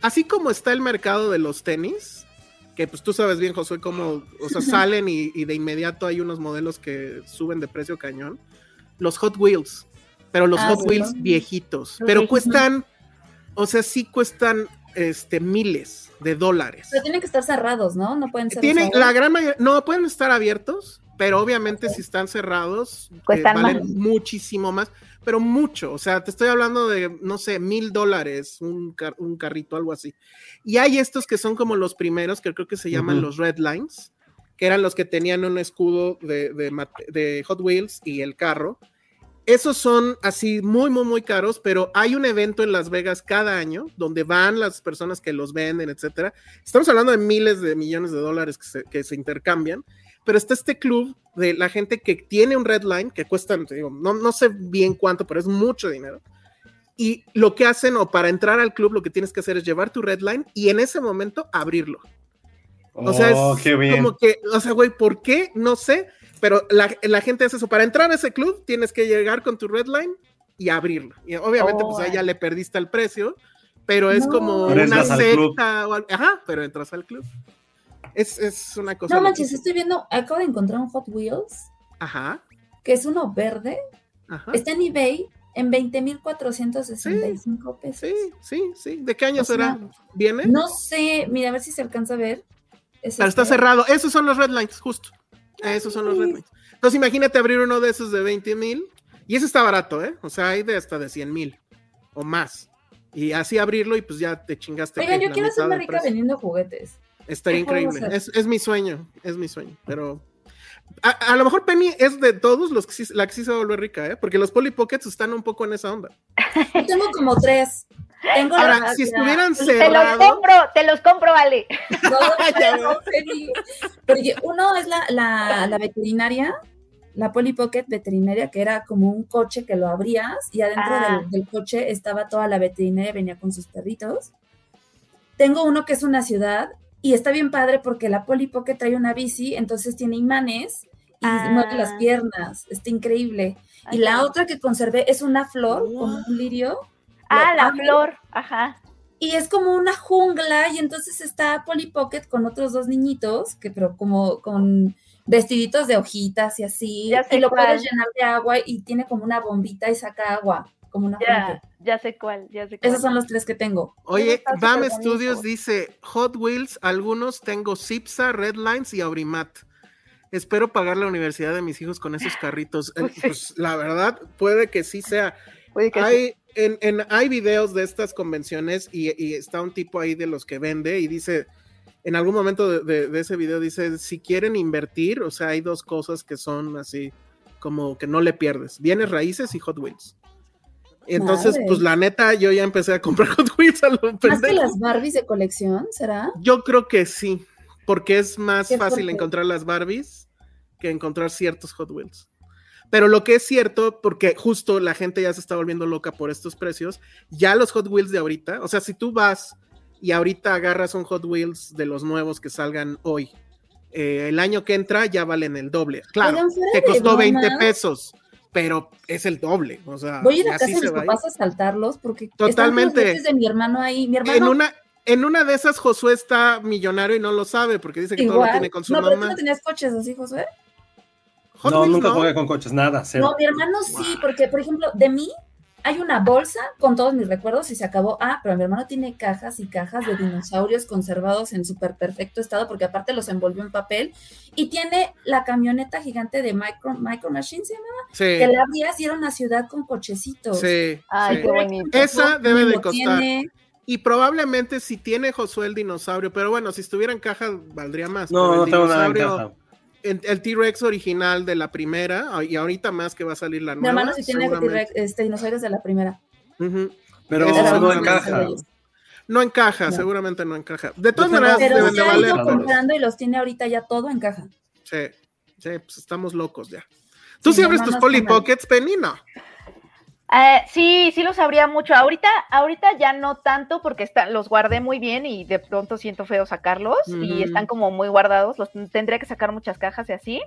Así como está el mercado de los tenis, que pues tú sabes bien, Josué, cómo, o sea, salen y, y de inmediato hay unos modelos que suben de precio cañón. Los Hot Wheels. pero los Ah, Hot sí. Wheels viejitos. Los Pero viejitos. cuestan, o sea, sí cuestan este, miles de dólares. Pero tienen que estar cerrados, ¿no? No pueden ser Tienen usados. la gran mayoría, no pueden estar abiertos, pero obviamente si están cerrados, eh, Cuestan valen más. muchísimo más, pero mucho. O sea, te estoy hablando de, no sé, mil dólares, un, car- un carrito, algo así. Y hay estos que son como los primeros, que creo que se llaman los Red Lines, que eran los que tenían un escudo de, de Hot Wheels y el carro. Esos son así muy, muy, muy caros, pero hay un evento en Las Vegas cada año donde van las personas que los venden, etcétera. Estamos hablando de miles de millones de dólares que se, que se intercambian, pero está este club de la gente que tiene un red line que cuesta, te digo, no, no sé bien cuánto, pero es mucho dinero. Y lo que hacen, o para entrar al club, lo que tienes que hacer es llevar tu red line y en ese momento abrirlo. O sea, Oh, es qué bien. como que, o sea, güey, ¿por qué? No sé, pero la, la gente hace eso. Para entrar a ese club tienes que llegar con tu red line y abrirlo. Y obviamente, pues ahí ya le perdiste el precio, pero es No. como Pero una secta o algo. Ajá, pero entras al club. Es, es una cosa. No manches, estoy viendo, acabo de encontrar un Hot Wheels, Ajá, que es uno verde, ajá. está en eBay en 20,465 pesos. Sí, sí, sí. ¿De qué año O sea, será? ¿Viene? No sé, mira, a ver si se alcanza a ver. Es Pero está este. cerrado. Esos son los red lines, justo. Esos son los red. Entonces imagínate abrir uno de esos de 20 mil. Y ese está barato, ¿eh? O sea, hay de hasta de 100 mil o más. Y así abrirlo y pues ya te chingaste. Oigan, yo quiero hacerme rica vendiendo juguetes. Estaría ¿Qué puedo increíble. Es, es mi sueño, es mi sueño. Pero a, a lo mejor Penny es de todos los que sí, la que sí se va a volver rica, ¿eh? Porque los Polly Pockets están un poco en esa onda. Yo tengo como tres. Tengo Ahora, la- si la- estuvieran Te los cerrados. compro, te los compro, vale. No, Ya no, feliz. Porque uno es la, la, la veterinaria, la Polly Pocket veterinaria, que era como un coche que lo abrías y adentro Ah. del, del coche estaba toda la veterinaria, venía con sus perritos. Tengo uno que es una ciudad y está bien padre porque la Polly Pocket trae una bici, entonces tiene imanes y Ah. mueve las piernas. Está increíble. Y Ay, la qué- otra que conservé es una flor, como un lirio. Ah, la flor. Ajá. y es como una jungla y entonces está Polly Pocket con otros dos niñitos, que pero como con vestiditos de hojitas y así, Ya sé y lo cuál. puedes llenar de agua y tiene como una bombita y saca agua, como una Ya, fuente. ya sé cuál, ya sé cuál. Esos son los tres que tengo. Oye, BAM Studios dice Hot Wheels, algunos tengo Cipsa, Redlines y Aurimat. Espero pagar la universidad de mis hijos con esos carritos. Eh, Pues la verdad, puede que sí sea. Puede que sí. En, en- hay videos de estas convenciones y, y está un tipo ahí de los que vende y dice, en algún momento de, de- de ese video dice, si quieren invertir, o sea, hay dos cosas que son así como que no le pierdes, bienes raíces y Hot Wheels. Entonces, Madre. pues la neta, yo ya empecé a comprar Hot Wheels a lo Más que las Barbies de colección, ¿será? Yo creo que sí, porque es más fácil encontrar las Barbies que encontrar ciertos Hot Wheels. Pero lo que es cierto, porque justo la gente ya se está volviendo loca por estos precios, ya los Hot Wheels de ahorita, o sea, si tú vas y ahorita agarras un Hot Wheels de los nuevos que salgan hoy, eh, el año que entra ya valen el doble. Claro, Oigan, te costó 20 broma, pesos, pero es el doble. O sea, Voy a ir a casa de mis papás a saltarlos porque Totalmente. están de mi hermano ahí. Mi hermano En una, en una de esas, Josué está millonario y no lo sabe porque dice que todo lo tiene con su no, pero tú mamá. no tenías coches así, Josué. Hot no, Wheels nunca no. jugué con coches, nada, cero. No, mi hermano sí, porque, por ejemplo, de mí hay una bolsa con todos mis recuerdos y se acabó. Ah, pero mi hermano tiene cajas y cajas de dinosaurios conservados en súper perfecto estado, porque aparte los envolvió en papel. Y tiene la camioneta gigante de Micro, Micro Machines, ¿se llamaba? Sí, Que la abrías y era una ciudad con cochecitos. sí, Ay, sí. qué bonito. Esa debe de costar. tiene. Y probablemente si tiene Josué el dinosaurio, pero bueno, si estuviera en caja valdría más. No, no tengo nada en caja. El- T-Rex original de la primera, y ahorita más que va a salir la Mi nueva. hermano sí tiene. T-Rex, este, dinosaurios de la primera. Pero Era no encaja. No encaja, No. seguramente no encaja. De todas maneras, Pero deben se de ha ido comprando y los tiene ahorita ya todo en caja. Sí, sí, pues estamos locos ya. ¿Tú Sí, sí mi abres tus Polly. Pockets, Penny? No. Eh, sí, sí los sabría mucho. Ahorita, ahorita ya no tanto porque está- los guardé muy bien y de pronto siento feo sacarlos y están como muy guardados. Los tendría que sacar muchas cajas y así,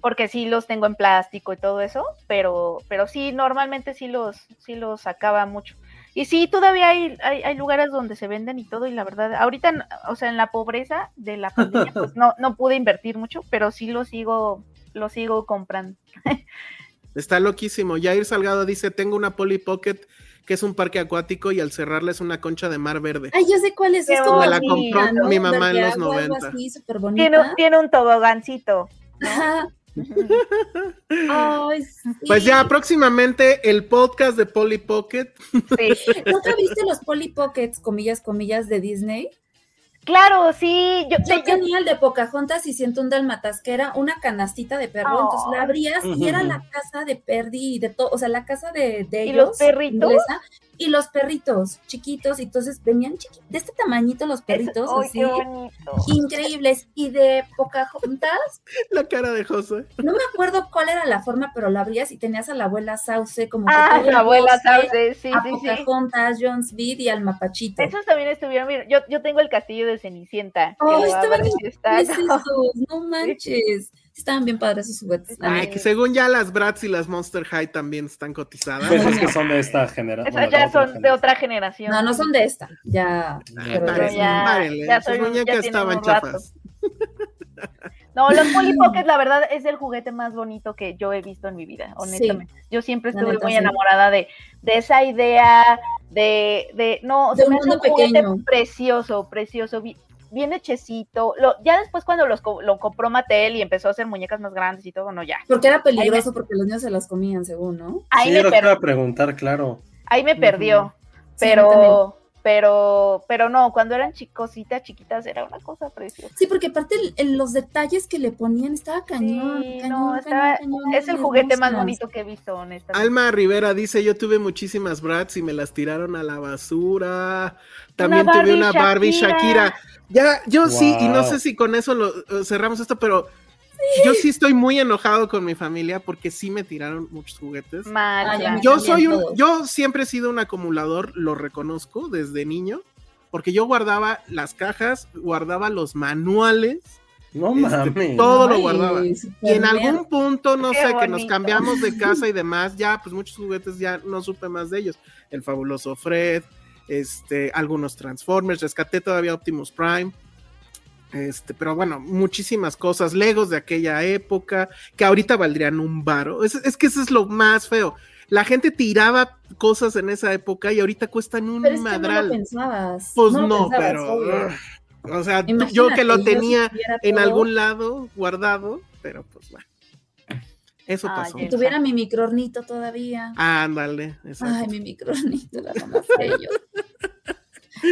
porque sí los tengo en plástico y todo eso, pero, pero sí, normalmente sí los, sí los sacaba mucho. Y sí, todavía hay, hay, hay lugares donde se venden y todo, y la verdad, ahorita, o sea, en la pobreza de la pandemia, pues no, no pude invertir mucho, pero sí lo sigo, lo sigo comprando. Está loquísimo. Jair Salgado dice, tengo una Polly Pocket que es un parque acuático y al cerrarla es una concha de mar verde. Ay, yo sé cuál es. Es como Me la compró ¿no? mi mamá en los agua, algo 90. así, súper Tiene, un- bonita. tiene un tobogancito. Sí. Pues ya próximamente el podcast de Polly Pocket. Sí. ¿Nunca viste los Polly Pockets, comillas, comillas, de Disney? Claro, sí. Yo, tenía el de Pocahontas y siento un dalmatas, que era una canastita de perro, Oh. entonces la abrías y era la casa de Perdi y de todo, o sea, la casa de, de ¿Y ellos. los perritos? inglesa, y los perritos chiquitos, y entonces venían chiqui- de este tamañito los perritos, Ay, así, increíbles. Y de Pocahontas, La cara de José. no me acuerdo cuál era la forma, pero la abrías y tenías a la abuela Sauce como que Ah, la abuela bosque, Sauce, sí, a sí, sí. Pocahontas, John Smith y al mapachito. Esos también estuvieron, mira, yo, yo tengo el castillo de Cenicienta. que Ay, lo estaban. No manches. Estaban bien padres esos juguetes. Ay, que según ya las Bratz y las Monster High también están cotizadas. Pues es que son de esta generación. Esos ya son de otra generación. No, no son de esta. Ya. Ay, pero ya- ya un- ya estaban chafas. No, los Polly Pocket, la verdad, es el juguete más bonito que yo he visto en mi vida, honestamente. Yo siempre estuve neta, muy sí. enamorada de, de esa idea, de, de no, De se un me hace un mundo juguete pequeño. precioso, precioso, bi- bien hechecito. Lo, ya después cuando los, lo compró Mattel y empezó a hacer muñecas más grandes y todo, no, ya. Porque era peligroso porque los niños se las comían, según, ¿no? Ahí, Sí, me, lo per- iba a preguntar, claro. ahí me perdió, pero, pero, pero no, cuando eran chicositas, chiquitas, era una cosa preciosa. Sí, porque aparte el- el- los detalles que le ponían estaba cañón. Sí, cañón, no, cañón, estaba- cañón, es el juguete más bonito que he visto, honestamente. Alma Rivera dice, yo tuve muchísimas Bratz y me las tiraron a la basura. También tuve una Barbie Shakira. Shakira. Ya, yo sí, y no sé si con eso lo cerramos esto, pero yo sí estoy muy enojado con mi familia porque sí me tiraron muchos juguetes. Yo soy un, yo siempre he sido un acumulador, lo reconozco desde niño, porque yo guardaba las cajas, guardaba los manuales, No Este, mames. todo lo guardaba. Y en algún punto, no Qué sé, que nos cambiamos de casa y demás, ya, pues muchos juguetes ya no supe más de ellos. El fabuloso Fred, este, algunos Transformers, rescaté todavía Optimus Prime. Este, pero bueno, muchísimas cosas, Legos de aquella época, que ahorita valdrían un varo. Es, es que eso es lo más feo. La gente tiraba cosas en esa época y ahorita cuestan un Pero es que no madral. lo pensabas. pues no, pensabas, pero. obvio. O sea, Imagínate, yo que lo tenía en todo, algún lado guardado, pero pues bueno. Eso Ah, pasó. Si tuviera mi microornito todavía. Ándale, exacto. Ay, mi microornito, la mamá sello.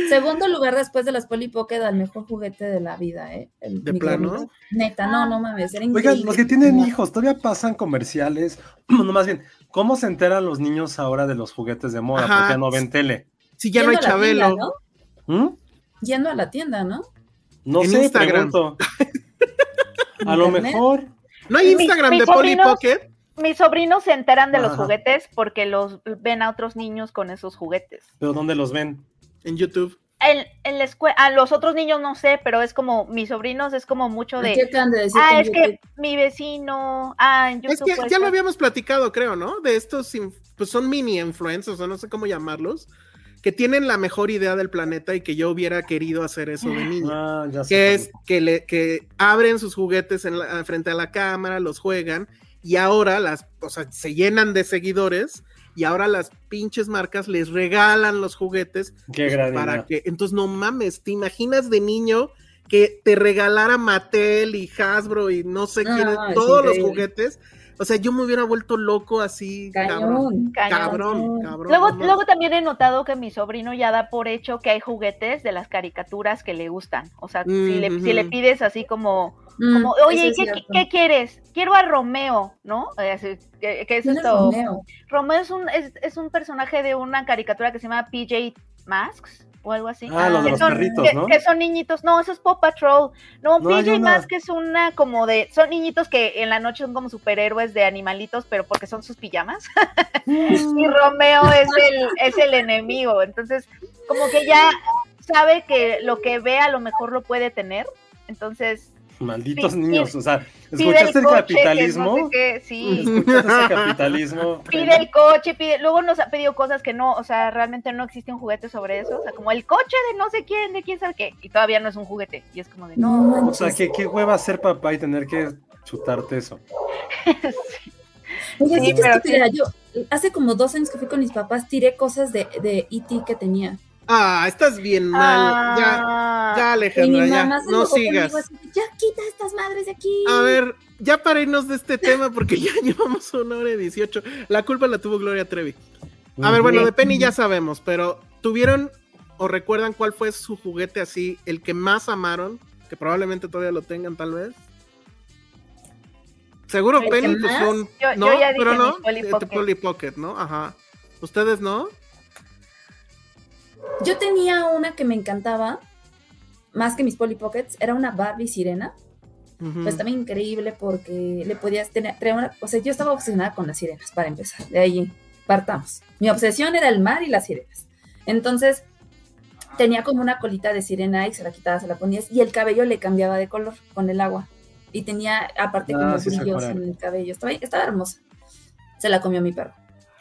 Segundo lugar después de las Polly Pocket al mejor juguete de la vida, ¿eh? El ¿De plano? Neta, no, no mames, era increíble. Oigan, los que tienen hijos, todavía pasan comerciales. No, más bien, ¿cómo se enteran los niños ahora de los juguetes de moda? Ajá. Porque ya no ven tele. Si ya no hay Yendo a la tienda, Chabelo. ¿no? ¿Mm? Yendo a la tienda, ¿no? No En sé, Instagram. pregunto. A lo mejor. ¿No hay Instagram de Polly sobrinos- Pocket? Mis sobrinos se enteran de los juguetes porque los ven a otros niños con esos juguetes. ¿Pero dónde los ven? En YouTube. En, en la escuela, a los otros niños no sé, pero es como, mis sobrinos es como mucho ¿Qué de, de decir? ah, es YouTube? que mi vecino, ah, en YouTube. Es que puede ya lo ser". habíamos platicado, creo, ¿no? De estos, pues son mini influencers, o no sé cómo llamarlos, que tienen la mejor idea del planeta y que yo hubiera querido hacer eso de niño. Ah, ya sé. que es que, le, que abren sus juguetes en la- frente a la cámara, los juegan y ahora las, o sea, se llenan de seguidores y ahora las pinches marcas les regalan los juguetes Qué gran para que, entonces no mames, ¿te imaginas de niño que te regalara Mattel y Hasbro y no sé Ah, quién, todos los juguetes? O sea, yo me hubiera vuelto loco así, cabrón. Cañón. Cañón. Cabrón, cabrón. Luego, no luego también he notado que mi sobrino ya da por hecho que hay juguetes de las caricaturas que le gustan. O sea, si, le, si le pides así como, Mm, como oye, ¿qué, qué quieres? Quiero a Romeo, ¿no? Eh, ¿Qué, qué es ¿Quién es esto? Romeo? Romeo es un, es, es un personaje de una caricatura que se llama PJ Masks o algo así. Ah, los de Que los son- perritos, que, ¿no? que son niñitos. No, eso es Paw Patrol. No, No, PJ una- Masks es una como de. Son niñitos que en la noche son como superhéroes de animalitos, pero porque son sus pijamas. y Romeo es el, es el enemigo. Entonces, como que ya sabe que lo que ve a lo mejor lo puede tener. Entonces, Malditos niños, o sea, ¿escuchaste el, coche, capitalismo? no sé qué, sí. ¿Escuchaste ese capitalismo? Pide el coche, pide, luego nos ha pedido cosas que no, o sea, realmente no existe un juguete sobre eso, o sea, como el coche de no sé quién, de quién sabe qué, y todavía no es un juguete, y es como de no, No O sea. ¿qué, qué hueva ser papá y tener que chutarte eso. Oye, Sí, sí, pero. Yo, hace como dos años que fui con mis papás, tiré cosas de, de E.T. que tenía. Ah, estás bien mal. Ya, Ah, ya, Y Alejandra, mi ya. mamá se No sigas. conmigo así, ya quita estas madres de aquí. A ver, ya para irnos de este tema, porque ya llevamos una hora y dieciocho. La culpa la tuvo Gloria Trevi. A ver, bueno, de Penny ya sabemos, pero ¿tuvieron o recuerdan cuál fue su juguete así, el que más amaron? Que probablemente todavía lo tengan, tal vez. Seguro ¿El que Penny, pues. Yo- no, yo ya pero no. Polly eh, Pocket. Pocket, ¿no? Ajá. ¿Ustedes no? Yo tenía una que me encantaba, más que mis Polly Pockets, era una Barbie sirena. Pues también increíble porque le podías tener, una, o sea, yo estaba obsesionada con las sirenas, para empezar, de ahí partamos. Mi obsesión era el mar y las sirenas. Entonces, tenía como una colita de sirena y se la quitabas, se la ponías, y el cabello le cambiaba de color con el agua. Y tenía, aparte, Ah, como sí brillos en el cabello. Estaba, estaba hermosa. Se la comió mi perro.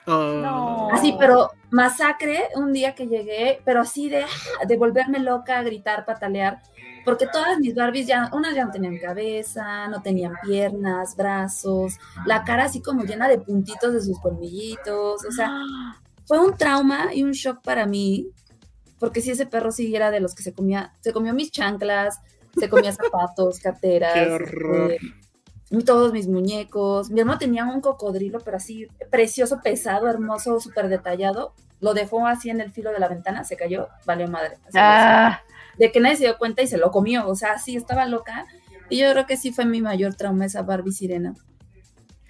No. Así, pero masacre un día que llegué, pero así de, ah, de volverme loca, gritar, patalear, porque todas mis Barbies ya, unas ya no tenían cabeza, no tenían piernas, brazos, la cara así como llena de puntitos de sus colmillitos, o sea, fue un trauma y un shock para mí, porque si ese perro siguiera de los que se comía, se comió mis chanclas, se comía zapatos, carteras, Qué horror. este, todos mis muñecos. Mi hermano tenía un cocodrilo, pero así precioso, pesado, hermoso, súper detallado. Lo dejó así en el filo de la ventana, se cayó, valió madre. Así, Ah, De que nadie se dio cuenta y se lo comió, o sea, sí, estaba loca. Y yo creo que sí fue mi mayor trauma esa Barbie sirena.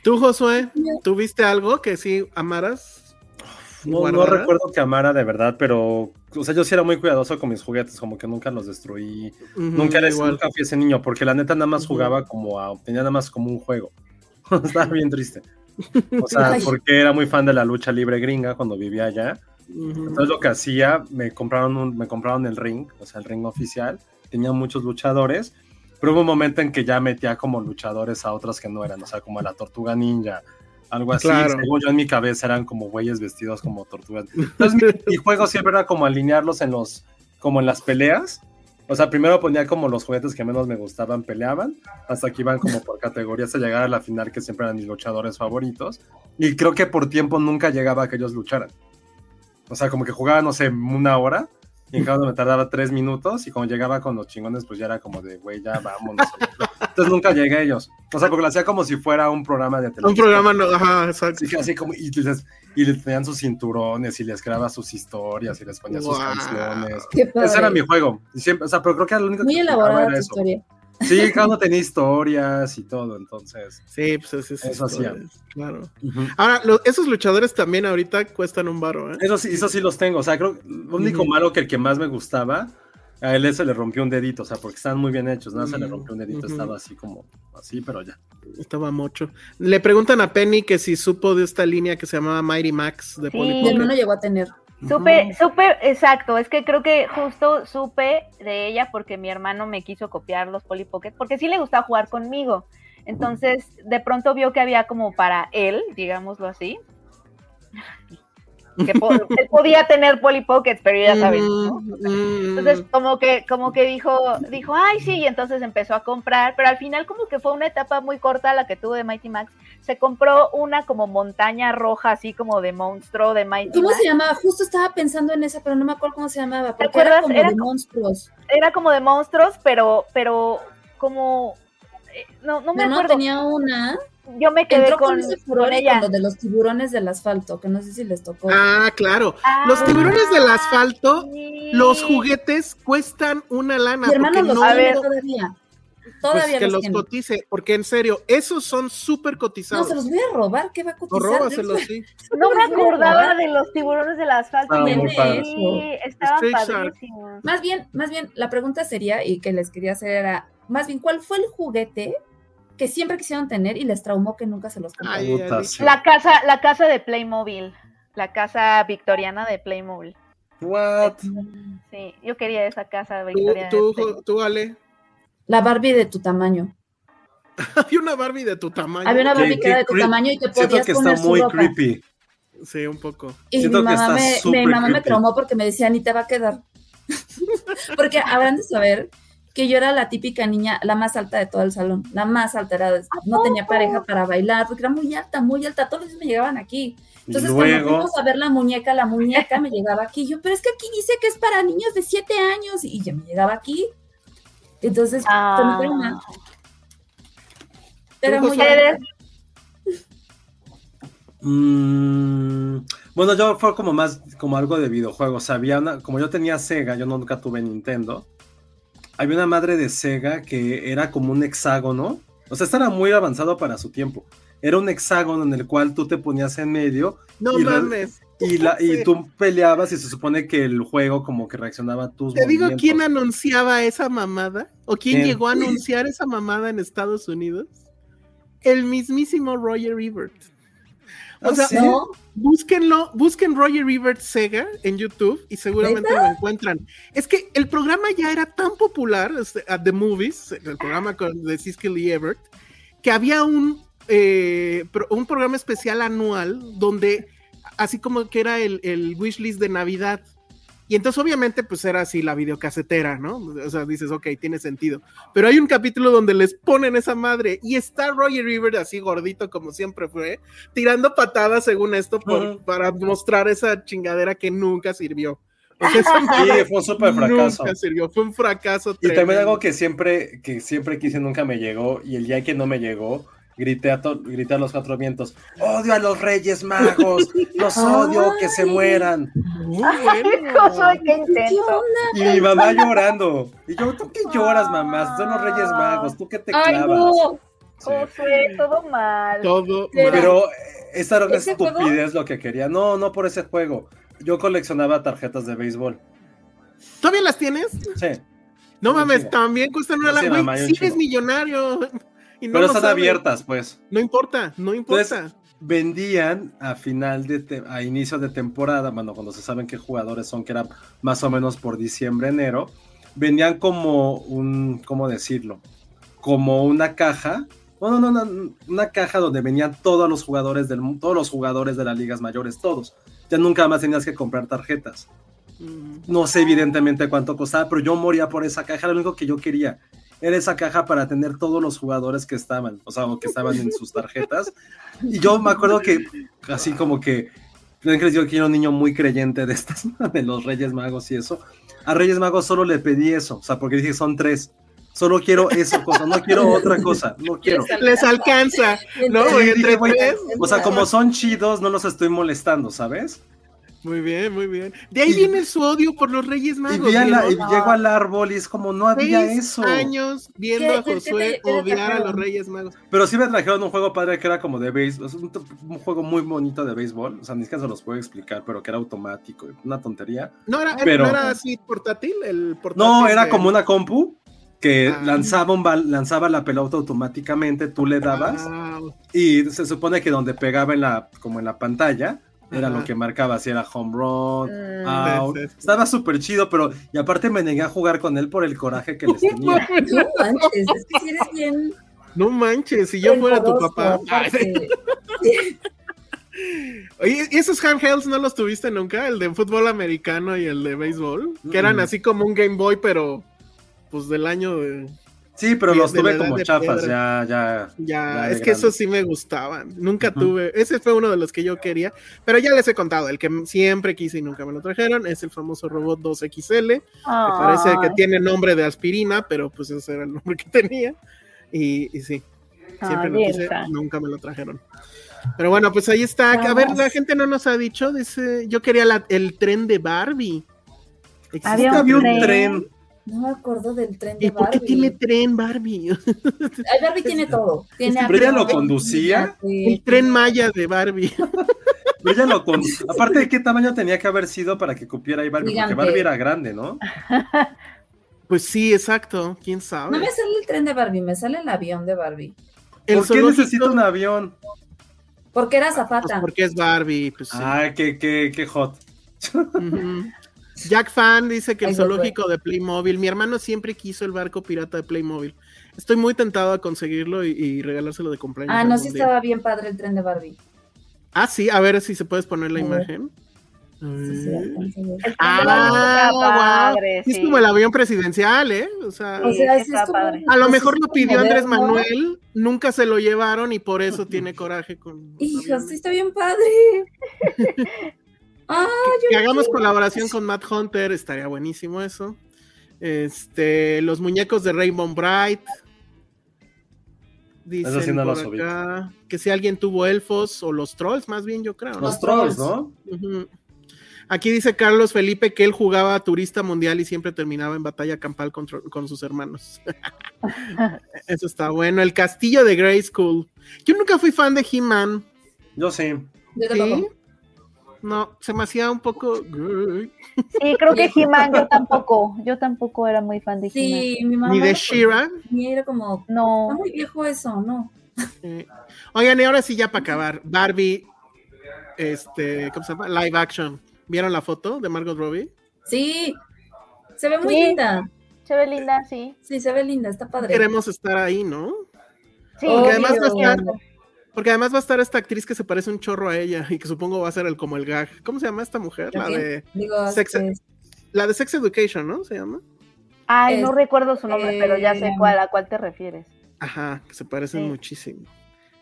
¿Tú, Josué, tuviste algo que sí amaras? No, no recuerdo que amara de verdad, pero, o sea, yo sí era muy cuidadoso con mis juguetes, como que nunca los destruí. Ujú, nunca, eres, igual. nunca fui ese niño, porque la neta nada más jugaba como a, tenía nada más como un juego. Estaba bien triste. O sea, porque era muy fan de la lucha libre gringa cuando vivía allá. Entonces lo que hacía, me compraron, un- me compraron el ring, o sea, el ring oficial. Tenía muchos luchadores, pero hubo un momento en que ya metía como luchadores a otras que no eran, o sea, como a la tortuga ninja, algo así. Claro. Según yo en mi cabeza eran como güeyes vestidos como tortugas. Entonces mi, mi juego siempre era como alinearlos en los, como en las peleas. O sea, primero ponía como los juguetes que menos me gustaban peleaban, hasta que iban como por categorías a llegar a la final, que siempre eran mis luchadores favoritos. Y creo que por tiempo nunca llegaba a que ellos lucharan. O sea, como que jugaba, no sé, una hora, y en cada uno me tardaba tres minutos, y cuando llegaba con los chingones, pues ya era como de, güey, ya vámonos. Entonces nunca llegué a ellos. O sea, porque lo hacía como si fuera un programa de Un televisión. programa, no, ajá, exacto. Así, así como, y les, y les tenían sus cinturones, y les grababa sus historias, y les ponía sus canciones. Qué padre. Ese era mi juego. Y siempre, o sea, pero creo que lo único Muy que elaborada era tu eso. historia. Sí, cada uno tenía historias y todo, entonces. Sí, pues es, es- Eso hacía. Claro. Ahora, lo- esos luchadores también ahorita cuestan un baro, ¿eh? Eso sí, eso sí los tengo. O sea, creo que lo único malo que el que más me gustaba, a él se le rompió un dedito, o sea, porque estaban muy bien hechos, nada, se le rompió un dedito, estaba así como así, pero ya. Estaba mucho. Le preguntan a Penny que si supo de esta línea que se llamaba Mighty Max de Sí. Pocket. hermano llegó a tener. Supe, supe, exacto, es que creo que justo supe de ella porque mi hermano me quiso copiar los Polly Pocket, porque sí le gustaba jugar conmigo. Entonces, de pronto vio que había como para él, digámoslo así, que po- él podía tener Polly Pockets, pero ya ¿no? Mm, Entonces, como que, como que dijo, dijo, ay, sí, y entonces empezó a comprar, pero al final como que fue una etapa muy corta la que tuvo de Mighty Max. Se compró una como montaña roja, así como de monstruo de Mighty ¿Cómo Max. se llamaba? Justo estaba pensando en esa, pero no me acuerdo cómo se llamaba. ¿Te Porque era como Era de como- monstruos. Era como de monstruos, pero, pero como, eh, no, no me hermano acuerdo. tenía una. Yo me quedé Entró con, con, ella. con lo de los tiburones del asfalto, que no sé si les tocó. Ah, claro. Ah, Los tiburones del asfalto, sí. los juguetes cuestan una lana. Mi hermano los no, A ver. todavía. pues, Todavía que los los cotice, porque en serio, esos son súper No, cotizados. se los voy a robar. ¿Qué va a cotizar? róbaselos, sí. No me acordaba de los tiburones del asfalto. Estaban Sí, padrísimos. Más bien, más bien, la pregunta sería, y que les quería hacer era, más bien, ¿cuál fue el juguete que siempre quisieron tener y les traumó que nunca se los compraron? La casa, la casa de Playmobil. La casa victoriana de Playmobil. What? Sí, yo quería esa casa Tú, victoriana. tú, tú, Ale. La Barbie de tu tamaño. Había una Barbie de tu tamaño. Había una Barbie que era de tu tamaño y te Siento podías que está poner muy ropa. creepy. Sí, un poco. Y mi Siento que mamá, está me, mi mamá me traumó porque me decía, ni te va a quedar. porque habrán de saber que yo era la típica niña, la más alta de todo el salón, la más alta, era, no tenía pareja para bailar, porque era muy alta, muy alta, todos los días me llegaban aquí. Entonces, cuando fuimos a ver la muñeca, la muñeca me llegaba aquí. Yo, pero es que aquí dice que es para niños de 7 años. Y ya me llegaba aquí. Entonces, ah. Pero muy mm, bueno, yo fue como más como algo de videojuegos. Había una, como yo tenía Sega, yo nunca tuve Nintendo. Había una madre de Sega que era como un hexágono. O sea, estaba muy avanzado para su tiempo era un hexágono en el cual tú te ponías en medio. No y mames. Y, la, y tú peleabas y se supone que el juego como que reaccionaba a tus Te digo quién anunciaba esa mamada o quién llegó a anunciar esa mamada en Estados Unidos. El mismísimo Roger Ebert. O ¿Ah, sea, búsquenlo, busquen Roger Ebert Sega en YouTube y seguramente lo encuentran. Es que el programa ya era tan popular, este, The Movies, el programa de Siskel y Ebert, que había un eh, un programa especial anual donde, así como que era el, el wishlist de Navidad. Y entonces obviamente pues era así la videocasetera, ¿no? O sea, dices, ok, tiene sentido. Pero hay un capítulo donde les ponen esa madre y está Roger River así gordito como siempre fue, tirando patadas según esto para mostrar esa chingadera que nunca sirvió. sí, fue un súper fracaso. Nunca sirvió, fue un fracaso. Y también algo que siempre, que siempre quise nunca me llegó y el día que no me llegó grité a, grité a los cuatro vientos, odio a los reyes magos, los odio, que se mueran. Y mi mamá llorando. Y yo, ¿tú qué lloras, mamá? Son los reyes magos, ¿tú qué te clavas? No. todo mal. Todo Pero esa era una estupidez lo que quería. No, no por ese juego. Yo coleccionaba tarjetas de béisbol. ¿Todavía las tienes? Sí. No mames, también cuestan una la Sí, eres millonario. Pero están abiertas, pues. No importa, no importa. vendían a final de a inicio de temporada, bueno, cuando se saben qué jugadores son, que era más o menos por diciembre, enero, vendían como un, ¿cómo decirlo? Como una caja, no, no, no, una caja donde venían todos los jugadores del todos los jugadores de las ligas mayores, todos. Ya nunca más tenías que comprar tarjetas. Mm. No sé evidentemente cuánto costaba, pero yo moría por esa caja, era lo único que yo quería era esa caja para tener todos los jugadores que estaban, o sea, que estaban en sus tarjetas. Y yo me acuerdo que, así como que, yo que era un niño muy creyente de estas, de los Reyes Magos y eso. A Reyes Magos solo le pedí eso, o sea, porque dije, son tres. Solo quiero esa cosa, no quiero otra cosa, no quiero. Les alcanza, ¿no? o sea, como son chidos, no los estoy molestando, ¿sabes? Muy bien, muy bien. De ahí viene su odio por los Reyes Magos. Y, llego al árbol y es como, no había eso. años viendo a Josué odiar a los Reyes Magos. Pero sí me trajeron un juego padre que era como de béisbol, un, un, juego muy bonito de béisbol. O sea, ni siquiera se los puedo explicar, pero que era automático, una tontería. No era, pero... ¿no era así portátil, el portátil. No, era como una compu que ah. lanzaba, un lanzaba la pelota automáticamente, tú le dabas ah. y se supone que donde pegaba en la, como en la pantalla, era lo que marcaba si era home run, mm. out. Estaba súper chido, pero y aparte me negué a jugar con él por el coraje que les tenía. No manches, es que si eres bien. No manches, si yo fuera tu papá. Oye, ¿y esos handhelds no los tuviste nunca? El de fútbol americano y el de béisbol, que eran mm. así como un Game Boy, pero pues del año de Sí, pero los tuve como chafas, ya, ya. Ya, es que esos sí me gustaban. Nunca tuve. Ese fue uno de los que yo quería. Pero ya les he contado, el que siempre quise y nunca me lo trajeron es el famoso robot 2XL. Que parece que tiene nombre de aspirina, pero pues ese era el nombre que tenía. Y, sí, siempre lo quise, nunca me lo trajeron. Pero bueno, pues ahí está. A ver, la gente no nos ha dicho. Dice, yo quería el tren de Barbie. Había un, tren no me acuerdo del tren de ¿Y por qué tiene tren Barbie? Barbie tiene todo. Tiene ¿Pero ella lo conducía? El tren Maya de Barbie. ella lo Aparte, ¿de qué tamaño tenía que haber sido para que cupiera ahí Barbie? Porque Barbie era grande, ¿no? Pues sí, exacto. ¿Quién sabe? No me sale el tren de Barbie, me sale el avión de Barbie. ¿Por qué necesito un avión? Porque era zapata. Pues porque es Barbie. Pues Ah, qué, qué, qué hot. Jack Fan dice que el zoológico de Playmobil. Mi hermano siempre quiso el barco pirata de Playmobil. Estoy muy tentado a conseguirlo y, regalárselo de cumpleaños. Ah, no, sí estaba bien padre el tren de Barbie. Ah, sí, a ver si se puedes poner la imagen. Ah, Es como el avión presidencial, ¿eh? O sea, a lo mejor lo pidió Andrés Manuel, nunca se lo llevaron y por eso tiene coraje con. Hijos, sí está bien padre. ah, que, hagamos colaboración con Matt Hunter, estaría buenísimo eso. Este, los muñecos de Rainbow Bright. Dicen por acá que si alguien tuvo elfos o los trolls, más bien yo creo. Los, trolls, ¿no? Aquí dice Carlos Felipe que él jugaba turista mundial y siempre terminaba en batalla campal con, sus hermanos. Eso está bueno. El castillo de Grey School. Yo nunca fui fan de He-Man. Yo sí. ¿Sí? No, se me hacía un poco. Sí, creo que He-Man yo tampoco. Yo tampoco era muy fan de He-Man. Sí, mi mamá. Ni de Shira. Ni era como. No. Está muy viejo eso, ¿no? Oigan, y ahora sí, ya para acabar. Barbie, este, ¿cómo se llama? Live action. ¿Vieron la foto de Margot Robbie? Sí, se ve muy linda. Se ve linda, sí. Sí, se ve linda, está padre. Queremos estar ahí, ¿no? Sí, porque además, va a estar, porque además va a estar esta actriz que se parece un chorro a ella y que supongo va a ser el como el gag. ¿Cómo se llama esta mujer? La de Sex, la de Sex Education, ¿no? Se llama. Ay, no recuerdo su nombre, pero ya sé cuál, a cuál te refieres. Ajá, que se parecen muchísimo.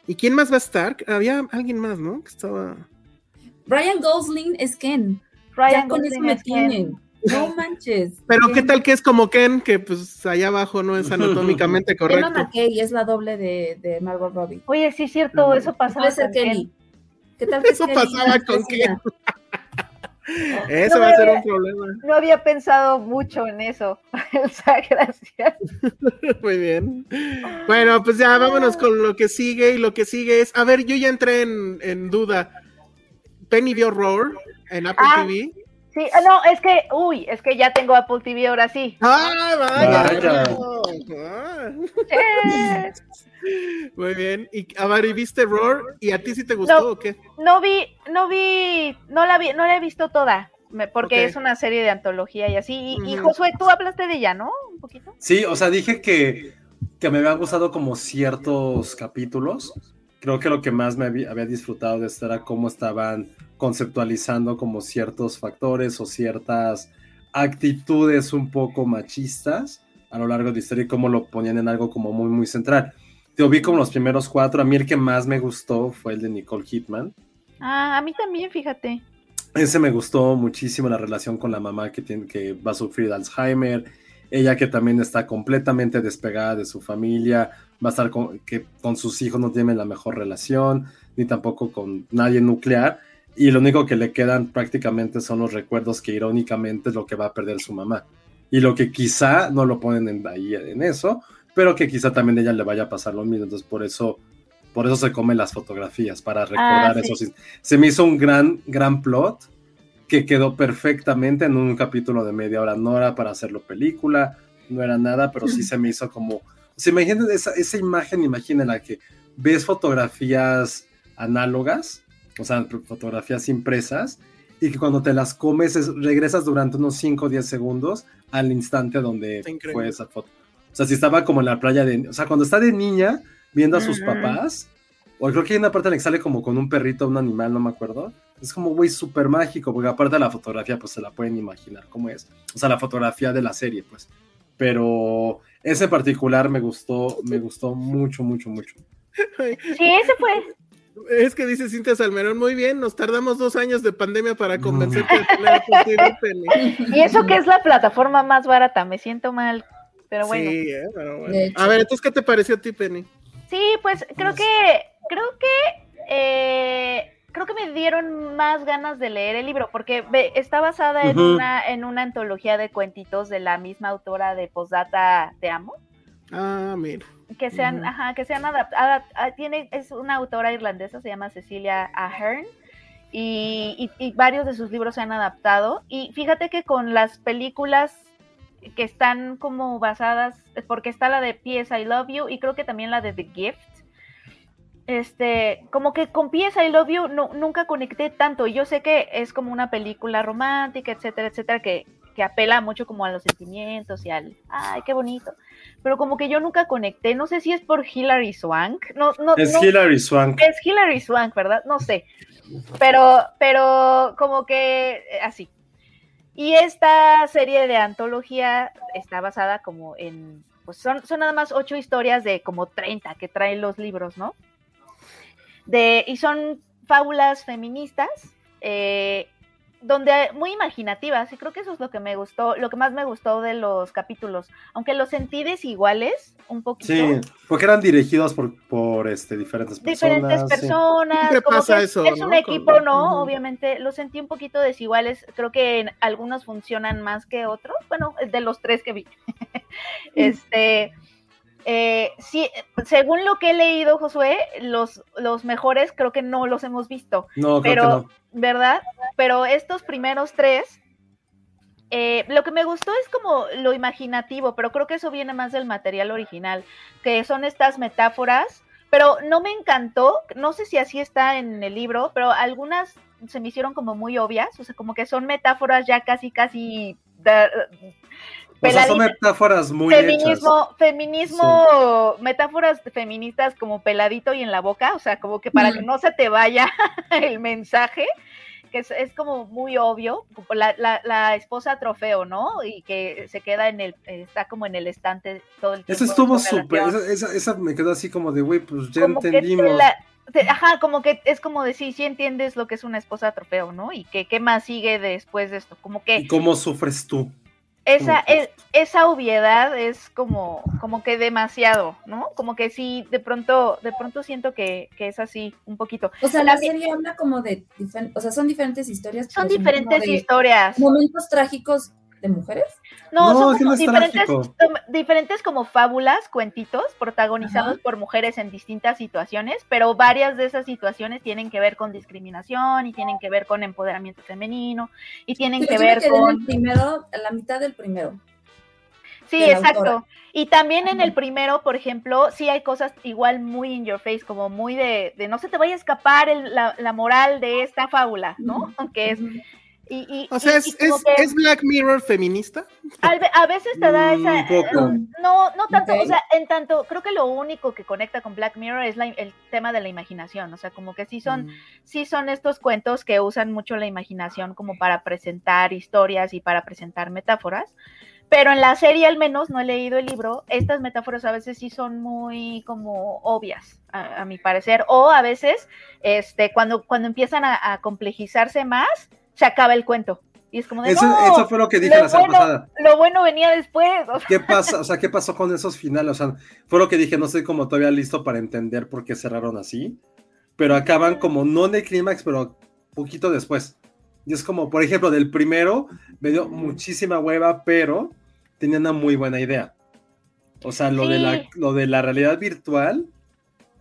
¿Y quién más va a estar? Había alguien más, ¿no? Que estaba. Ryan Gosling es Ken. Ryan con eso me tienen. No manches. Pero qué tal que es como Ken, que pues allá abajo no es anatómicamente correcto. Emma McKay es la doble de, de Margot Robbie. Oye, sí es cierto, eso pasaba con Ken. ¿Qué tal que eso pasaba con Ken? Eso va a ser un problema. No había pensado mucho en eso. gracias. Muy bien. Bueno, pues ya vámonos con lo que sigue. Y lo que sigue es. A ver, yo ya entré en, en duda. Penny vio Roar en Apple ah, TV. Sí, ah, no, es que, uy, es que ya tengo Apple TV ahora sí. ¡Ah, vaya! Muy bien. Y a ver, viste Roar? ¿Y a ti sí te gustó o qué? No vi, no vi, no la vi, no la he visto toda. Porque es una serie de antología y así. Y, Josué, tú hablaste de ella, ¿no? Un poquito. Sí, o sea, dije que, que me habían gustado como ciertos capítulos creo que lo que más me había, disfrutado de esto era cómo estaban conceptualizando como ciertos factores o ciertas actitudes un poco machistas a lo largo de la historia y cómo lo ponían en algo como muy, muy central. Te vi como los primeros cuatro. A mí el que más me gustó fue el de Nicole Hitman. Ah, a mí también, fíjate. Ese me gustó muchísimo la relación con la mamá que, tiene, que va a sufrir Alzheimer. Ella que también está completamente despegada de su familia va a estar con, que con sus hijos no tiene la mejor relación, ni tampoco con nadie nuclear, y lo único que le quedan prácticamente son los recuerdos que irónicamente es lo que va a perder su mamá. Y lo que quizá no lo ponen en, ahí en eso, pero que quizá también a ella le vaya a pasar lo mismo. Entonces por eso, por eso se comen las fotografías, para recordar ah, eso. Se me hizo un gran, gran plot que quedó perfectamente en un capítulo de media hora. No era para hacerlo película, no era nada, pero sí se me hizo como se imaginen esa, esa imagen, imagínenla que ves fotografías análogas, o sea, fotografías impresas, y que cuando te las comes regresas durante unos 5 o 10 segundos al instante donde fue esa foto. O sea, si estaba como en la playa de... O sea, cuando está de niña viendo a sus papás, o creo que hay una parte en la que sale como con un perrito, un animal, no me acuerdo. Es como, güey, súper mágico, porque aparte de la fotografía, pues se la pueden imaginar cómo es. O sea, la fotografía de la serie, pues. Pero ese particular me gustó, me gustó mucho, mucho, mucho. Sí, ese fue. Es que dice Cintia Salmerón, muy bien, nos tardamos dos años de pandemia para convencerte de tener Y eso que es la plataforma más barata, me siento mal, pero bueno. Sí, eh, pero bueno. A ver, entonces, ¿qué te pareció a ti, Penny? Sí, pues creo que, creo que eh, creo que me dieron más ganas de leer el libro, porque está basada en, una, en una antología de cuentitos de la misma autora de Posdata Te Amo. Ah, mira. Que sean, ajá, que sean adaptadas. Ah, tiene, es una autora irlandesa, se llama Cecilia Ahern. Y, y, varios de sus libros se han adaptado. Y fíjate que con las películas que están como basadas, porque está la de P.S. I Love You y creo que también la de The Gift, este, como que con Pieza y Love You no, nunca conecté tanto. Yo sé que es como una película romántica, etcétera, etcétera, que, que apela mucho como a los sentimientos y al, ay, qué bonito. Pero como que yo nunca conecté, no sé si es por Hilary Swank. No, no, Es no- Hilary Swank. es Hilary Swank, ¿verdad? No sé. Pero, pero como que eh, así. Y esta serie de antología está basada como en, pues son, son nada más ocho historias de como 30 que traen los libros, ¿no? De, y son fábulas feministas, eh, donde muy imaginativas, y creo que eso es lo que me gustó, lo que más me gustó de los capítulos, aunque los sentí desiguales un poquito Sí, porque eran dirigidos por, por este, diferentes personas. diferentes sí. personas. Como pasa que eso, es ¿no? un Con- equipo, ¿no? Obviamente lo sentí un poquito desiguales. Creo que en algunos funcionan más que otros. Bueno, de los tres que vi. este. Eh, sí, según lo que he leído, Josué, los, los mejores creo que no los hemos visto. No, creo pero, que no. ¿verdad? Pero estos primeros tres, eh, lo que me gustó es como lo imaginativo, pero creo que eso viene más del material original, que son estas metáforas, pero no me encantó, no sé si así está en el libro, pero algunas se me hicieron como muy obvias, o sea, como que son metáforas ya casi, casi... O sea, son metáforas muy hechas. feminismo, feminismo, metáforas feministas como peladito y en la boca, o sea, como que para que no se te vaya el mensaje, que es, es como muy obvio, como la, la, la esposa trofeo, ¿no? Y que se queda en el, está como en el estante todo el tiempo. Eso estuvo súper. Esa, esa, esa me quedó así como de, güey, pues ya Como entendimos. la- te- ajá, como que es como decir, sí entiendes lo que es una esposa trofeo, ¿no? Y que qué más sigue después de esto, como que ¿Y cómo sufres tú? Esa, es- esa obviedad es como, como que demasiado, ¿no? Como que sí, de pronto, de pronto siento que, que es así, un poquito. O sea, la serie habla como de, o sea, son diferentes historias. Son diferentes de historias. Momentos trágicos de mujeres. No, No, son como no diferentes, diferentes como fábulas, cuentitos, protagonizados Ajá. por mujeres en distintas situaciones, pero varias de esas situaciones tienen que ver con discriminación y tienen que ver con empoderamiento femenino y tienen Sí, que yo me ver quedé en con... el primero, a la mitad del primero. Sí, exacto. autora. Y también en el primero, por ejemplo, sí hay cosas igual muy in your face, como muy de, de no se te vaya a escapar el- la, la moral de esta fábula, ¿no? Aunque es... Y, y- O sea, y- ¿es, es, que es Black Mirror feminista? a veces te da Mm, esa... un poco. eh, No, no tanto, Ok. o sea, en tanto, creo que lo único que conecta con Black Mirror es la- el tema de la imaginación, o sea, como que sí son Mm. sí son estos cuentos que usan mucho la imaginación como para presentar historias y para presentar metáforas. Pero en la serie al menos, no he leído el libro, estas metáforas a veces sí son muy como obvias, a, a mi parecer. O a veces, este, cuando, cuando empiezan a, a complejizarse más, se acaba el cuento. Y es como de, Eso, "No, eso fue lo que dije lo la semana bueno- pasada. Lo bueno venía después. o sea, ¿Qué pasa? O sea, ¿qué pasó con esos finales? O sea, fue lo que dije, no estoy como todavía listo para entender por qué cerraron así, pero acaban como no en el clímax, pero poquito después. Y es como, por ejemplo, del primero me dio muchísima hueva, pero tenía una muy buena idea. O sea, lo, de, la, Sí. lo de la realidad virtual,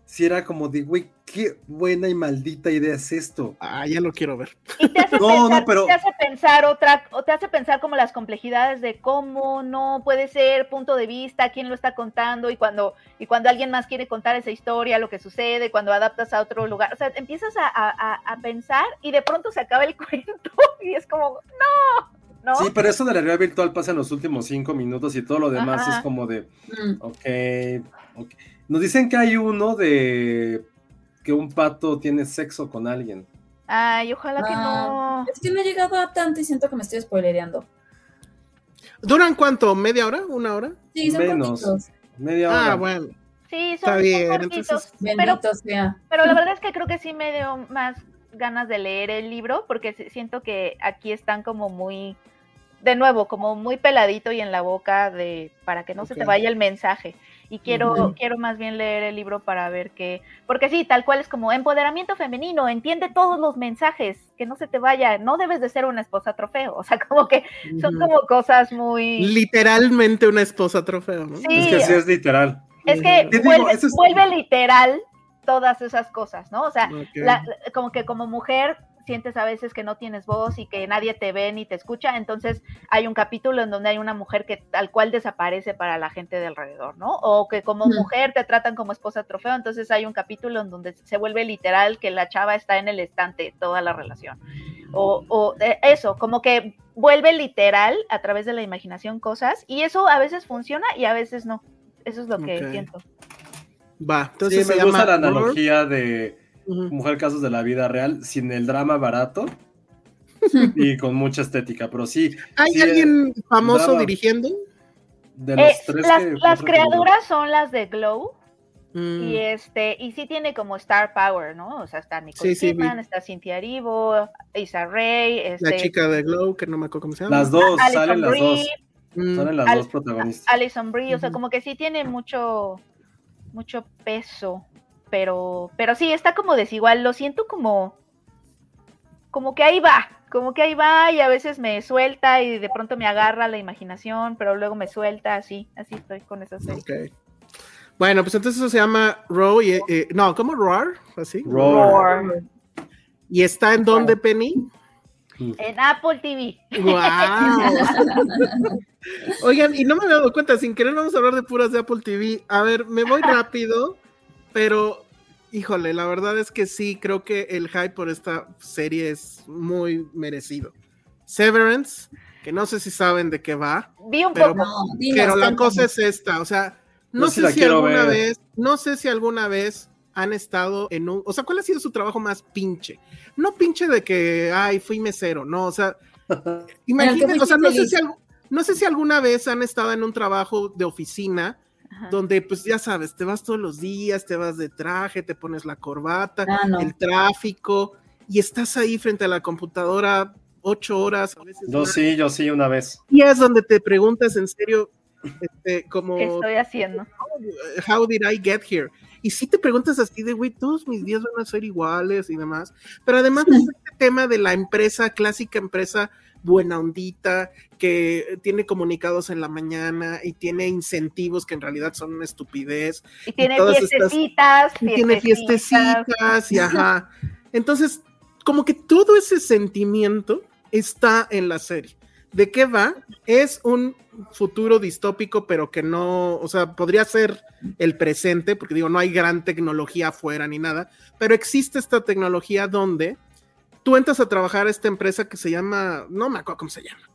sí era como de, güey, qué buena y maldita idea es esto. Ah, ya lo quiero ver. Y te hace, No, pensar, no, pero- te hace pensar otra, o te hace pensar como las complejidades de cómo no puede ser punto de vista, quién lo está contando, y cuando, y cuando alguien más quiere contar esa historia, lo que sucede, cuando adaptas a otro lugar. O sea, empiezas a, a- a- a pensar y de pronto se acaba el cuento y es como, no, ¿no? Sí, pero eso de la realidad virtual pasa en los últimos cinco minutos y todo lo demás Ajá. es como de, Mm. ok, ok. Nos dicen que hay uno de que un pato tiene sexo con alguien. Ay, ojalá que Ah, no. Es que no he llegado a tanto y siento que me estoy spoilereando. ¿Duran cuánto? ¿Media hora? ¿Una hora? Sí, son Menos. cortitos. Media hora. Ah, bueno. Sí, Está son, son bien, cortitos, entonces- pero Bendito sea. Pero la verdad es que creo que sí me dio más ganas de leer el libro porque si- siento que aquí están como muy, de nuevo, como muy peladito y en la boca de para que no se te vaya el mensaje. Y quiero, quiero más bien leer el libro para ver qué, porque sí, tal cual es como empoderamiento femenino, entiende todos los mensajes, que no se te vaya, no debes de ser una esposa trofeo, o sea, como que son como cosas muy... Literalmente una esposa trofeo, ¿no? Sí, es que sí es literal. Es que vuelve, eso es- vuelve literal todas esas cosas, ¿no? O sea, la- como que como mujer sientes a veces que no tienes voz y que nadie te ve ni te escucha, entonces hay un capítulo en donde hay una mujer que tal cual desaparece para la gente de alrededor, ¿no? O que como mujer te tratan como esposa trofeo, entonces hay un capítulo en donde se vuelve literal que la chava está en el estante toda la relación. o, o eh, eso, como que vuelve literal a través de la imaginación cosas y eso a veces funciona y a veces no. Eso es lo que siento. Va, entonces sí, se me gusta llama la analogía de Mujer Casos de la Vida Real sin el drama barato y con mucha estética, pero sí, ¿Hay sí, alguien famoso drama. dirigiendo? de los Eh, tres las que- las creadoras son las de Glow Mm, y este y sí tiene como star power, ¿no? O sea, está Nicole Sí, está Cynthia Erivo, Isa Ray, este, la chica de Glow, que no me acuerdo cómo se llama. Las dos, salen las dos, Brie, Mm, salen las Al- dos protagonistas. Alison Brie, o sea, como que sí tiene mucho, mucho peso, pero, pero sí, está como desigual, lo siento como, como que ahí va, como que ahí va y a veces me suelta y de pronto me agarra la imaginación, pero luego me suelta, así, así estoy con esa serie. ok. Bueno, pues entonces eso se llama Roar. y, eh, no, ¿cómo Roar? Así. Roar. Roar. ¿Y está en dónde, Penny? En Apple TV. ¡Wow! Oigan, y no me había dado cuenta, sin querer vamos a hablar de puras de Apple TV. A ver, me voy rápido, pero híjole, la verdad es que sí, creo que el hype por esta serie es muy merecido. Severance, que no sé si saben de qué va, Vi un Pero- poco. No, pero la cosa es esta, o sea, no sé si alguna ver. vez, no sé si alguna vez han estado en un, o sea, ¿cuál ha sido su trabajo más pinche? No pinche de que, ay, fui mesero, no, o sea, imagínense, o sea, no sé, si, no sé si alguna vez han estado en un trabajo de oficina Ajá. donde, pues ya sabes, te vas todos los días, te vas de traje, te pones la corbata, Ah, no. el tráfico, y estás ahí frente a la computadora ocho horas, a veces Yo más. sí, yo sí, una vez. Y es donde te preguntas en serio, este, como, ¿Qué estoy haciendo? how did I get here? Y si te preguntas así de, güey, todos mis días van a ser iguales y demás, pero además es este tema de la empresa, clásica empresa buena ondita, que tiene comunicados en la mañana y tiene incentivos que en realidad son una estupidez, Y tiene estas- fiestecitas, y tiene fiestecitas y ajá. Entonces, como que todo ese sentimiento está en la serie. ¿De qué va? Es un futuro distópico, pero que no, o sea, podría ser el presente, porque digo, no hay gran tecnología afuera ni nada, pero existe esta tecnología donde tú entras a trabajar a esta empresa que se llama, no me acuerdo cómo se llama,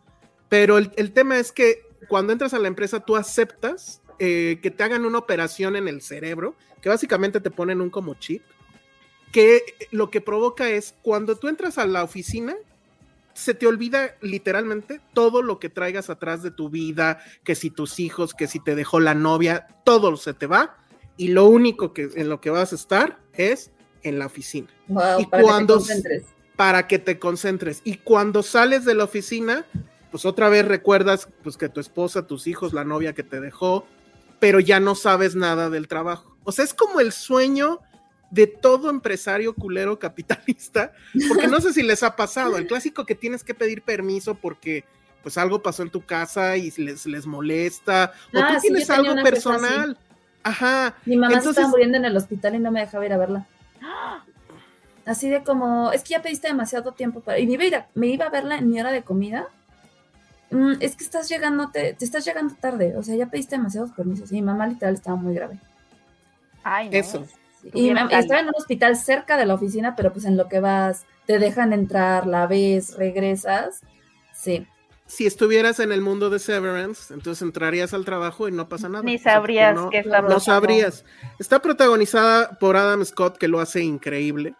pero el, el tema es que cuando entras a la empresa tú aceptas eh, que te hagan una operación en el cerebro, que básicamente te ponen un como chip, que lo que provoca es cuando tú entras a la oficina, se te olvida literalmente todo lo que traigas atrás de tu vida, que si tus hijos, que si te dejó la novia, todo se te va y lo único que en lo que vas a estar es en la oficina Wow, Y cuando- que te concentres. Para que te concentres y cuando sales de la oficina, pues otra vez recuerdas pues que tu esposa, tus hijos, la novia que te dejó, pero ya no sabes nada del trabajo. O sea, es como el sueño de todo empresario culero capitalista, porque no sé si les ha pasado, el clásico que tienes que pedir permiso porque pues algo pasó en tu casa y les, les molesta, o Ah, tú sí, tienes algo personal. Ajá, Mi mamá se estaba muriendo en el hospital y no me dejaba ir a verla. Así de como, es que ya pediste demasiado tiempo para. Y me iba a, ir a- me iba a verla en mi hora de comida. Mm, es que estás llegando, te, te estás llegando tarde. O sea, ya pediste demasiados permisos. Y mi mamá literal estaba muy grave. Ay, no. eso. Y estaba en un hospital cerca de la oficina, pero pues en lo que vas, te dejan entrar, la ves, regresas. Sí. si estuvieras en el mundo de Severance, entonces entrarías al trabajo y no pasa nada. Ni O sea, sabrías no, qué está no sabrías. Está protagonizada por Adam Scott, que lo hace increíble.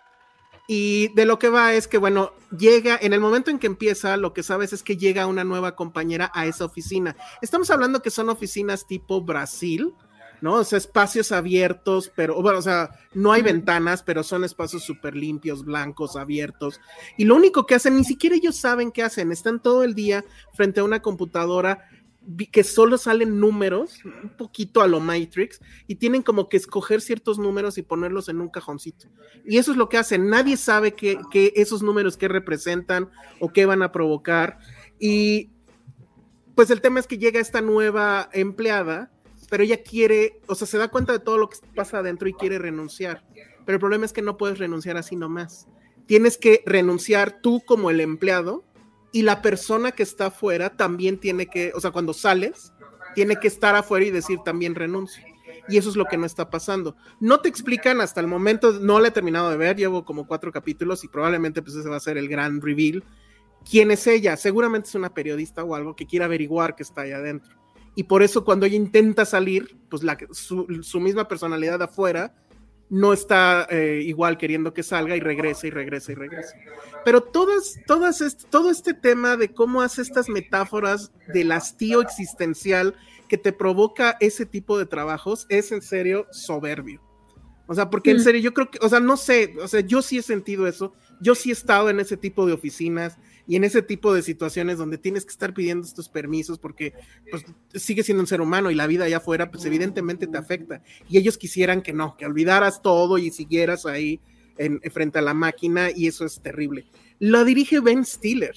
Y de lo que va es que, bueno, llega, en el momento en que empieza, lo que sabes es que llega una nueva compañera a esa oficina. Estamos hablando que son oficinas tipo Brasil, ¿no? O sea, espacios abiertos, pero, bueno, o sea, no hay ventanas, pero son espacios súper limpios, blancos, abiertos. Y lo único que hacen, ni siquiera ellos saben qué hacen, están todo el día frente a una computadora que solo salen números, un poquito a lo Matrix, y tienen como que escoger ciertos números y ponerlos en un cajoncito. Y eso es lo que hacen. Nadie sabe qué, qué esos números qué representan o qué van a provocar. Y pues el tema es que llega esta nueva empleada, pero ella quiere, o sea, se da cuenta de todo lo que pasa adentro y quiere renunciar. Pero el problema es que no puedes renunciar así nomás. Tienes que renunciar tú como el empleado y la persona que está afuera también tiene que, o sea, cuando sales, tiene que estar afuera y decir también renuncio. y eso es lo que no está pasando. No te explican hasta el momento, no la he terminado de ver, llevo como cuatro capítulos y probablemente pues ese va a ser el gran reveal. ¿Quién es ella? Seguramente es una periodista o algo que quiere averiguar que está ahí adentro. Y por eso cuando ella intenta salir, pues la, su, su misma personalidad afuera no está eh, igual queriendo que salga y regresa y regresa y regresa. Pero todas, todas este, todo este tema de cómo hace estas metáforas del hastío existencial que te provoca ese tipo de trabajos es en serio soberbio. O sea, porque en Mm. serio yo creo que, o sea, no sé, o sea, yo sí he sentido eso, yo sí he estado en ese tipo de oficinas y en ese tipo de situaciones donde tienes que estar pidiendo estos permisos porque pues sigue siendo un ser humano y la vida allá afuera pues evidentemente te afecta y ellos quisieran que no, que olvidaras todo y siguieras ahí en, frente a la máquina y eso es terrible. La dirige Ben Stiller,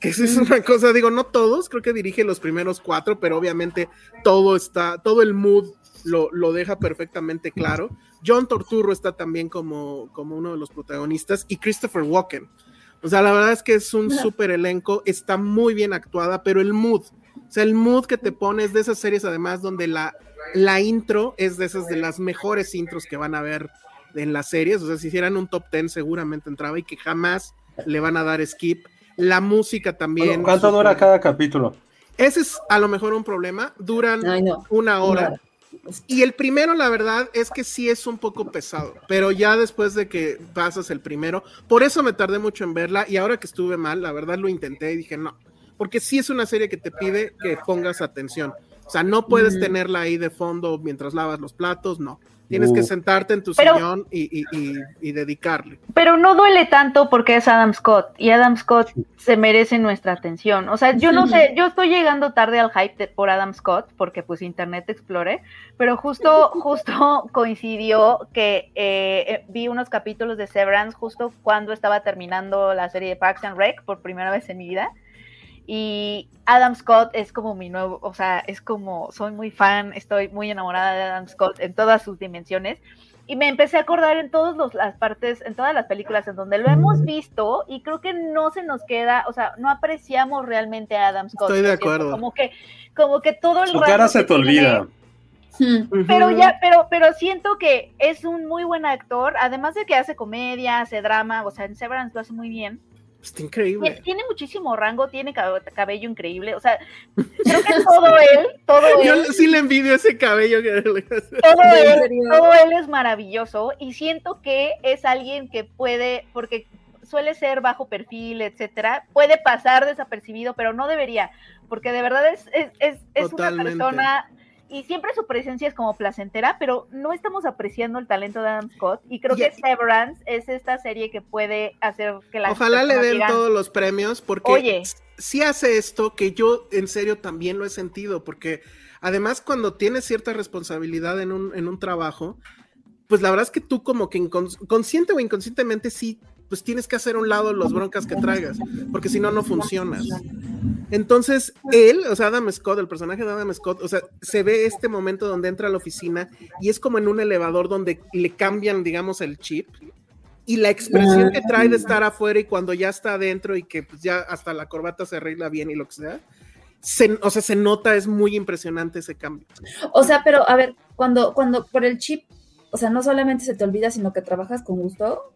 que eso es una cosa, digo, no todos, creo que dirige los primeros cuatro, pero obviamente todo está, todo el mood lo, lo deja perfectamente claro. John Torturro está también como, como uno de los protagonistas y Christopher Walken. O sea, la verdad es que es un súper elenco, está muy bien actuada, pero el mood, o sea, el mood que te pones de esas series además donde la, la intro es de esas de las mejores intros que van a ver en las series, o sea, si hicieran un top 10 seguramente entraba y que jamás le van a dar skip. La música también. ¿Cuánto súper- dura cada capítulo? Ese es a lo mejor un problema, duran Ay, no. una hora. hora. Y el primero, la verdad, es que sí es un poco pesado, pero ya después de que pasas el primero, por eso me tardé mucho en verla y ahora que estuve mal, la verdad lo intenté y dije no, porque sí es una serie que te pide que pongas atención. O sea, no puedes tenerla ahí de fondo mientras lavas los platos, no. Tienes que Uh. sentarte en tu Pero- sillón y, y- y- y dedicarle. Pero no duele tanto porque es Adam Scott y Adam Scott se merece nuestra atención. O sea, yo no sé, yo estoy llegando tarde al hype de- por Adam Scott porque pues Internet Explorer, pero justo, justo coincidió que eh, eh, vi unos capítulos de Severance justo cuando estaba terminando la serie de Parks and Rec por primera vez en mi vida. Y Adam Scott es como mi nuevo, o sea, es como, soy muy fan, estoy muy enamorada de Adam Scott en todas sus dimensiones. Y me empecé a acordar en todas los- las partes, en todas las películas en donde lo hemos visto y creo que no se nos queda, o sea, no apreciamos realmente a Adam Scott. Estoy de acuerdo. Como que, como que todo el Su rato cara que se te tiene- olvida. Hmm. pero ya, pero, pero siento que es un muy buen actor, además de que hace comedia, hace drama, o sea, en Severance lo hace muy bien. Está increíble. tiene muchísimo rango, tiene cab- cabello increíble, o sea, creo que todo él, todo Yo él, sí le envidio ese cabello que todo ¿En él, serio? todo él es maravilloso y siento que es alguien que puede, porque suele ser bajo perfil, etcétera, puede pasar desapercibido, pero no debería, porque de verdad es, es, es, es una persona y siempre su presencia es como placentera, pero no estamos apreciando el talento de Adam Scott y creo que Severance es esta serie que puede hacer que la Ojalá le den todos los premios porque Oye. si hace esto que yo en serio también lo he sentido porque además cuando tienes cierta responsabilidad en un, en un trabajo, pues la verdad es que tú como que incons- consciente o inconscientemente sí, pues tienes que hacer a un lado los broncas que traigas porque si no, no funcionas. Entonces, él, o sea, Adam Scott, el personaje de Adam Scott, o sea, se ve este momento donde entra a la oficina y es como en un elevador donde le cambian, digamos, el chip y la expresión que trae de estar afuera y cuando ya está adentro y que pues, ya hasta la corbata se arregla bien y lo que sea, se, o sea, se nota, es muy impresionante ese cambio. O sea, pero a ver, cuando, cuando por el chip, o sea, no solamente se te olvida, sino que trabajas con gusto.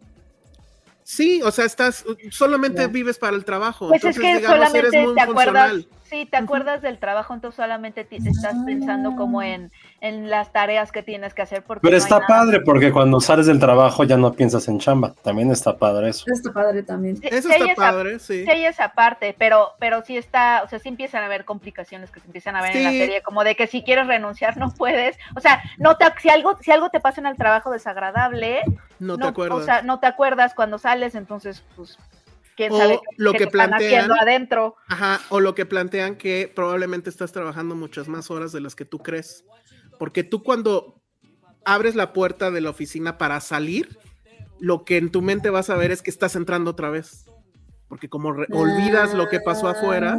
Sí, o sea, estás, solamente vives para el trabajo. Pues entonces, es que digamos, eres solamente muy te acuerdas, sí, te acuerdas del trabajo, entonces solamente ti- estás pensando como en, en las tareas que tienes que hacer. Porque Pero no está padre porque cuando sales del trabajo ya no piensas en chamba. También está padre eso. Está padre también. Sí, Eso sí está esa- padre, sí. sí hay esa parte, pero, pero sí está, o sea, sí empiezan a haber complicaciones que se empiezan a ver en la Sí. serie, como de que si quieres renunciar no puedes, o sea, no te, si algo, si algo te pasa en el trabajo desagradable, No, te acuerdas. o sea, no te acuerdas cuando sales, entonces, pues, quién O sabe lo que están plantean- adentro. Ajá, o lo que plantean que probablemente estás trabajando muchas más horas de las que tú crees. Porque tú cuando abres la puerta de la oficina para salir, lo que en tu mente vas a ver es que estás entrando otra vez. Porque como olvidas lo que pasó afuera,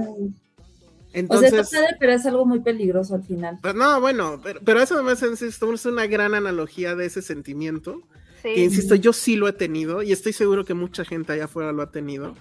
Ah. O sea, entonces... está padre, pero es algo muy peligroso al final. Pues no, bueno, pero, pero eso además insisto, es una gran analogía de ese sentimiento. Sí. Que insisto, yo sí lo he tenido y estoy seguro que mucha gente allá afuera lo ha tenido.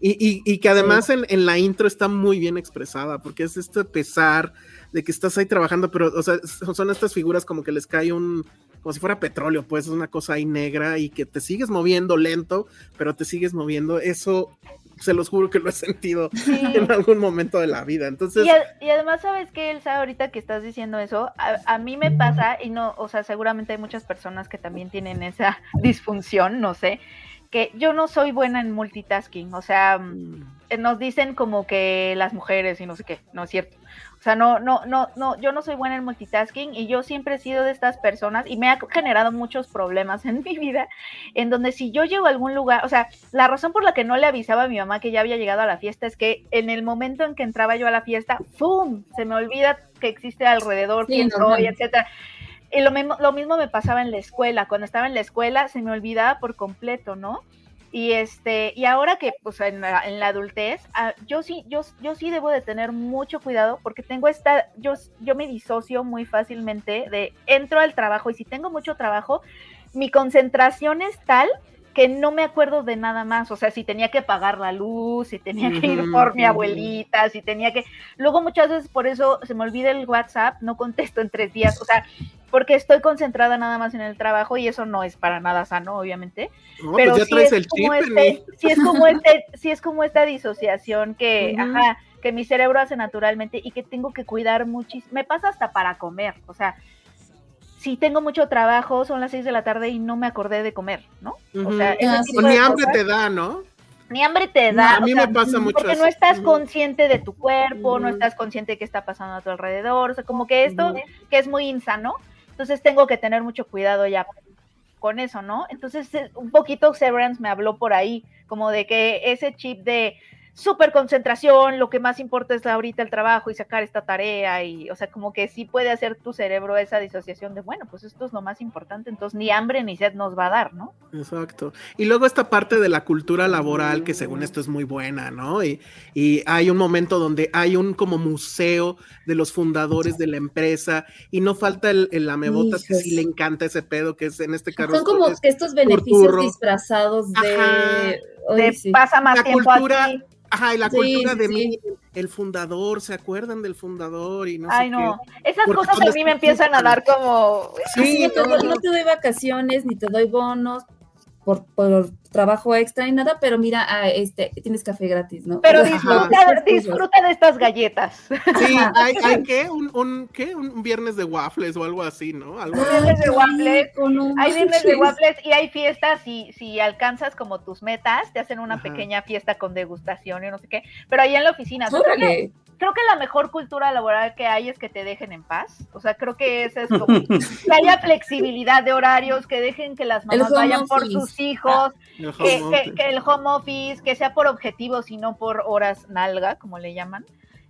Y, que además en, en, la intro está muy bien expresada, porque es este pesar de que estás ahí trabajando, pero, o sea, son estas figuras como que les cae un, como si fuera petróleo, pues es una cosa ahí negra y que te sigues moviendo lento, pero te sigues moviendo. Eso se los juro que lo he sentido en algún momento de la vida. Entonces. Y, además, ¿sabes que Elsa? Ahorita que estás diciendo eso, a, mí me pasa, y no, o sea, seguramente hay muchas personas que también tienen esa disfunción, no sé, que yo no soy buena en multitasking, o sea, mm. nos dicen como que las mujeres y no sé qué, no es cierto. O sea, no, no, no, no, yo no soy buena en multitasking y yo siempre he sido de estas personas y me ha generado muchos problemas en mi vida, en donde si yo llego a algún lugar, o sea, la razón por la que no le avisaba a mi mamá que ya había llegado a la fiesta es que en el momento en que entraba yo a la fiesta, ¡pum! Se me olvida que existe alrededor, quién soy, etcétera. Y lo mismo, lo mismo me pasaba en la escuela. Cuando estaba en la escuela se me olvidaba por completo, ¿no? Y este, y ahora que pues en la, en la adultez, ah, yo sí, yo, yo sí debo de tener mucho cuidado porque tengo esta, yo, yo me disocio muy fácilmente de entro al trabajo y si tengo mucho trabajo, mi concentración es tal que no me acuerdo de nada más, o sea, si tenía que pagar la luz, si tenía que ir por mi abuelita, si tenía que... Luego muchas veces por eso se me olvida el WhatsApp, no contesto en tres días, o sea, porque estoy concentrada nada más en el trabajo y eso no es para nada sano, obviamente. pero sí es, como este, sí es como este, sí es como esta disociación que, ajá, que mi cerebro hace naturalmente y que tengo que cuidar muchísimo. Me pasa hasta para comer, o sea, si tengo mucho trabajo, son las seis de la tarde y no me acordé de comer, ¿no? O sea, ah, ni hambre te da, ¿no? Ni hambre te da. a mí me pasa mucho. Porque no estás consciente de tu cuerpo, no estás consciente de qué está pasando a tu alrededor, o sea, como que esto, que es muy insano, entonces tengo que tener mucho cuidado ya con eso, ¿no? Entonces eh, un poquito Severance me habló por ahí, como de que ese chip de súper concentración, lo que más importa es ahorita el trabajo y sacar esta tarea y, o sea, como que sí puede hacer tu cerebro esa disociación de, bueno, pues esto es lo más importante, entonces ni hambre ni sed nos va a dar, ¿no? Exacto. Y luego esta parte de la cultura laboral, que según esto es muy buena, ¿no? Y, y hay un momento donde hay un como museo de los fundadores de la empresa y no falta el, el amebotas que sí le encanta ese pedo, que es en este caso. Son como estos beneficios disfrazados de... de pasa más tiempo aquí Ajá, y la cultura de mí, el fundador, ¿se acuerdan del fundador? Y no Ay, no, esas cosas a mí me empiezan a dar como... Sí, no te doy vacaciones, ni te doy bonos, por, por, trabajo extra y nada, pero mira, ah, este, tienes café gratis, ¿no? Pero disfruta, disfruta de estas galletas. Sí, hay, hay ¿qué? Un, un, ¿qué? Un viernes de waffles o algo así, ¿no? Algo viernes de waffles, hay viernes de waffles y hay fiestas, y si alcanzas como tus metas, te hacen una pequeña fiesta con degustación y no sé qué, pero ahí en la oficina, creo que la mejor cultura laboral que hay es que te dejen en paz. O sea, creo que esa es como que haya flexibilidad de horarios, que dejen que las mamás vayan por sus hijos, que, que, el home office, que sea por objetivos y no por horas nalga, como le llaman.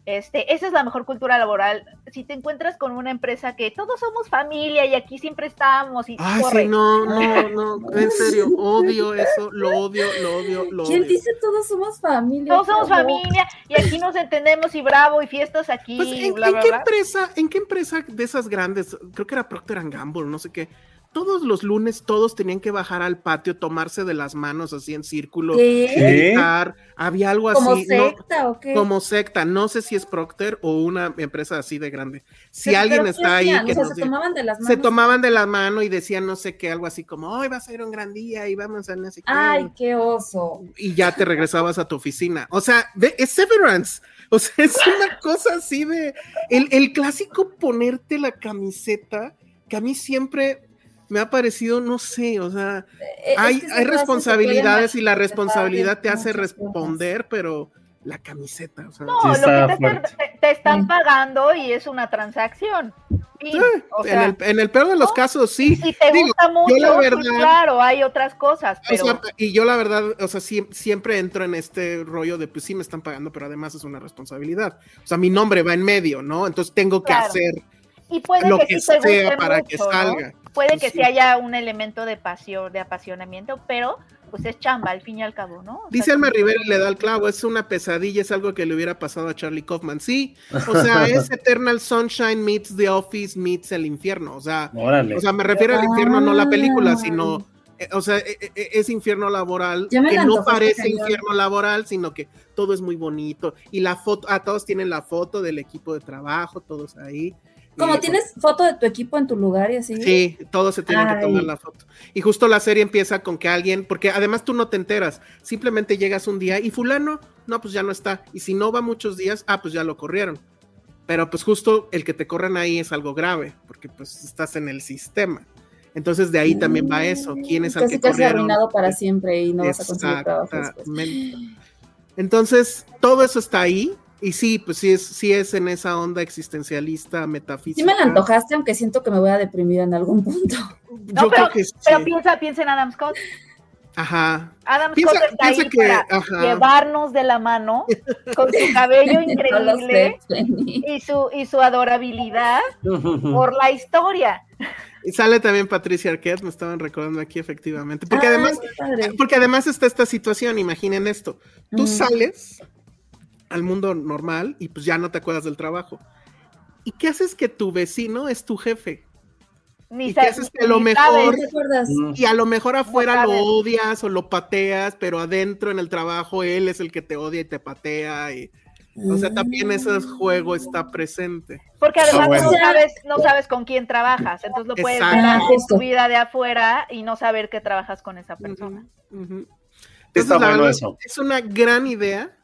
Este, esa es la mejor cultura laboral. Si te encuentras con una empresa que todos somos familia y aquí siempre estamos y Ay, sí, no, no, no, en serio, odio eso, lo odio, lo odio, lo ¿Quién dice todos somos familia? Todos somos familia y aquí nos entendemos y bravo y fiestas aquí. Pues, ¿en, qué empresa, en qué empresa de esas grandes, creo que era Procter Gamble, no sé qué, todos los lunes todos tenían que bajar al patio, tomarse de las manos así en círculo, gritar, había algo así. ¿Como secta o qué? Como secta, no sé si es Procter o una empresa así de grande. Si alguien está ahí que se tomaban de las manos. Se tomaban de la mano y decían no sé qué, algo así como, hoy va a ser un gran día y vamos a no sé qué. Ay, qué oso. Y ya te regresabas a tu oficina. O sea, es severance. O sea, es una cosa así de el, el clásico ponerte la camiseta que a mí siempre me ha parecido, no sé, o sea, eh, hay, hay responsabilidades y la responsabilidad te hace responder, pero la camiseta, o sea, no, lo que te, están pagando y es una transacción. en, el, en, el, peor de los casos, sí. Si te gusta mucho, pues claro, hay otras cosas. Pero... y yo la verdad, o sea, siempre entro en este rollo de, pues sí me están pagando, pero además es una responsabilidad. O sea, mi nombre va en medio, ¿no? Entonces tengo que hacer y puede lo que, que sea para que salga. Puede que sí haya un elemento de pasión, de apasionamiento, pero pues es chamba al fin y al cabo, ¿no? Dice Alma Rivera y le da el clavo, es una pesadilla, es algo que le hubiera pasado a Charlie Kaufman. Sí, o sea, es Eternal Sunshine meets The Office meets el infierno, o sea, o sea, me refiero al infierno, no la película, sino eh, o sea, eh, eh, es infierno laboral que no parece infierno laboral, sino que todo es muy bonito. Y la foto, ah, todos tienen la foto del equipo de trabajo, todos ahí. Como tienes foto de tu equipo en tu lugar y así. Sí, todos se tienen que tomar la foto. Y justo la serie empieza con que alguien, porque además tú no te enteras, simplemente llegas un día y fulano, no, pues ya no está. Y si no va muchos días, ah, pues ya lo corrieron. Pero pues justo el que te corran ahí es algo grave, porque pues estás en el sistema. Entonces de ahí también va eso. ¿Quién es el Casi que casi corrieron? arruinado para siempre y no vas a conseguir trabajo después. Entonces, todo eso está ahí. Y sí, pues sí es, sí es en esa onda existencialista, metafísica. Sí me la antojaste, aunque siento que me voy a deprimir en algún punto. No, Yo pero, creo que sí. pero piensa, piensa en Adam Scott. Ajá. Adam Piensa- Scott está piensa ahí que- para ajá. llevarnos de la mano con su cabello No increíble sé, y su, y su adorabilidad por la historia. Y sale también Patricia Arquette, me estaban recordando aquí efectivamente. Porque Ah, además, porque además está esta situación, imaginen esto. Tú sales al mundo normal y pues ya no te acuerdas del trabajo. ¿Y qué haces que tu vecino es tu jefe? Ni ¿Y qué haces que a lo mejor-. Mm. Y a lo mejor afuera lo sabes. odias o lo pateas, pero adentro en el trabajo él es el que te odia y te patea. Y, o sea, también ese juego está presente. Porque además Ah, bueno. no, sabes, no sabes con quién trabajas, entonces lo puedes Exacto. ver Ah, en tu vida de afuera y no saber que trabajas con esa persona. Entonces, bueno verdad, eso. Es una gran idea.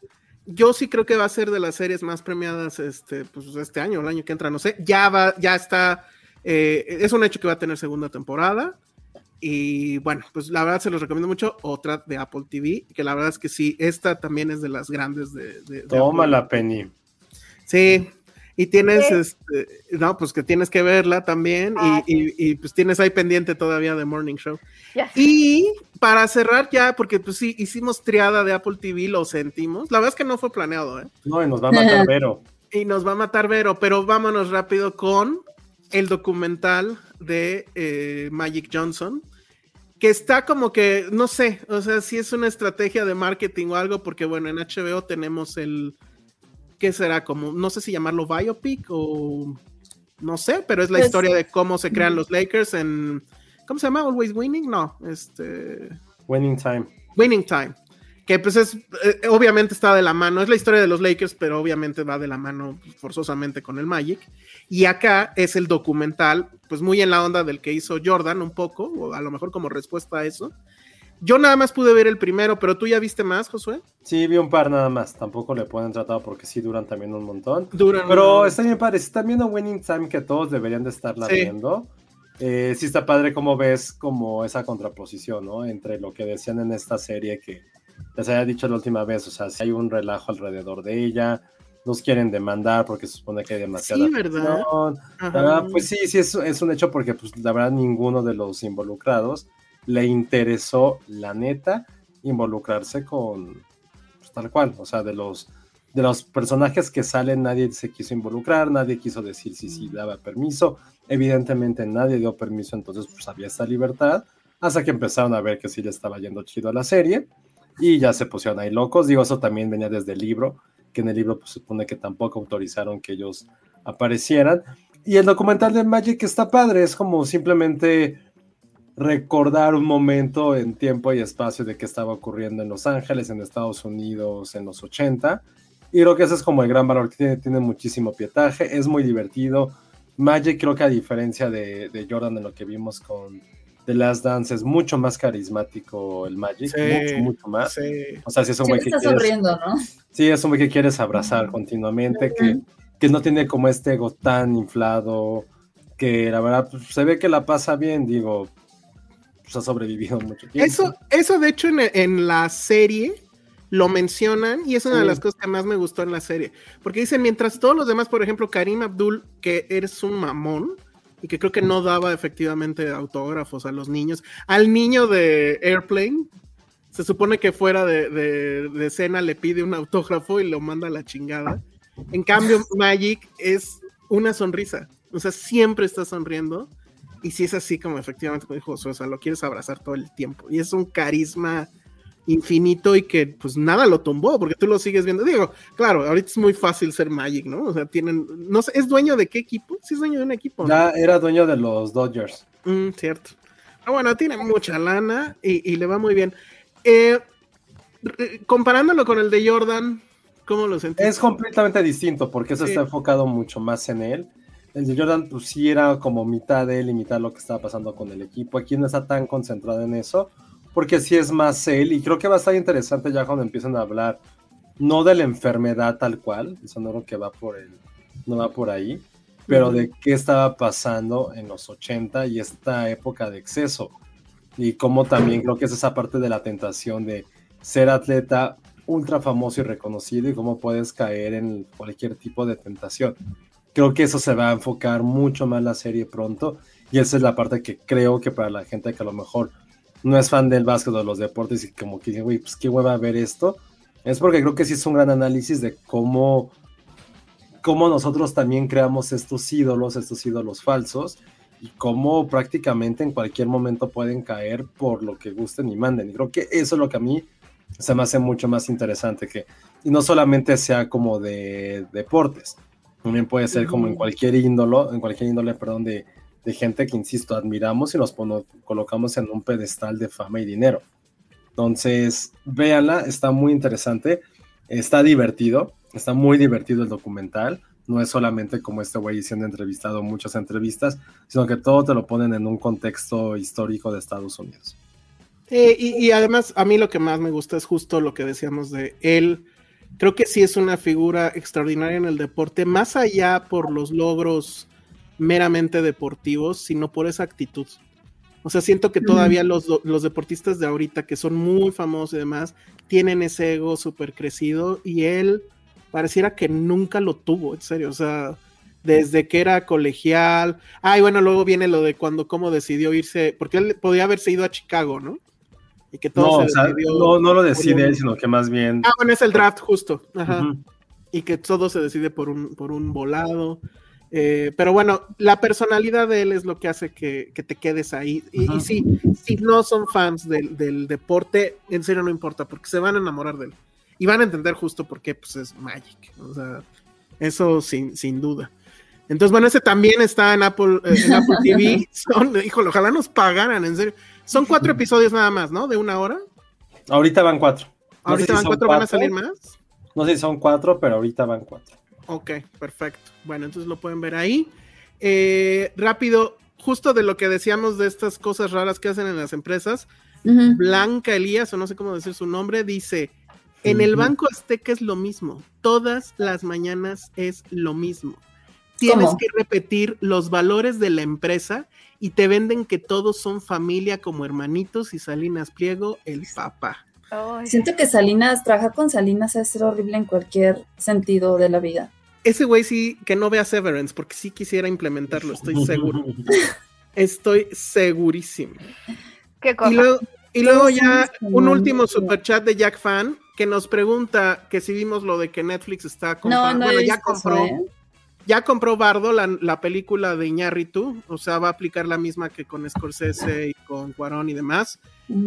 Yo sí creo que va a ser de las series más premiadas este, pues, este año, el año que entra, no sé. Ya va, ya está. eh, es un hecho que va a tener segunda temporada. Y bueno, pues la verdad se los recomiendo mucho. Otra de Apple TV, que la verdad es que sí, esta también es de las grandes de. de- de Toma la Penny. Sí. Y tienes, este, no, pues que tienes que verla también. Ah, y, y- y, pues tienes ahí pendiente todavía de Morning Show. Y para cerrar ya, porque pues sí, hicimos triada de Apple TV, lo sentimos. La verdad es que no fue planeado, ¿eh? No, y nos va a matar Vero. Y nos va a matar Vero, pero vámonos rápido con el documental de eh, Magic Johnson, que está como que, no sé, o sea, si es una estrategia de marketing o algo, porque bueno, en HBO tenemos el, ¿qué será? Como, no sé si llamarlo biopic o no sé, pero es la Pues- historia de cómo se crean los Lakers en, ¿cómo se llama? Always Winning, no, este... Winning time. Winning Time. Que pues es, eh, obviamente está de la mano, es la historia de los Lakers, pero obviamente va de la mano forzosamente con el Magic. Y acá es el documental, pues muy en la onda del que hizo Jordan un poco, o a lo mejor como respuesta a eso. Yo nada más pude ver el primero, pero tú ya viste más, Josué. Sí, vi un par nada más. Tampoco le ponen tratado porque sí duran también un montón. Duran. Pero está bien padre. Si están viendo Winning Time, que todos deberían de estarla Sí. viendo. Eh, sí está padre como ves como esa contraposición, ¿no? Entre lo que decían en esta serie que les había dicho la última vez. O sea, si hay un relajo alrededor de ella, nos quieren demandar porque se supone que hay demasiada Sí, ¿verdad? La verdad, pues sí, sí, es, es un hecho porque pues la verdad ninguno de los involucrados le interesó, la neta, involucrarse con pues, tal cual, o sea, de los de los personajes que salen nadie se quiso involucrar, nadie quiso decir si sí daba permiso, evidentemente nadie dio permiso, entonces pues había esta libertad, hasta que empezaron a ver que sí le estaba yendo chido a la serie y ya se pusieron ahí locos, digo, eso también venía desde el libro, que en el libro pues, se supone que tampoco autorizaron que ellos aparecieran, y el documental de Magic está padre, es como simplemente recordar un momento en tiempo y espacio de qué estaba ocurriendo en Los Ángeles, en Estados Unidos, en los 80. Y creo que ese es como el gran valor que tiene, tiene muchísimo pietaje, es muy divertido. Magic creo que a diferencia de, de Jordan en lo que vimos con The Last Dance es mucho más carismático el Magic, Sí, mucho, mucho más. Sí. O sea, si es un güey que está quieres- sonriendo, ¿no? Sí, es un güey que quieres abrazar continuamente, que, que no tiene como este ego tan inflado, que la verdad pues, se ve que la pasa bien, digo, pues ha sobrevivido mucho tiempo. Eso, eso de hecho en, en la serie lo mencionan y es una de las cosas que más me gustó en la serie. Porque dicen, mientras todos los demás, por ejemplo, Karim Abdul, que eres un mamón y que creo que no daba efectivamente autógrafos a los niños, al niño de Airplane, se supone que fuera de, de, de escena le pide un autógrafo y lo manda a la chingada. En cambio, Magic es una sonrisa. O sea, siempre está sonriendo. Y si es así como efectivamente como dijo sea, lo quieres abrazar todo el tiempo. Y es un carisma infinito y que pues nada lo tumbó, porque tú lo sigues viendo. Digo, claro, ahorita es muy fácil ser Magic, ¿no? O sea, tienen, no sé, ¿es dueño de qué equipo? Sí es dueño de un equipo. era dueño de los Dodgers. Mm, cierto. Ah, bueno, tiene mucha lana y, le va muy bien. Eh, comparándolo con el de Jordan, ¿cómo lo sentís? Es completamente distinto porque eso está enfocado mucho más en él. El de Jordan, pues sí era como mitad de él y mitad lo que estaba pasando con el equipo. Aquí no está tan concentrado en eso porque sí es más él y creo que va a estar interesante ya cuando empiezan a hablar no de la enfermedad tal cual, eso no creo que va por el, no va por ahí, pero de qué estaba pasando en los 80 y esta época de exceso. Y cómo también creo que es esa parte de la tentación de ser atleta ultra famoso y reconocido y cómo puedes caer en cualquier tipo de tentación. Creo que eso se va a enfocar mucho más la serie pronto y esa es la parte que creo que para la gente que a lo mejor no es fan del básquet o de los deportes y como que güey, pues qué hueva ver esto, es porque creo que sí es un gran análisis de cómo cómo nosotros también creamos estos ídolos, estos ídolos falsos, y cómo prácticamente en cualquier momento pueden caer por lo que gusten y manden. Y creo que eso es lo que a mí se me hace mucho más interesante, que y no solamente sea como de deportes, también puede ser como en cualquier índolo, en cualquier índole, perdón, de, de gente que, insisto, admiramos y nos colocamos en un pedestal de fama y dinero. Entonces, véanla, está muy interesante, está divertido, Está muy divertido el documental. No es solamente como este güey siendo entrevistado muchas entrevistas, sino que todo te lo ponen en un contexto histórico de Estados Unidos. y, además, a mí lo que más me gusta es justo lo que decíamos de él. Creo que sí es una figura extraordinaria en el deporte, más allá por los logros meramente deportivos, sino por esa actitud. O sea, siento que todavía los, los, deportistas de ahorita, que son muy famosos y demás, tienen ese ego súper crecido y él pareciera que nunca lo tuvo, en serio, o sea, desde que era colegial. Ay, bueno, luego viene lo de cuando cómo decidió irse, porque él podía haberse ido a Chicago, ¿no? Y que todo no, se decidió no, no, lo decide él, sino que más bien. Ah, bueno, es el draft justo. Ajá. Y que todo se decide por un, por un volado. Eh, pero bueno, la personalidad de él es lo que hace que, te quedes ahí. Y, y, sí, si no son fans del, del, deporte, en serio no importa, porque se van a enamorar de él y van a entender justo por qué pues es Magic. O sea, eso sin, sin duda. Entonces, bueno, ese también está en Apple, eh, en Apple TV. Son, híjole, ojalá nos pagaran, en serio. Son cuatro episodios nada más, ¿no? De una hora. Ahorita van cuatro. ¿Ahorita van cuatro, ¿Van a salir más? No sé si son cuatro, pero ahorita van cuatro. Ok, perfecto. Bueno, entonces lo pueden ver ahí. Eh, rápido, justo de lo que decíamos de estas cosas raras que hacen en las empresas, Blanca Elías, o no sé cómo decir su nombre, dice en el Banco Azteca es lo mismo. Todas las mañanas es lo mismo. Tienes que repetir los valores de la empresa y te venden que todos son familia como hermanitos y Salinas Pliego, el papá. Siento que Salinas, trabajar con Salinas es ser horrible en cualquier sentido de la vida. Ese güey sí que no vea Severance, porque sí quisiera implementarlo, estoy seguro. estoy segurísimo. ¿Qué cosa? Y luego, ya un último super chat de Jack Fan que nos pregunta que si vimos lo de que Netflix está comprando. bueno, ya compró. ¿eh? Ya compró Bardo la, película de Iñárritu, o sea, va a aplicar la misma que con Scorsese y con Cuarón y demás.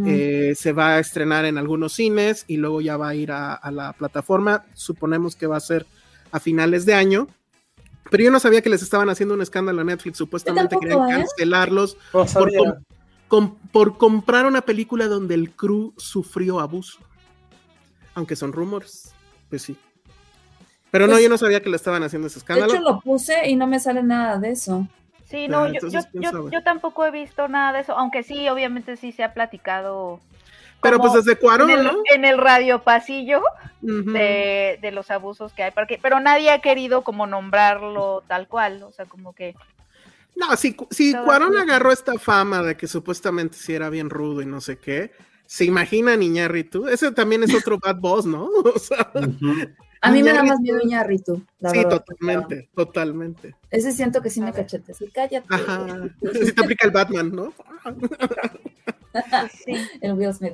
Eh, se va a estrenar en algunos cines y luego ya va a ir a, la plataforma. Suponemos que va a ser a finales de año. Pero yo no sabía que les estaban haciendo un escándalo a Netflix. Supuestamente querían ¿eh? cancelarlos por, por comprar una película donde el crew sufrió abuso. Aunque son rumores, pues sí. Pero no, yo no sabía que le estaban haciendo ese escándalo. De hecho, lo puse y no me sale nada de eso. Sí, no, ah, yo, tampoco he visto nada de eso, aunque sí, obviamente sí se ha platicado. Pero pues desde Cuarón, en el, ¿no? En el radio pasillo de, de, los abusos que hay, porque, pero nadie ha querido como nombrarlo tal cual, o sea, como que... No, si, si Cuarón agarró esta fama de que supuestamente sí era bien rudo y no sé qué, ¿Se imagina Iñárritu? Ese también es otro bad boss, ¿no? a mí me da más miedo Iñárritu. Sí, totalmente, totalmente. Ese siento que sí me cachete. Sí, cállate. Ajá. Sí te aplica el Batman, ¿no? sí. El Will Smith.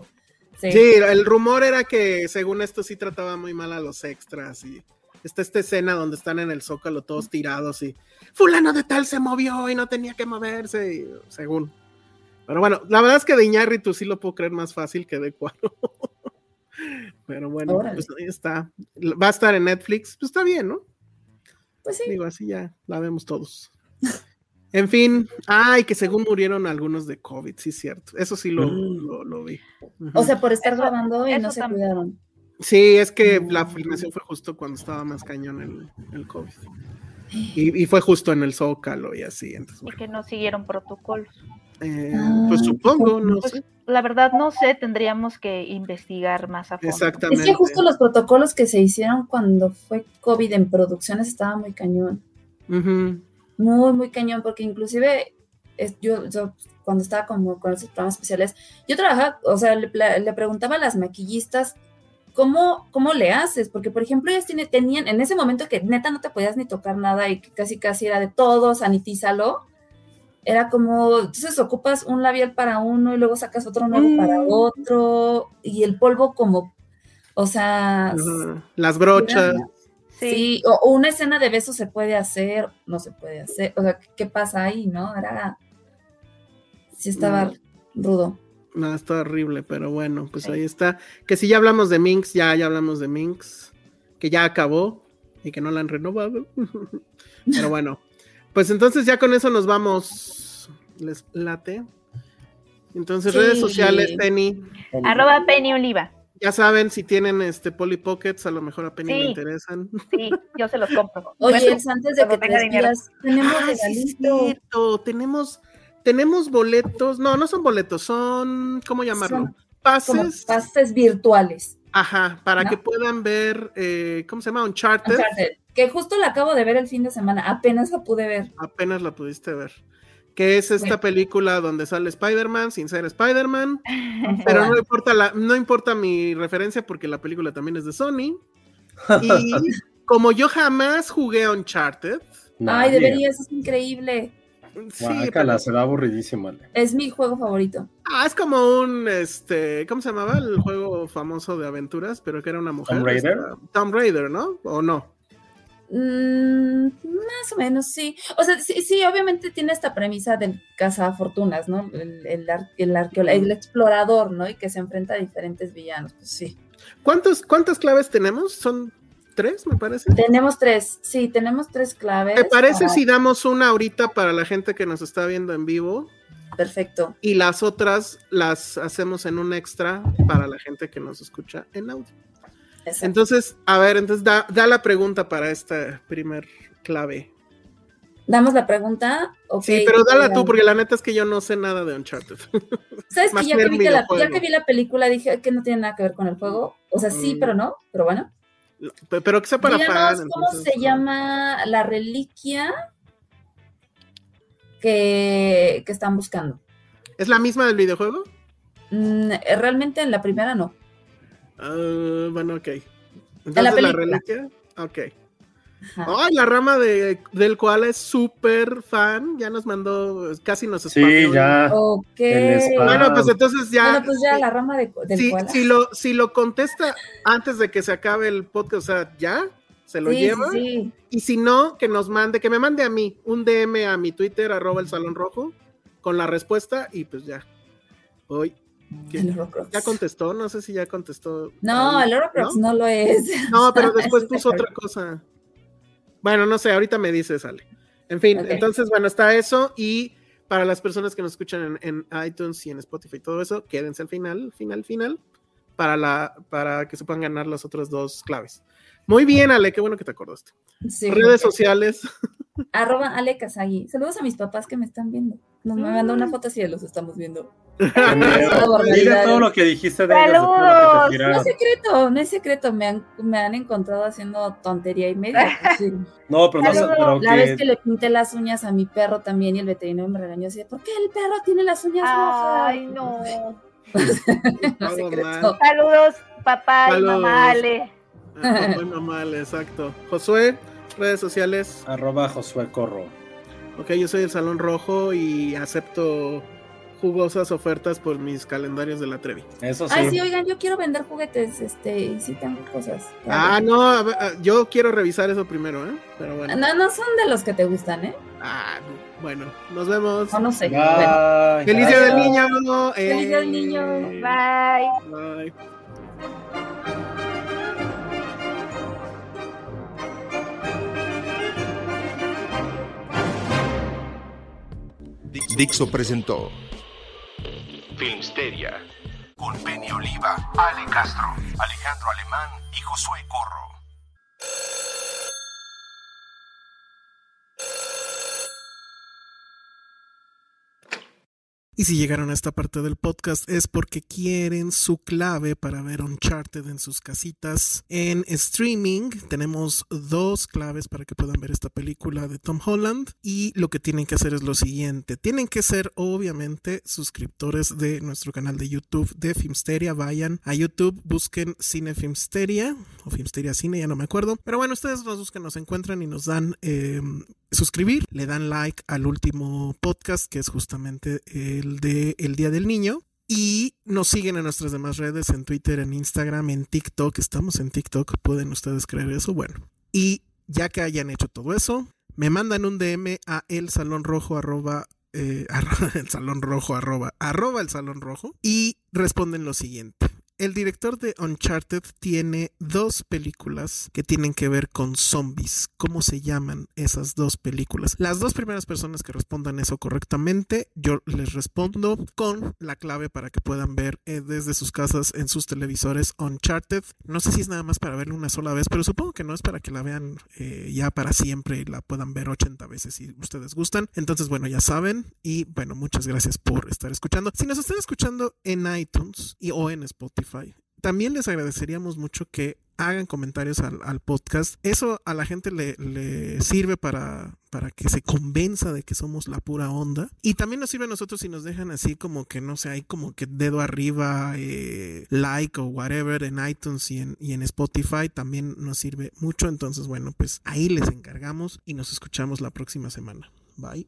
Sí. sí, el rumor era que según esto sí trataba muy mal a los extras y está esta escena donde están en el zócalo todos tirados y fulano de tal se movió y no tenía que moverse, y, según. Pero bueno, la verdad es que de Iñárritu sí lo puedo creer más fácil que de Cuaro. Pero bueno, pues ahí está. Va a estar en Netflix, pues está bien, ¿no? Pues sí. Digo, así ya la vemos todos. En fin, ay, que según murieron algunos de COVID, sí, cierto. Eso sí lo, Mm. lo, lo vi. O sea, por estar Eso- grabando y no se también. cuidaron. Sí, es que la filmación fue justo cuando estaba más cañón el, el COVID. Y, y fue justo en el Zócalo y así. Entonces, Y que no siguieron protocolos. Eh, Ah, pues supongo, no Pues, sé. la verdad no sé, tendríamos que investigar más a fondo. Exactamente. Es que justo los protocolos que se hicieron cuando fue COVID en producciones estaba muy cañón. Muy, muy cañón, porque inclusive es- yo, yo cuando estaba como con esos programas especiales, yo trabajaba, o sea, le, preguntaba a las maquillistas, ¿cómo, cómo le haces? Porque, por ejemplo, ellas tiene, tenían, en ese momento que neta no te podías ni tocar nada y que casi casi era de todo, sanitízalo, era como, entonces ocupas un labial para uno y luego sacas otro nuevo para Mm. otro, y el polvo como, o sea, Ajá. Las brochas. Sí, o, o una escena de besos se puede hacer, no se puede hacer, o sea, ¿qué pasa ahí, no? Era, sí estaba rudo. No, está horrible, pero bueno, pues Sí. ahí está. Que si ya hablamos de Minx, ya, ya hablamos de Minx, que ya acabó y que no la han renovado. pero bueno, pues entonces ya con eso nos vamos. ¿Les late? Entonces, Sí. redes sociales, Penny. Arroba Penny Oliva. Ya saben, si tienen este Polly Pockets, a lo mejor a Penny le Sí. interesan. Sí, yo se los compro. Oye, Bueno, antes de que te despidas, tenemos Ah, regalito. Tenemos, tenemos boletos. No, no son boletos, son, ¿cómo llamarlo? Son Pases. pases virtuales. Ajá, para ¿no? que puedan ver, eh, ¿cómo se llama? Uncharted. Uncharted, que justo la acabo de ver el fin de semana, apenas la pude ver. Apenas la pudiste ver. Que es esta Bueno. película donde sale Spider-Man sin ser Spider-Man. Pero no importa, la, no importa mi referencia porque la película también es de Sony. Y como yo jamás jugué a Uncharted, Ay, deberías, es increíble. sí, Guácala, pero- se va aburridísima. Ale. Es mi juego favorito. ah, es como un, este, ¿cómo se llamaba? El juego famoso de aventuras, pero que era una mujer. ¿Tomb Raider? esta- Tomb Raider, ¿no? ¿O no? Mm, más o menos, sí. O sea, sí, sí, obviamente tiene esta premisa del cazafortunas, ¿no? El, el, ar- el explorador, ¿no? Y que se enfrenta a diferentes villanos. Pues sí. ¿Cuántos, ¿Cuántas claves tenemos? Son tres, me parece. Tenemos tres, sí, tenemos tres claves. ¿Te parece para- si damos una ahorita para la gente que nos está viendo en vivo? Perfecto. y las otras las hacemos en un extra para la gente que nos escucha en audio. Exacto. Entonces, a ver, entonces da, da la pregunta para esta primer clave. Damos la pregunta. ok, Sí, pero dala la- tú, porque la neta es que yo no sé nada de Uncharted. ¿Sabes que ya que, vi que la, ya videojuego. que vi la película dije que no tiene nada que ver con el juego? O sea, sí, Mm. pero no, pero bueno. Pe- pero que sea para Díganos fan. cómo entonces, se llama la reliquia que, que están buscando. ¿Es la misma del videojuego? Mm, realmente en la primera no. Ah, bueno, ok. Entonces, la la, película. reliquia. Ok. Ay, la rama de, del cual es súper fan, ya nos mandó, casi nos Sí, spameó. ya. Ok. El spam. Bueno, pues entonces ya. Bueno, pues ya sí. la rama de, del si, koala. si lo, si lo contesta antes de que se acabe el podcast, o sea, ya se lo Sí, lleva. sí, sí. Y si no, que nos mande, que me mande a mí un DM a mi Twitter, arroba el salón rojo, con la respuesta y pues ya. Hoy. Ya contestó, no sé si ya contestó. No, el Horcrux no, lo es. No, pero después puso otra cosa. Bueno, no sé, ahorita me dice, sale. En fin, entonces, bueno, está eso. Y para las personas que nos escuchan en, en iTunes y en Spotify y todo eso, quédense al final, final, final, para, la, para que se puedan ganar las otras dos claves. Muy bien, Ale, qué bueno que te acordaste. Sí. Redes sociales. Arroba Ale Kazagi. Saludos a mis papás que me están viendo. Nos me mandó Mm. una foto si los estamos viendo. Dile todo lo que dijiste de ¡Saludos! No es secreto, no es secreto. Me han, me han encontrado haciendo tontería y media. sí. No, pero no Saludos. pero La vez que le pinté las uñas a mi perro también y el veterinario me regañó así, ¿por qué el perro tiene las uñas rojas? Ay, no. no es secreto. Saludos, papá Saludos. y mamá Ale. Ah, muy mal, exacto. Josué, redes sociales. arroba Josué Corro. Ok, yo soy el Salón Rojo y acepto jugosas ofertas por mis calendarios de la Trevi. Eso sí. Ay, sí, oigan, yo quiero vender juguetes, este, y sí tengo cosas. Ah, no, a ver, ah, yo quiero revisar eso primero, ¿eh? Pero bueno. No, no son de los que te gustan, ¿eh? Ah, bueno, nos vemos. O no sé. Bye. Bueno, Feliz día del niño. Feliz día del eh, niño. Bye. Bye. Dixo presentó Filmsteria con Penny Oliva, Ale Castro, Alejandro Alemán y Josué Corro. Y si llegaron a esta parte del podcast es porque quieren su clave para ver Uncharted en sus casitas. En streaming tenemos dos claves para que puedan ver esta película de Tom Holland. Y lo que tienen que hacer es lo siguiente. Tienen que ser obviamente suscriptores de nuestro canal de YouTube de Filmsteria. Vayan a YouTube, busquen Cine Filmsteria o Filmsteria Cine, ya no me acuerdo. Pero bueno, ustedes nos buscan, nos encuentran y nos dan... Eh, suscribir, le dan like al último podcast que es justamente El Día del Niño. Y nos siguen en nuestras demás redes, en Twitter, en Instagram, en TikTok. Estamos en TikTok, pueden ustedes creer eso. Bueno, y ya que hayan hecho todo eso, me mandan un DM a el salón rojo arroba, eh, el salón rojo arroba, arroba el salón rojo y responden lo siguiente. El director de Uncharted tiene dos películas que tienen que ver con zombies. ¿Cómo se llaman esas dos películas? Las dos primeras personas que respondan eso correctamente, yo les respondo con la clave para que puedan ver eh, desde sus casas en sus televisores Uncharted. No sé si es nada más para verla una sola vez, pero supongo que no es para que la vean eh, ya para siempre y la puedan ver 80 veces si ustedes gustan. Entonces, bueno, ya saben. Y bueno, muchas gracias por estar escuchando. Si nos están escuchando en iTunes o en Spotify, también les agradeceríamos mucho que hagan comentarios al, podcast. Eso a la gente le, sirve para, para que se convenza de que somos la pura onda. Y también nos sirve a nosotros si nos dejan así como que, no sé, hay como que dedo arriba, eh, like o whatever en iTunes y en, y en Spotify. También nos sirve mucho. Entonces, bueno, pues ahí les encargamos y nos escuchamos la próxima semana. Bye.